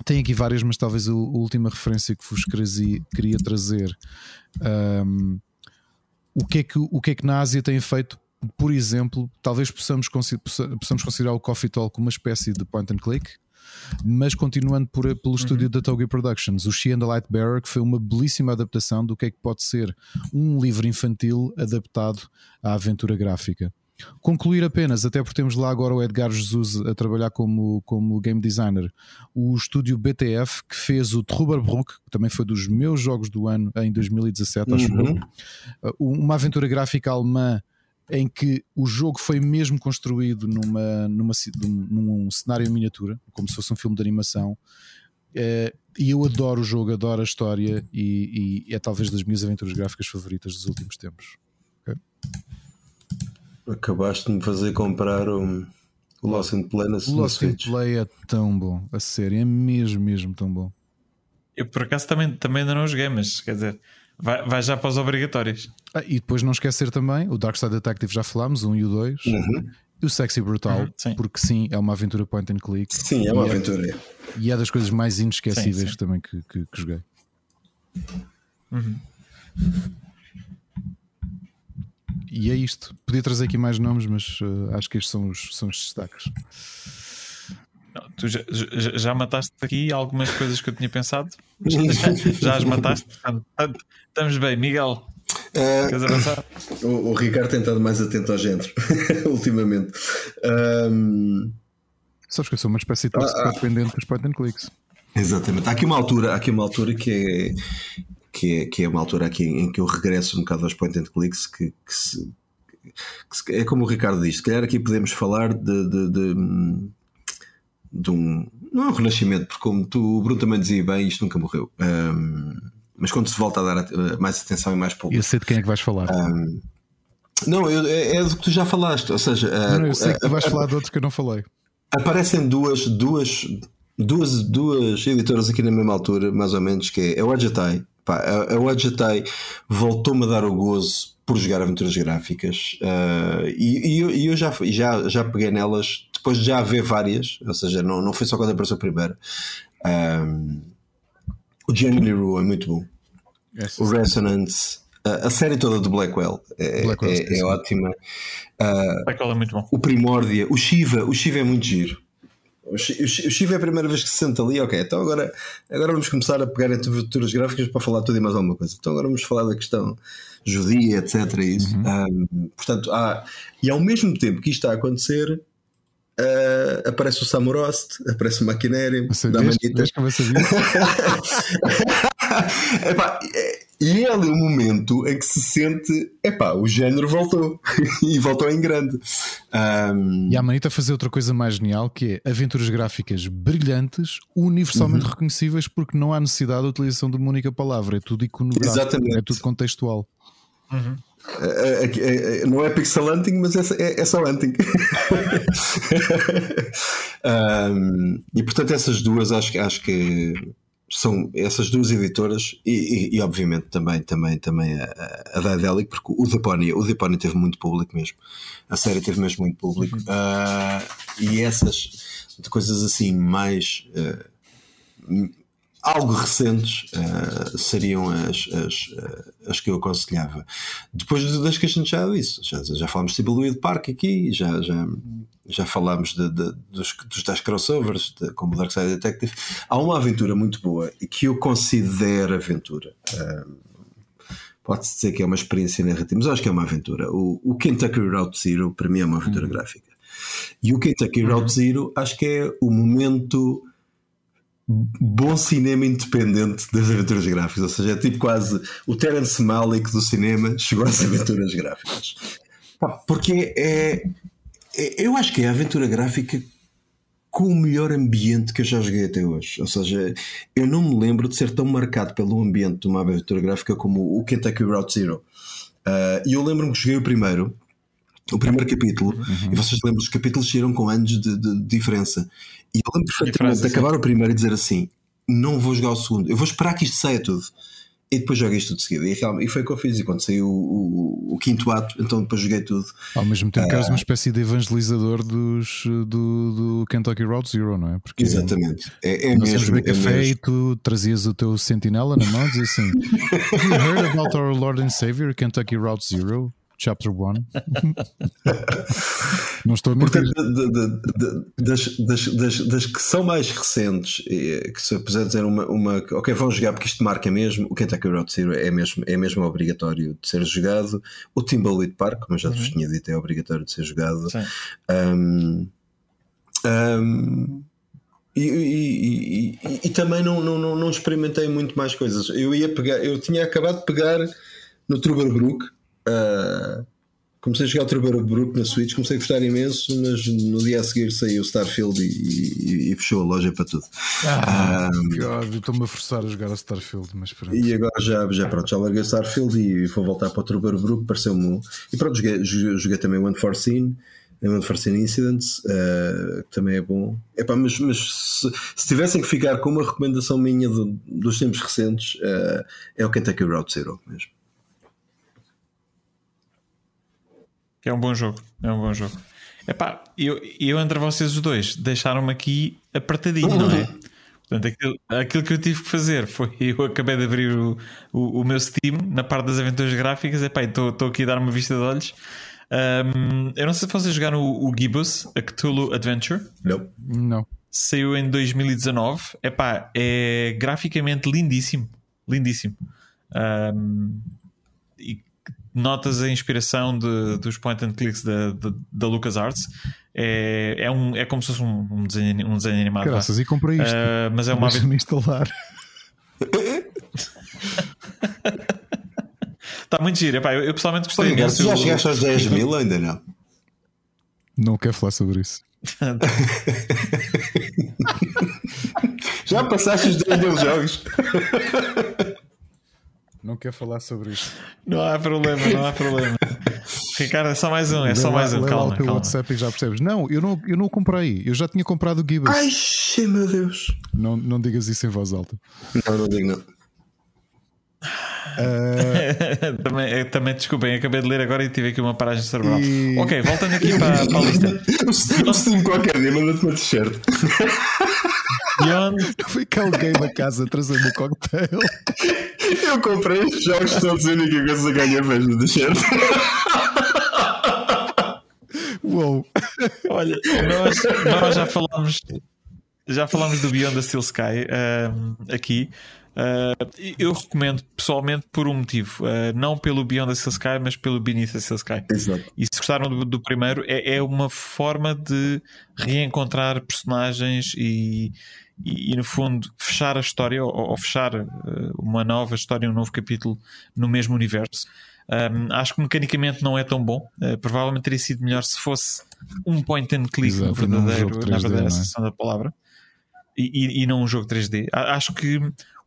Tem aqui várias, mas talvez a última referência que vos queria trazer. Um, o, que é que, o que é que na Ásia tem feito? Por exemplo, talvez possamos, possamos considerar o Coffee Talk uma espécie de point and click, mas continuando por, pelo uhum. estúdio da Togi Productions, o She and the Light Bearer, que foi uma belíssima adaptação do que é que pode ser um livro infantil adaptado à aventura gráfica. Concluir apenas, até porque temos lá agora o Edgar Jesus a trabalhar como, como game designer, o estúdio BTF que fez o Trubberbrook, que também foi dos meus jogos do ano em 2017, acho uhum. Uh, uma aventura gráfica alemã em que o jogo foi mesmo construído numa, numa, num cenário em miniatura, como se fosse um filme de animação. Uh, e eu adoro o jogo, adoro a história e, e é talvez das minhas aventuras gráficas favoritas dos últimos tempos. Okay? Acabaste de me fazer comprar o, o Lost in Play na O Lost in Play é tão bom, a sério, é mesmo, mesmo tão bom. Eu por acaso também, também ainda não joguei, mas quer dizer, vai, vai já para os obrigatórios. Ah, e depois não esquecer também, o Dark Side Detective já falámos, um e o dois. Uhum. E o Sexy Brutal, uhum, sim. porque sim, é uma aventura point and click. Sim, é uma é aventura. É, e é das coisas mais inesquecíveis sim, sim. também que, que, que joguei. Uhum. E é isto. Podia trazer aqui mais nomes, mas uh, acho que estes são os, são os destaques. Não, tu já, já, já, mataste aqui algumas coisas que eu tinha pensado. Já, já as mataste. Estamos bem, Miguel. Uh, Queres avançar? O, o, Ricardo tem estado mais atento ao género ultimamente. Um... Sabes que eu sou uma espécie de ah, ah, dependente dos point and clicks. Exatamente. Há aqui uma altura, há aqui uma altura que é que é, que é uma altura aqui em que eu regresso um bocado aos point and clicks que, que, se, que se, é como o Ricardo diz, se calhar aqui podemos falar de, de, de, de um não é um renascimento, porque como tu, o Bruno também dizia bem, isto nunca morreu. Um, mas quando se volta a dar mais atenção e mais público. Eu sei de quem é que vais falar. Um, não, eu, é, é do que tu já falaste. Ou seja, não, eu sei que tu vais falar de outros que eu não falei. Aparecem duas, duas, duas, duas editoras aqui na mesma altura, mais ou menos, que é, é o Agitai Pá, a, Wajatai voltou-me a dar o gozo por jogar aventuras gráficas uh, e, e, eu, eu, já, já, já peguei nelas depois de já haver várias, ou seja, não, não foi só quando apareceu a primeira. Um, o Genuine Rue é muito bom. Yes, o Resonance, a, a, série toda do Blackwell é, Blackwell, é, é ótima. Uh, Blackwell é muito bom. O Primórdia, o Shiva, o Shiva é muito giro. O Chivo é a primeira vez que se senta ali, ok, então agora, agora vamos começar a pegar em aventuras gráficas para falar tudo e mais alguma coisa. Então agora vamos falar da questão judia, etc. Isso. Uhum. Um, portanto, há, e ao mesmo tempo que isto está a acontecer, uh, aparece o Samurost, aparece o Maquinério, da Manita. Epá, é, E é ali um momento em que se sente, epá, o género voltou e voltou em grande. Um... E a Manita fazer outra coisa mais genial que é aventuras gráficas brilhantes, universalmente uhum. reconhecíveis, porque não há necessidade da utilização de uma única palavra, é tudo iconográfico, Exatamente. é tudo contextual. Uhum. É, é, é, não é pixelanting, mas é, é, só hunting. um, e portanto, essas duas acho, acho que são essas duas editoras e, e, e, obviamente também também também a, a Daedalic porque o Deponia o Deponia teve muito público mesmo. A série teve mesmo muito público. Uh, e essas coisas assim mais uh, algo recentes uh, seriam as, as, as que eu aconselhava. Depois das que a gente já disse, já, já falámos de Tibeluid Park aqui, já, já, já falámos de, de, dos, dos tais crossovers, de, como Dark Side Detective. Há uma aventura muito boa e que eu considero aventura. Uh, Pode-se dizer que é uma experiência narrativa, mas acho que é uma aventura. O, o Kentucky Route Zero, para mim, é uma aventura uhum. gráfica. E o Kentucky Route uhum. Zero, acho que é o momento bom cinema independente das aventuras gráficas, ou seja, é tipo quase o Terence Malick do cinema chegou às aventuras gráficas. Porque é, é, eu acho que é a aventura gráfica com o melhor ambiente que eu já joguei até hoje. Ou seja, eu não me lembro de ser tão marcado pelo ambiente de uma aventura gráfica como o Kentucky Route Zero. Uh, e eu lembro-me que joguei o primeiro o primeiro capítulo, uhum. e vocês lembram, os capítulos saíram com anos de, de, de diferença. E eu lembro perfeitamente de acabar o primeiro e dizer assim: não vou jogar o segundo, eu vou esperar que isto saia tudo. E depois joguei isto tudo de seguida. E, realmente, e foi o que eu fiz. E quando saiu o, o, o quinto ato, então depois joguei tudo. Ao mesmo tempo que eras uma ah. espécie de evangelizador dos, do, do Kentucky Route Zero, não é? Porque Exatamente. É, é nós mesmo. beber é café mesmo. e tu trazias o teu sentinela na mão e dizias assim: Have you heard about our Lord and Savior, Kentucky Route Zero? Chapter 1. Não estou a mentir. Portanto, de, de, de, das, das, das, das, que são mais recentes, que se eu puser dizer uma, uma. Ok, vão jogar porque isto marca mesmo. O Kentucky Road Zero é mesmo, é mesmo obrigatório de ser jogado. O Timberlake Park, como eu já vos uhum. tinha dito, é obrigatório de ser jogado. Um, um, e, e, e, e, também não, não, não, experimentei muito mais coisas. Eu ia pegar, eu tinha acabado de pegar no Truberbrook Uh, comecei a jogar Trevor Brook na Switch, comecei a gostar imenso, mas no dia a seguir saiu Starfield e, e, e fechou a loja para tudo. Ah, um, estou-me a forçar a jogar a Starfield, mas pronto. E agora já, já, pronto, já larguei Starfield e vou voltar para o Trevor Brook, pareceu-me. E pronto, joguei, joguei também Scene. One for Scene Incidents, uh, que também é bom. Epá, mas mas se, se, tivessem que ficar com uma recomendação minha dos tempos recentes, uh, é o Kentucky Route Zero mesmo. Que é um bom jogo. É um bom jogo. Epá, eu, eu entre vocês os dois deixaram-me aqui apertadinho, não é? Portanto, aquilo, aquilo, que eu tive que fazer foi eu acabei de abrir o, o, o meu Steam na parte das aventuras gráficas. Epá, estou aqui a dar uma vista de olhos. Um, eu não sei se vocês jogaram o, o Gibbous, a Cthulhu Adventure. Não. Não. Saiu em 2019. Epá, é graficamente lindíssimo. Lindíssimo. Um, e notas a inspiração de, dos point and clicks da, da, da LucasArts. É, é, um, é como se fosse um, um, desenho, um desenho animado. Graças, e comprei isto. Uh, mas é uma vez. instalar. Está muito giro. Epá, eu, eu pessoalmente gostei. Olha, já chegaste aos 10 mil ainda não? Não quero falar sobre isso. já passaste os 10 mil jogos. Não quer falar sobre isso. Não há problema, não há problema. Ricardo, é só mais um, é só mais um. Calma, pelo WhatsApp e já percebes. Não, eu não, eu não comprei. Eu já tinha comprado o Gibbous. Ai, meu Deus. Não, não digas isso em voz alta. Não, não digo não. Uh... também, também desculpem, acabei de ler agora e tive aqui uma paragem cerebral. E... Ok, voltando aqui para, para a lista. O Steam qualquer dia manda-te uma t-shirt. Beyond. Foi que alguém da casa trazer-me o cocktail. Eu comprei os jogos todos a única coisa que ganhei fez no t-shirt. Uou. Olha, nós, nós já falámos já falámos do Beyond the Steel Sky um, aqui. Uh, eu recomendo pessoalmente por um motivo, uh, não pelo Beyond the Sky, mas pelo Beneath the Sky. Exato. E se gostaram do, do primeiro, é, é, uma forma de reencontrar personagens e, e, e, no fundo fechar a história ou, ou fechar uh, uma nova história, um novo capítulo no mesmo universo. Um, acho que mecanicamente não é tão bom. Uh, provavelmente teria sido melhor se fosse um point and click Exato, verdadeiro, 3D, na verdadeira não é? sensação da palavra e, e, e, não um jogo 3D. Acho que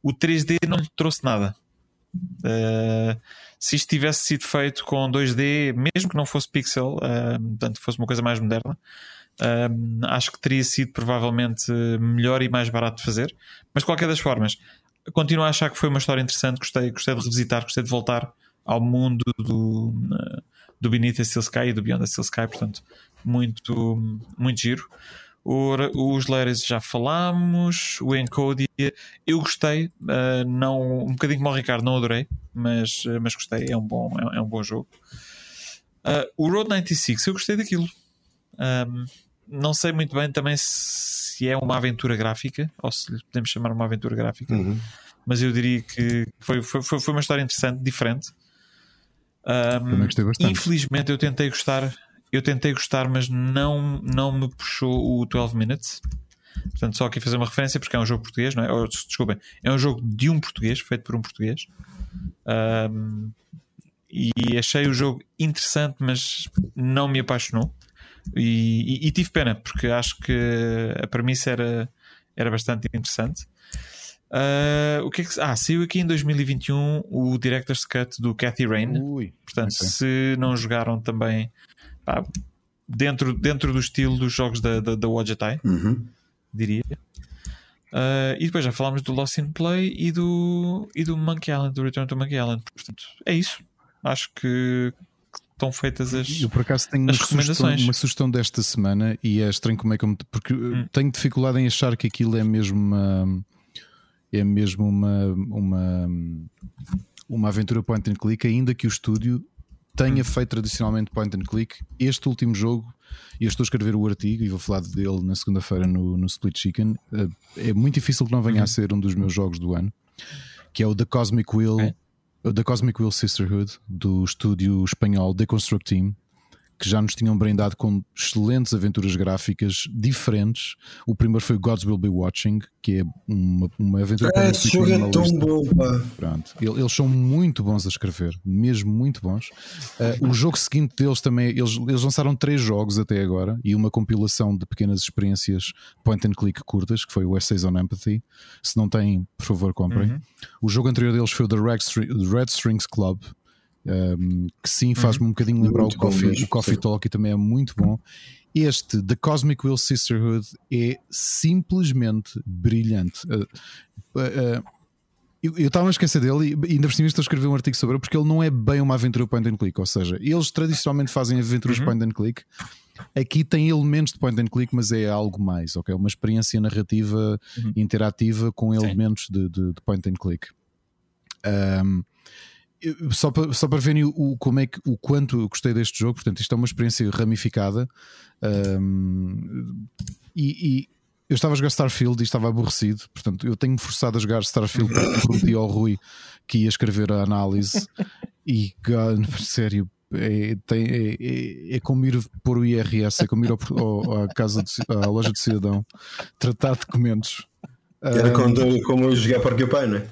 o 3D não lhe trouxe nada. Uh, se isto tivesse sido feito com 2D, mesmo que não fosse pixel, uh, portanto fosse uma coisa mais moderna, uh, acho que teria sido provavelmente melhor e mais barato de fazer. Mas de qualquer das formas, continuo a achar que foi uma história interessante. Gostei, gostei de revisitar, gostei de voltar ao mundo do, do Beneath the Steel Sky e do Beyond the Steel Sky, portanto, muito, muito giro. O, os Letters já falámos, o Encodia eu gostei, uh, não, um bocadinho como o Ricardo, não adorei, mas, uh, mas gostei, é um bom, é, é um bom jogo. Uh, o Road 96, eu gostei daquilo. Um, não sei muito bem também se é uma aventura gráfica ou se lhe podemos chamar uma aventura gráfica, Uhum. mas eu diria que foi, foi, foi, uma história interessante, diferente. Um, bastante. Infelizmente eu tentei gostar, eu tentei gostar, mas não, não me puxou o 12 Minutes. Portanto, só aqui fazer uma referência porque é um jogo português, não é? Ou, desculpem, é um jogo de um português, feito por um português. Um, e achei o jogo interessante, mas não me apaixonou. E, e, e, tive pena, porque acho que a premissa era, era bastante interessante. Uh, o que é que, ah, saiu aqui em 2021 o Director's Cut do Cathy Rain. Ui, Portanto, ok. se não jogaram também pá, dentro, dentro do estilo dos jogos da, da, da Wajatai, Uhum. diria. Uh, e depois já falámos do Lost in Play e do, e do Monkey Island, do Return to Monkey Island. Portanto, é isso. Acho que, estão feitas as. Eu por acaso tenho uma As sugestão, recomendações. Hum. uma sugestão desta semana e é estranho como é que eu me. Porque eu tenho dificuldade em achar que aquilo é mesmo uma. É mesmo uma. Uma, uma aventura point and click, ainda que o estúdio tenha Hum. feito tradicionalmente point and click. Este último jogo, e eu estou a escrever o artigo e vou falar dele na segunda-feira no, no Split Chicken. eh, É muito difícil que não venha Uhum. a ser um dos meus jogos do ano, que é o The Cosmic Wheel. O The Cosmic Wheel Sisterhood do estúdio espanhol Deconstruct Team, que já nos tinham brindado com excelentes aventuras gráficas diferentes. O primeiro foi Gods Will Be Watching, que é uma, uma aventura para esse jogo é tão bom, pá. Pronto. Ele- Eles são muito bons a escrever, mesmo muito bons. Uh, o jogo seguinte deles também, eles, eles lançaram três jogos até agora e uma compilação de pequenas experiências point and click curtas, que foi o Essays on Empathy. Se não têm, por favor, comprem. Uhum. O jogo anterior deles foi o The Red, Stri- The Red Strings Club, um, que sim faz-me um bocadinho lembrar Muito o Coffee, mesmo, o Coffee sim. Talk e também é muito bom. Este, The Cosmic Will Sisterhood, é simplesmente brilhante. Uh, uh, uh, eu estava a esquecer dele e ainda por cima estou a escrever um artigo sobre ele porque ele não é bem uma aventura point and click, ou seja, eles tradicionalmente fazem aventuras Uhum. point and click. Aqui tem elementos de point and click, mas é algo mais, ok? Uma experiência narrativa Uhum. interativa com Sim. elementos de, de- de point and click. Um, só para, só para verem o, como é que, o quanto eu gostei deste jogo, portanto, isto é uma experiência ramificada. um, e, e eu estava a jogar Starfield e estava aborrecido, portanto, eu tenho-me forçado a jogar Starfield porque prometi ao Rui que ia escrever a análise. E, God, sério, é, tem- é- é- é como ir pôr o IRS, é como ir ao- ao- à, casa de, à loja de cidadão, tratar documentos. Era Um, quando, como eu joguei Porcupine, né?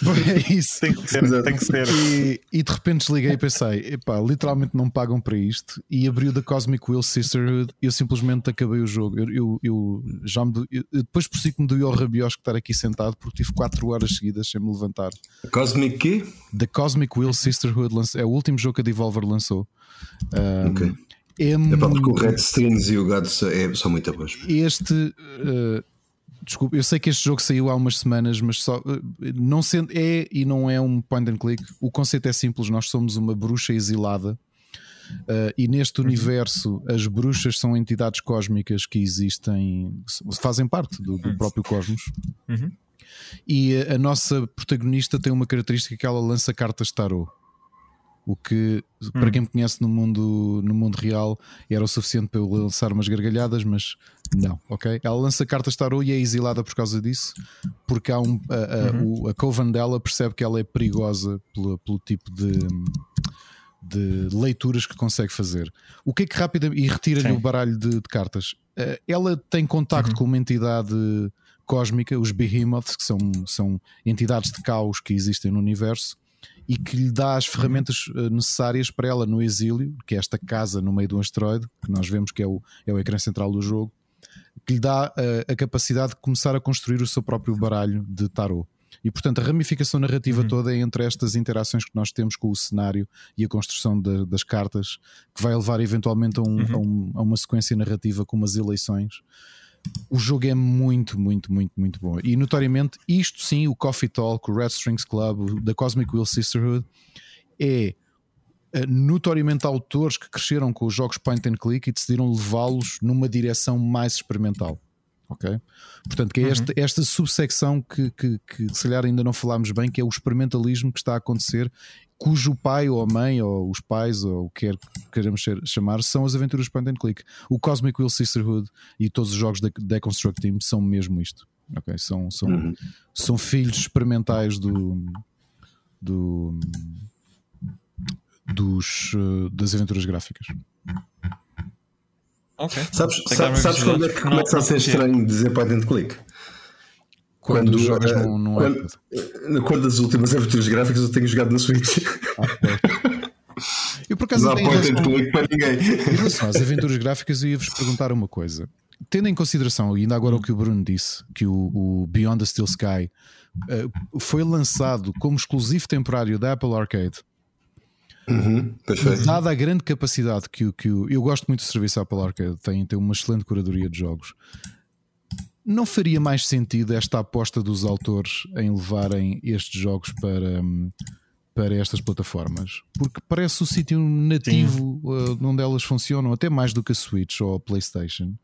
é isso. Tem que ser, tem que ser. E, e de repente desliguei e pensei: epá, literalmente não pagam para isto. E abriu da Cosmic Will Sisterhood e eu simplesmente acabei o jogo. Eu, eu, eu já me eu- depois por si que me doeu ao rabiosco estar aqui sentado porque tive 4 horas seguidas sem me levantar. Cosmic Key? The Cosmic Will Sisterhood é o último jogo que a Devolver lançou. Um, Ok. É É pá, porque o muito- Red Strings e o Gods é, são muito bons. este uh, desculpa, eu sei que este jogo saiu há umas semanas, mas só uh, não sendo é e não é um point and click. O conceito é simples: nós somos uma bruxa exilada. uh, e neste universo, as bruxas são entidades cósmicas que existem, fazem parte do, do próprio cosmos. Uhum. E a, a nossa protagonista tem uma característica que ela lança cartas tarot. O que, para quem me conhece no mundo, no mundo real, era o suficiente para eu lançar umas gargalhadas, mas não, ok? Ela lança cartas tarot e é exilada por causa disso, porque há um, a, a, o- a coven dela percebe que ela é perigosa pelo, pelo tipo de, de leituras que consegue fazer. O que é que rapidamente. E retira-lhe o baralho de, de cartas. Eh, Ela tem contacto com uma entidade cósmica, os behemoths, que são, são entidades de caos que existem no universo, e que lhe dá as ferramentas eh, necessárias para ela no exílio, que é esta casa no meio do asteroide, que nós vemos que é o, é o ecrã central do jogo, que lhe dá a, eh, a capacidade de começar a construir o seu próprio baralho de tarot. E portanto, a ramificação narrativa uhum. toda é entre estas interações que nós temos com o cenário e a construção de, das cartas, que vai levar eventualmente a, um, uhum. a, um, a, uma sequência narrativa com umas eleições. O jogo é muito, muito, muito, muito bom. E notoriamente, isto sim, o Coffee Talk, o Red Strings Club, The Cosmic Will Sisterhood, é eh, notoriamente autores que cresceram com os jogos point and click e decidiram levá-los numa direção mais experimental. Ok? Portanto, que é esta, uhum. esta subsecção que, que, que se calhar ainda não falámos bem, que é o experimentalismo que está a acontecer, cujo pai ou a mãe ou os pais ou o que quer que queremos chamar são as aventuras point and click. O Cosmic Will Sisterhood e todos os jogos da Deconstruct Team são mesmo isto. Ok? São, são, uhum. são filhos experimentais do, do dos, eh, das aventuras gráficas. Ok. Sabes, sabes, sabes quando é que começa a ser estranho dizer point and click? Quando, quando jogas uh, no, no quando, uh, quando as últimas aventuras gráficas eu tenho jogado na Switch. Ah, eu por acaso não and click para ninguém. Em relação às aventuras gráficas, eu ia-vos perguntar uma coisa. Tendo em consideração, e ainda agora o que o Bruno disse, que o, o Beyond the Steel Sky uh, foi lançado como exclusivo temporário da Apple Arcade Uhum, Dada a grande capacidade que o. Que o eu gosto muito do serviço Apple Arcade, tem, tem uma excelente curadoria de jogos. Não faria mais sentido esta aposta dos autores em levarem estes jogos para, para estas plataformas? Porque parece o sítio nativo uh, onde elas funcionam, até mais do que a Switch ou a PlayStation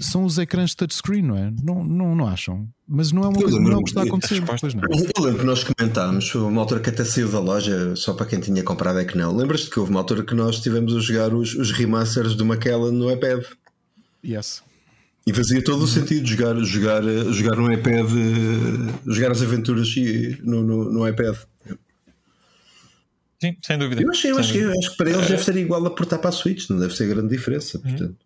são os ecrãs touchscreen, não é? Não, não, não acham? Mas não é uma coisa não é que está a acontecer. Pois não. Eu lembro que nós comentámos, uma altura que até saiu da loja, só para quem tinha comprado é que não. Lembras-te que houve uma altura que nós estivemos a jogar os, os remasters do Maquela no iPad? Yes. E fazia todo o sentido jogar, jogar, jogar no iPad, jogar as aventuras no, no, no iPad. Sim, sem dúvida. Eu acho, eu acho, eu acho que para eles é. deve ser igual a portar para a Switch, não deve ser grande diferença. Uhum. Portanto.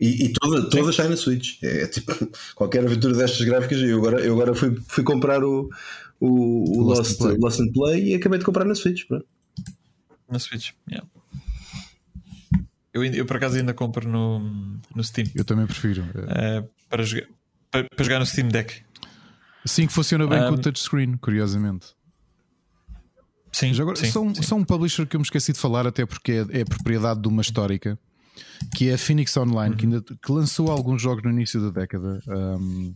E, e toda, toda sai na Switch. É, é, tipo qualquer aventura destas gráficas. Eu agora, eu agora fui, fui comprar o, o, o Lost, Lost, Lost and Play e acabei de comprar na Switch. Pronto. Na Switch, yeah. Eu, eu por acaso ainda compro no, no Steam. Eu também prefiro. Uh, para, jogar, para, para, jogar no Steam Deck. Sim, que funciona bem um, com o touchscreen, curiosamente. Sim, agora, sim, são, sim. são um publisher que eu me esqueci de falar, até porque é, é propriedade de uma histórica que é a Phoenix Online, uhum. que, ainda, que lançou alguns jogos no início da década. Um,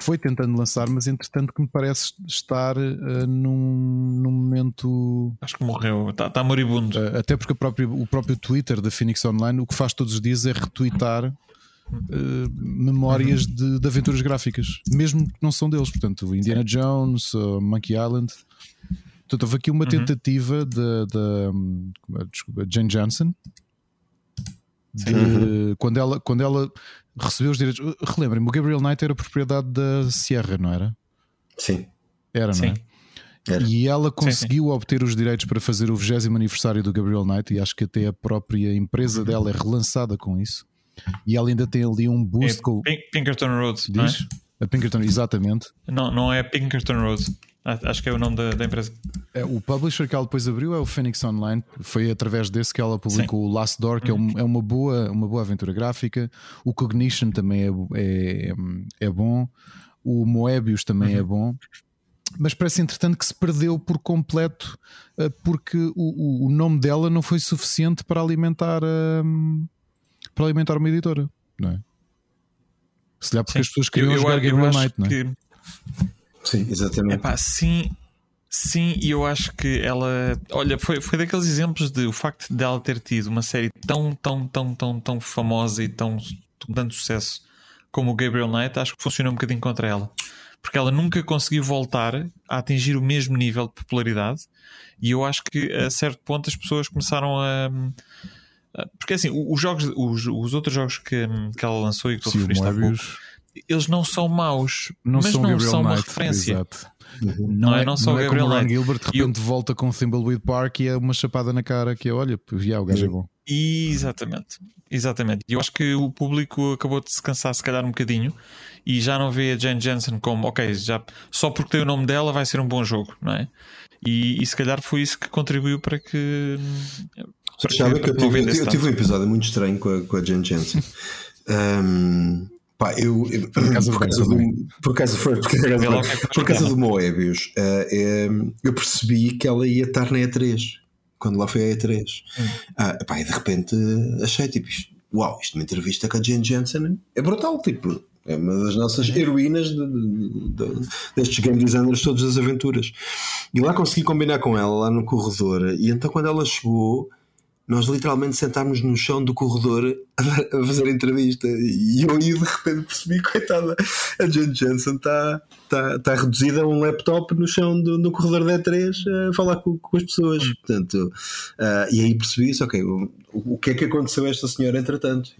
foi tentando lançar, mas entretanto que me parece estar uh, num, num, momento. Acho que morreu, está tá moribundo. Uh, até porque próprio, o próprio Twitter da Phoenix Online o que faz todos os dias é retweetar uh, memórias uhum. de, de, aventuras gráficas, mesmo que não são deles. Portanto, Indiana Jones, Monkey Island. Portanto, houve aqui uma uhum. tentativa da um, Jane Johnson, de, uhum. quando, ela, quando ela recebeu os direitos. Relembrem-me, o Gabriel Knight era propriedade da Sierra, não era? Sim. Era, sim. não é? Era. E ela conseguiu sim, sim. obter os direitos para fazer o 20 aniversário do Gabriel Knight, e acho que até a própria empresa uhum. dela é relançada com isso. E ela ainda tem ali um boost é, com. Pinkerton Road. Diz? Não é? A Pinkerton, exatamente. Não, não é Pinkerton Road. Acho que é o nome da, da empresa. É, o publisher que ela depois abriu é o Phoenix Online. Foi através desse que ela publicou Sim. o Last Door, que uhum. é, um, é, uma, boa, uma boa aventura gráfica. O Cognition também é, é, é bom. O Moebius também é uhum. é bom. Mas parece entretanto que se perdeu por completo eh, porque o, o nome dela não foi suficiente para alimentar um, para alimentar uma editora, não é? Se calhar porque Sim. as pessoas queriam eu, eu, jogar Gabriel Knight, não é? Que Sim, exatamente. Epá, sim, sim, e eu acho que ela. Olha, foi, foi daqueles exemplos de o facto dela ter tido uma série tão, tão, tão, tão, tão famosa e tão tanto sucesso como o Gabriel Knight, acho que funcionou um bocadinho contra ela. Porque ela nunca conseguiu voltar a atingir o mesmo nível de popularidade, e eu acho que a certo ponto as pessoas começaram a. Porque assim, os jogos, os, os outros jogos que, que ela lançou e que tu Sim, referiste há pouco eles não são maus, não mas são não Gabriel são Knight, uma referência. Exato. Uhum. Não, não, é, não, não é como Ron Gilbert de repente eu... volta com Thimbleweed Park e é uma chapada na cara que é, olha, já, o gajo é bom. Exatamente, exatamente. Eu acho que o público acabou de se cansar se calhar um bocadinho e já não vê a Jane Jensen como, ok, já, só porque tem o nome dela vai ser um bom jogo, não é? E, e se calhar foi isso que contribuiu para que. Para que, que, eu, tive, eu tive um episódio muito estranho com a, com a Jane Jensen. um, Pá, eu, eu por causa, por causa do, por causa, foi, por causa, por causa do Moebius, uh, eu percebi que ela ia estar na E3 quando lá foi a E3. Hum. Uh, pá, e de repente achei tipo isto, uau, isto é uma entrevista com a Jane Jensen é brutal, tipo, é uma das nossas heroínas de, de, de, destes game designers todas as aventuras. E lá consegui combinar com ela lá no corredor, e então quando ela chegou nós literalmente sentámos no chão do corredor a, fazer a entrevista e eu aí de repente percebi, coitada, a Jane Jensen está tá, tá reduzida a um laptop no chão do, no corredor da E3 a falar com, com as pessoas. Hum. Portanto, uh, e aí percebi isso, ok, o, o que é que aconteceu a esta senhora entretanto?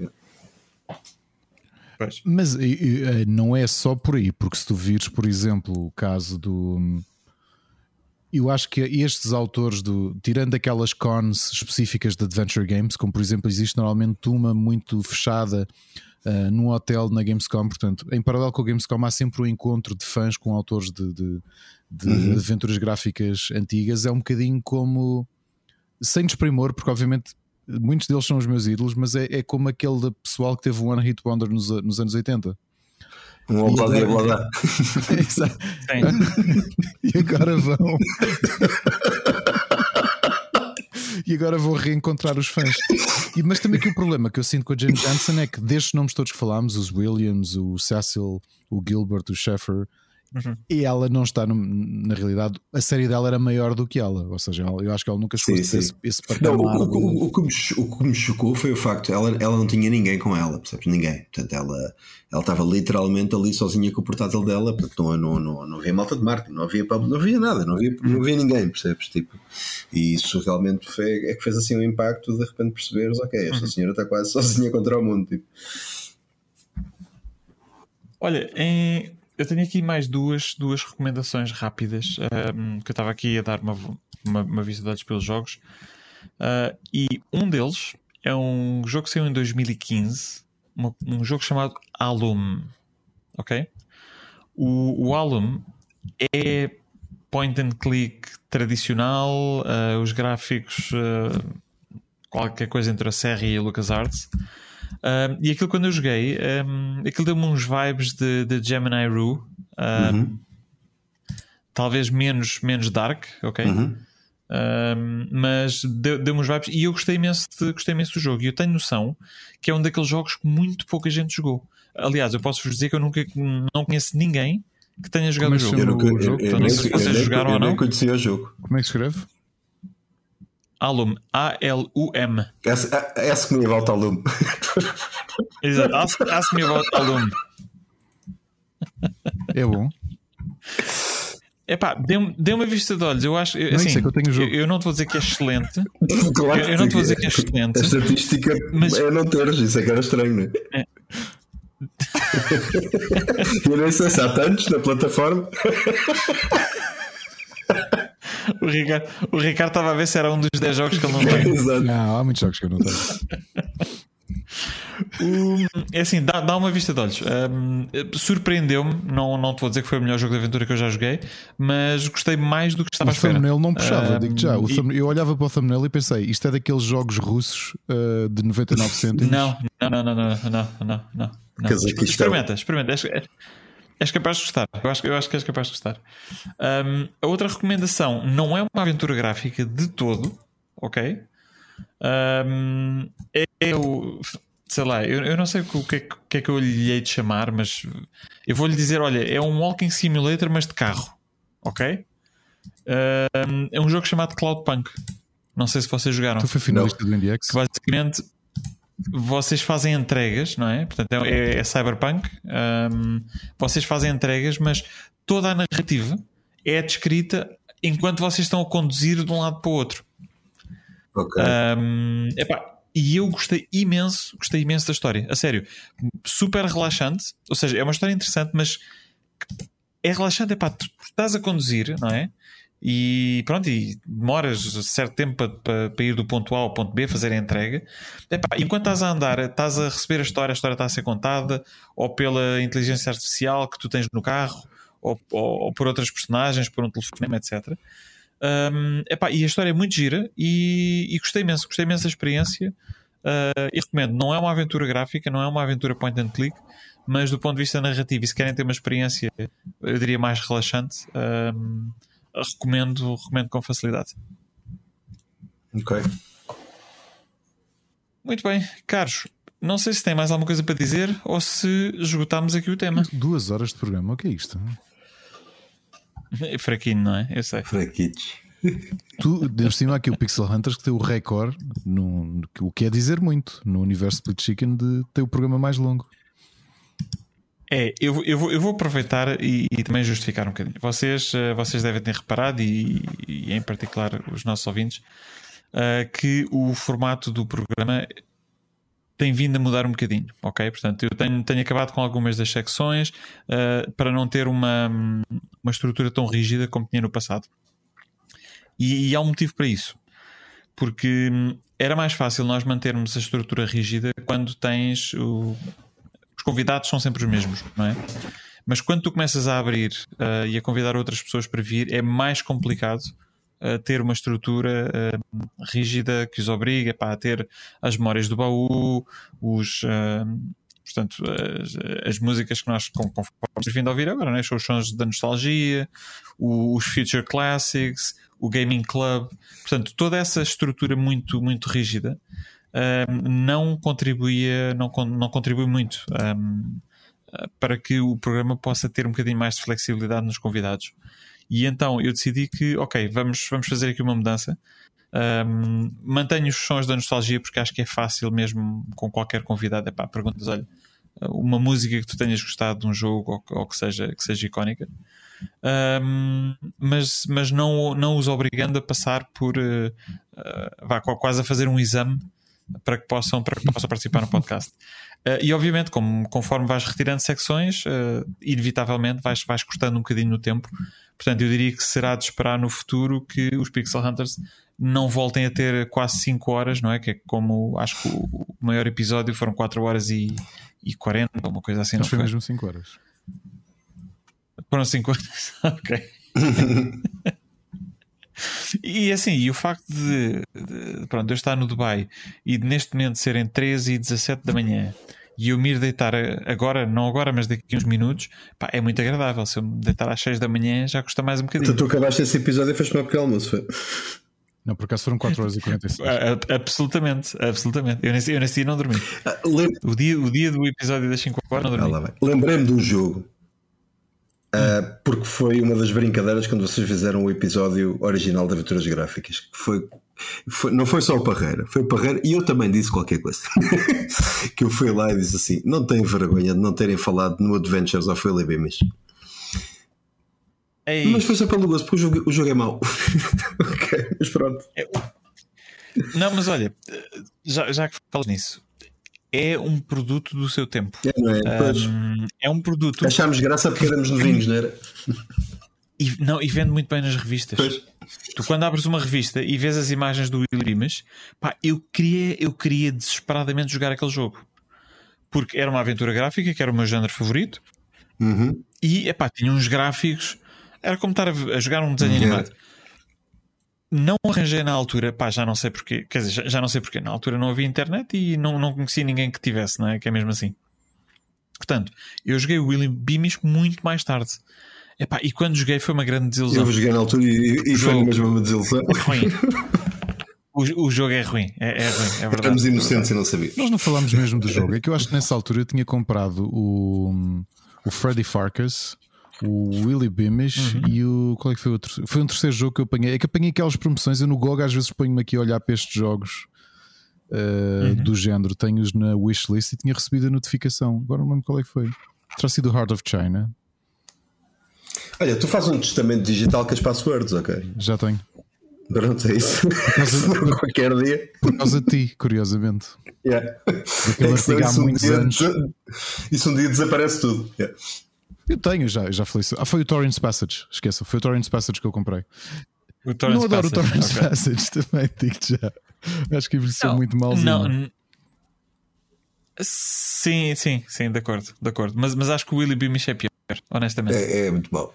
Mas eh, não é só por aí, porque se tu vires, por exemplo, o caso do eu acho que estes autores, do, tirando aquelas cons específicas de Adventure Games, como por exemplo existe normalmente uma muito fechada uh, num hotel na Gamescom, portanto, em paralelo com a Gamescom há sempre um encontro de fãs com autores de, de, de uhum. aventuras gráficas antigas. É um bocadinho como, sem desprimor, porque obviamente muitos deles são os meus ídolos, mas é, é como aquele pessoal que teve um One Hit Wonder nos, nos anos 80. Um oblá de. Exato. e agora vão. e agora vou reencontrar os fãs. E, mas também que o problema que eu sinto com a Jane Johnson é que destes nomes todos que falámos, os Williams, o Cecil, o Gilbert, o Sheffer, Uhum. E ela não está, no, na realidade, a série dela era maior do que ela, ou seja, eu acho que ela nunca chegou sim, esse, esse patamar. Não, o, o, o, que me, o que me chocou foi o facto ela, ela não tinha ninguém com ela, percebes? Ninguém. Portanto, ela, ela estava literalmente ali sozinha com o portátil dela, porque não, não, não, não havia malta de marketing, não havia, não havia nada, não havia, não havia ninguém, percebes? Tipo, e isso realmente foi, é que fez assim um impacto de repente perceberes, ok, esta uhum. senhora está quase sozinha contra o mundo. Tipo. Olha, em, eu tenho aqui mais duas, duas recomendações rápidas um, que eu estava aqui a dar uma, uma, uma vista de olhos pelos jogos. Uh, e um deles é um jogo que saiu em 2015, uma, um jogo chamado Alum. Ok? O, o Alum é point and click tradicional, uh, os gráficos, uh, qualquer coisa entre a série e a LucasArts. Uh, e aquilo quando eu joguei, um, aquilo deu-me uns vibes de, de Gemini Rue. Uh, uhum. Talvez menos, menos dark, ok? Uhum. Uh, mas deu-me deu uns vibes e eu gostei imenso, de, gostei imenso do jogo. E eu tenho noção que é um daqueles jogos que muito pouca gente jogou. Aliás, eu posso vos dizer que eu nunca não conheço ninguém que tenha jogado é o jogo. Eu, nunca, o jogo. Eu, eu, não sei se vocês jogaram ou não. Eu conhecia o jogo. Como é que escreve? Alum, A-L-U-M. Ask, ask me about Alum. Exato, ask, ask me about Alum. É bom. Epá, dê, dê uma vista de olhos. Eu acho. Não, assim, é que eu, tenho jogo. Eu, eu, não te vou dizer que é excelente. Claro eu, eu não te vou dizer que é excelente. A estatística mas... é não teres, isso é que era estranho, não é? é. eu nem sei se há tantos na plataforma. o, Ricardo, o Ricardo estava a ver se era um dos 10 jogos que ele não tem. Não, há muitos jogos que eu não tenho. Um, é assim, dá, dá uma vista de olhos. Um, Surpreendeu-me, não, não te vou dizer que foi o melhor jogo de aventura que eu já joguei, mas gostei mais do que estava o a esperar. O thumbnail não puxava, um, digo já. E... Thumbnail, eu olhava para o thumbnail e pensei, isto é daqueles jogos russos uh, de 99 cêntimos. Não, não, não, não, não, não, não, não. não. Experimenta, experimenta. És capaz de gostar. Eu acho, eu acho que és capaz de gostar. Um, a outra recomendação não é uma aventura gráfica de todo, ok? Um, é, é, o. Sei lá, eu, eu não sei o que, é, que é que eu lhe hei de chamar, mas eu vou lhe dizer: olha, é um walking simulator, mas de carro, ok? Um, é um jogo chamado Cloudpunk. Não sei se vocês jogaram. Tu foi finalista do IndieX? Que basicamente vocês fazem entregas, não é? Portanto, é, é cyberpunk. Um, vocês fazem entregas, mas toda a narrativa é descrita enquanto vocês estão a conduzir de um lado para o outro. Ok. Um, epá, e eu gostei imenso, gostei imenso da história, a sério, super relaxante. Ou seja, é uma história interessante, mas é relaxante, é pá, tu estás a conduzir, não é? E pronto, e demoras certo tempo para, para, para, ir do ponto A ao ponto B, fazer a entrega. Epá, enquanto estás a andar, estás a receber a história, a história está a ser contada, ou pela inteligência artificial que tu tens no carro, ou, ou, ou por outras personagens, por um telefonema, etc. Um, epá, e a história é muito gira e, e gostei imenso, gostei imenso da experiência. Uh, e recomendo, não é uma aventura gráfica, não é uma aventura point and click, mas do ponto de vista narrativo, e se querem ter uma experiência, eu diria mais relaxante. Um, recomendo, recomendo com facilidade. Ok. Muito bem, Carlos. Não sei se tem mais alguma coisa para dizer ou se esgotámos aqui o tema. Duas horas de programa, o que é isto? É fraquinho, não é? Eu sei. Fraquitos. Tu, de cima aqui o Pixel Hunters que tem o recorde, no, o que é dizer muito, no universo Split Chicken de ter o programa mais longo. É, eu, eu, vou, eu vou aproveitar e, e, também justificar um bocadinho. Vocês, uh, vocês devem ter reparado, e, e, em particular os nossos ouvintes, uh, que o formato do programa tem vindo a mudar um bocadinho, ok? Portanto, eu tenho, tenho acabado com algumas das secções uh, para não ter uma, uma estrutura tão rígida como tinha no passado. E, e há um motivo para isso. Porque hum, era mais fácil nós mantermos a estrutura rígida quando tens o, convidados são sempre os mesmos, não é? Mas quando tu começas a abrir uh, e a convidar outras pessoas para vir, é mais complicado uh, ter uma estrutura uh, rígida que os obriga pá, a ter as memórias do baú, os, portanto, as, as, músicas que nós conforme vindo a ouvir agora, né? são os sons da nostalgia, os Future Classics, o Gaming Club, portanto, toda essa estrutura muito, muito rígida não contribuía, não, não contribui muito um, para que o programa possa ter um bocadinho mais de flexibilidade nos convidados. E então eu decidi que, ok, vamos, vamos fazer aqui uma mudança. Um, mantenho os sons da nostalgia porque acho que é fácil mesmo com qualquer convidado. É pá, perguntas, olha, uma música que tu tenhas gostado de um jogo ou, ou que, seja, que seja icónica. Um, mas, mas não, não os obrigando a passar por uh, uh, vá quase a fazer um exame para que possam, para que possam participar no podcast. Uh, e obviamente, como, conforme vais retirando secções, uh, inevitavelmente vais, vais cortando um bocadinho no tempo. Portanto, eu diria que será de esperar no futuro que os Pixel Hunters não voltem a ter quase 5 horas, não é? Que é como acho que o maior episódio foram 4 horas e, e 40, ou uma coisa assim. Mas foi, foi mesmo 5 horas. Foram 5 horas, ok. E assim, e o facto de, de, pronto, eu estar no Dubai e de neste momento serem 13 e 17 da manhã e eu me ir deitar agora, não agora, mas daqui a uns minutos, pá, é muito agradável. Se eu me deitar às 6 da manhã já custa mais um bocadinho. Então tu acabaste esse episódio e foste-me pequeno almoço, foi? Não, por acaso foram 4 horas e 46. absolutamente, absolutamente. Eu nesse, eu nesse dia não dormi. Ah, o, dia, o dia do episódio das 5 horas não dormi. Ah, Lembrei-me de um jogo Uh, porque foi uma das brincadeiras quando vocês fizeram o episódio original de Aventuras Gráficas. Que foi, foi, não foi só o Parreira, foi o Parreira e eu também disse qualquer coisa. que eu fui lá e disse assim: não tenho vergonha de não terem falado no Adventures of Willy Beamish. Mas foi só pelo gosto, porque o jogo, o jogo é mau. ok, mas pronto. É, não, mas olha, já, já que falas nisso, é um produto do seu tempo. É, não é? Um, é um produto. Achámos graça porque éramos novinhos, não era? E, não, e vende muito bem nas revistas. Pois. Tu, quando abres uma revista e vês as imagens do Willy Rimas, pá, eu queria, eu queria desesperadamente jogar aquele jogo porque era uma aventura gráfica, que era o meu género favorito, uhum. e epá, tinha uns gráficos, era como estar a, a jogar um desenho uhum. animado não arranjei na altura, pá, já não sei porquê, quer dizer, já, já, não sei porquê, na altura não havia internet e não, não conhecia ninguém que tivesse, não é? Que é mesmo assim. Portanto, eu joguei o William Beamish muito mais tarde. Epá, e quando joguei foi uma grande desilusão. Eu joguei na altura e, e foi mesmo uma desilusão. Ruim. O, o, jogo é ruim, é, é ruim, é verdade. Estamos inocentes e não sabíamos. Nós não falámos mesmo do jogo. É que eu acho que nessa altura eu tinha comprado o, o Freddy Farkas o Willy Beamish uhum. e o. Qual é que foi outro? Foi um terceiro jogo que eu apanhei. É que apanhei aquelas promoções. Eu no GOG às vezes ponho-me aqui a olhar para estes jogos uh, uhum. do género. Tenho-os na wishlist e tinha recebido a notificação. Agora não lembro qual é que foi. Terá sido o Heart of China. Olha, tu fazes um testamento digital com as passwords, ok? Já tenho. Pronto, é isso. Por causa de, qualquer dia. Por causa de ti, curiosamente. Yeah. É há muitos um anos. Isso um dia desaparece tudo. Yeah. Eu tenho, já, já falei isso. Ah, foi o Torrents Passage, esqueça, foi o Torrents Passage que eu comprei. O Torrents não adoro Passage, o Torrents ok. Passage também, digo já. Acho que envelheceu Não, muito malzinho. Não, sim, sim, sim, de acordo, de acordo. Mas, mas acho que o Willy Beamish é pior, honestamente. É, é muito mau.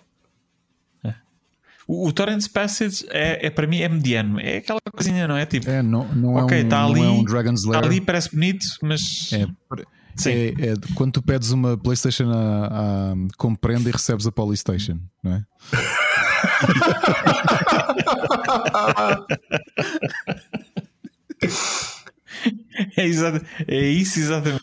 O, o Torrents Passage é, é para mim é mediano. É aquela coisinha, não é? Tipo, É, não, não, ok, é, um, está não ali, é um Dragon's está Lair. ali, parece bonito, mas É, Sim. é, é quando tu pedes uma PlayStation a, a, como prenda e recebes a Polystation, não é? é, é isso exatamente.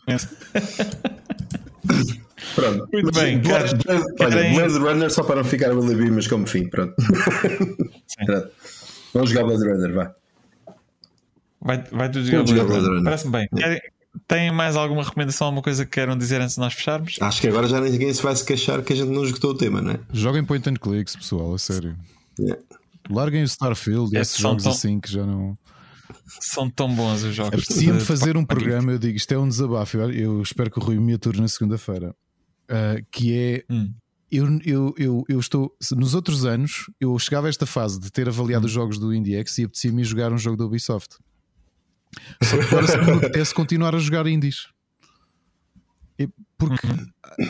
Pronto. Muito Mas, bem, caros, Blade, olha, querem- Blade Runner só para não ficar Willy Beam, mas como fim. Pronto. Pronto. Vamos jogar Blade Runner, vá. Vai, vai tudo jogar Vamos jogar Blade Blade Runner. Runner. Parece-me bem. Querem- Tem mais alguma recomendação, alguma coisa que queiram dizer antes de nós fecharmos? Acho que agora já ninguém se vai se queixar que a gente não esgotou o tema, não é? Joguem point and clicks, pessoal, a sério. Yeah. Larguem o Starfield e É, esses jogos tão- assim que já não. São tão bons os jogos. Apetecia-me de- fazer um de- programa, eu digo, isto é um desabafo. Eu, eu espero que o Rui me ature na segunda-feira. ah, que é. Hum. Eu, eu, eu, eu estou. Nos outros anos, eu chegava a esta fase de ter avaliado Hum. os jogos do IndieX e apetecia-me jogar um jogo da Ubisoft. Só que agora se me apetece continuar a jogar indies. Porque Uhum.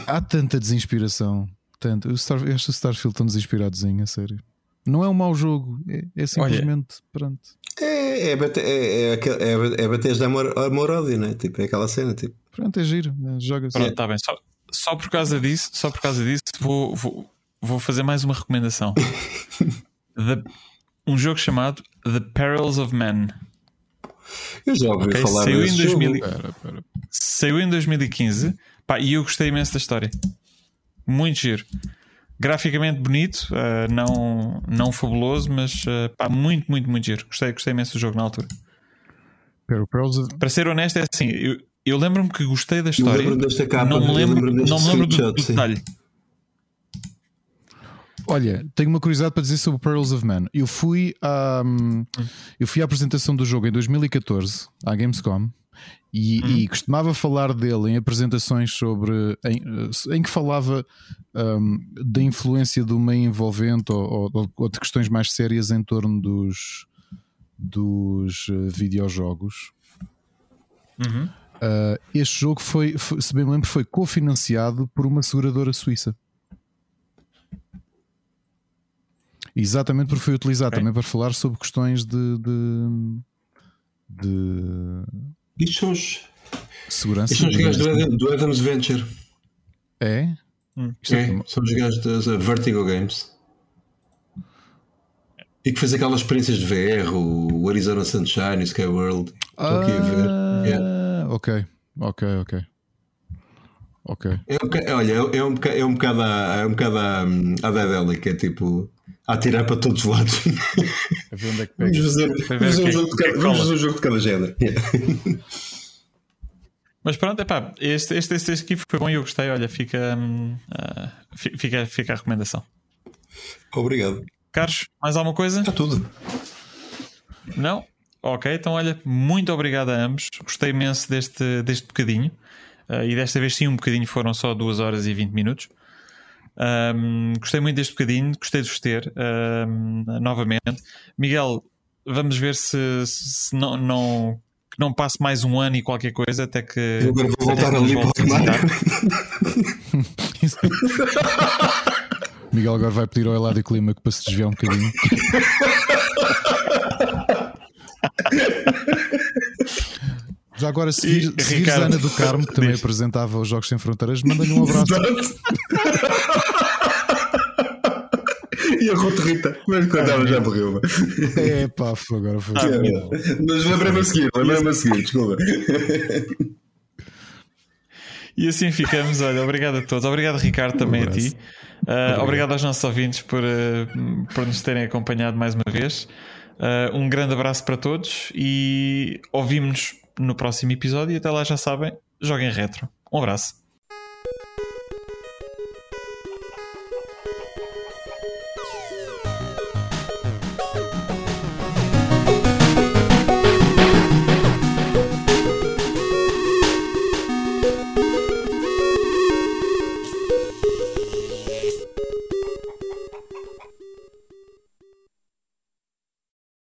há tanta desinspiração. Tanto. O Star, este Starfield tão desinspiradozinho, a sério. Não é um mau jogo, é, é simplesmente. Pronto. É, é, bate, é, é, é, é bateres de amor, amor ódio, não é? Tipo, é aquela cena, tipo. Pronto, é giro. né? Joga-se. Pronto, está bem. Só, só por causa disso, só por causa disso, vou, vou, vou fazer mais uma recomendação. The- um jogo chamado The Perils of Man. Eu já ouvi Ok, falar saiu em desse 2000 jogo. Espera, espera. Saiu em 2015 pá, e eu gostei imenso da história. Muito giro. Graficamente bonito, ah, não, não fabuloso, mas ah, pá, muito, muito, muito giro. Gostei, gostei imenso do jogo na altura. Para ser honesto, é assim: eu, eu lembro-me que gostei da Eu história. lembro desta capa, não me eu lembro, lembro não me lembro do, do sim. Olha, tenho uma curiosidade para dizer sobre Pearls of Man. Eu fui à, eu fui à apresentação do jogo em 2014 à Gamescom e, e costumava falar dele em apresentações sobre em, em que falava hum, da influência do meio envolvente ou, ou- ou de questões mais sérias em torno dos, dos eh, videojogos. Uhum. Uh, este jogo foi, foi- se bem me lembro, foi cofinanciado por uma seguradora suíça. Exatamente porque foi utilizado Ok. também para falar sobre questões de, de, de Isto são os, segurança. isto são os gajos do, Adam- do Adams Venture. É? Isto é É, são os gajos das Vertigo Games. E que fez aquelas experiências de VR, o Arizona Sunshine, o Skyworld. Estou aqui a ver. Yeah. Ah, Ok, ok, ok. Ok. É um olha, é um bocado, é um bocado, a, é um bocado a, a Daedalic, é tipo a atirar para todos os lados. É Vamos fazer, vamos um é- jogo de cada- vamos fazer um jogo de cada género. Yeah. Mas pronto, epá, este, este, este aqui foi bom e eu gostei. Olha, fica, fi- fica, fica a recomendação. Obrigado. Carlos, mais alguma coisa? Está tudo. Não? Ok, então olha, muito obrigado a ambos. Gostei imenso deste, deste bocadinho. Ah, e desta vez sim, um bocadinho foram só 2 horas e 20 minutos. Ahm, gostei muito deste bocadinho, gostei de vos ter ahm, novamente. Miguel, vamos ver se, se não, não, que não passe mais um ano e qualquer coisa até que. Eu agora vou voltar ali para o. Miguel agora vai pedir ao Eladio Climaco para se desviar um bocadinho. Já agora, se, vir, se vires a Ricardo, Ana do Carmo, que também diz. apresentava os Jogos Sem Fronteiras, manda-lhe um abraço. E a Ruth Rita, mas quando ela já morreu. É pá, agora foi. Ah, Mas lembrei-me a seguir, lembrei-me a seguir, desculpa. E assim ficamos. Olha, obrigado a todos. Obrigado, Ricardo, também a ti. Uh, obrigado. aos nossos ouvintes por, uh, por nos terem acompanhado mais uma vez. Uh, um grande abraço para todos e ouvimos-nos no próximo episódio. E até lá, já sabem, joguem retro. Um abraço.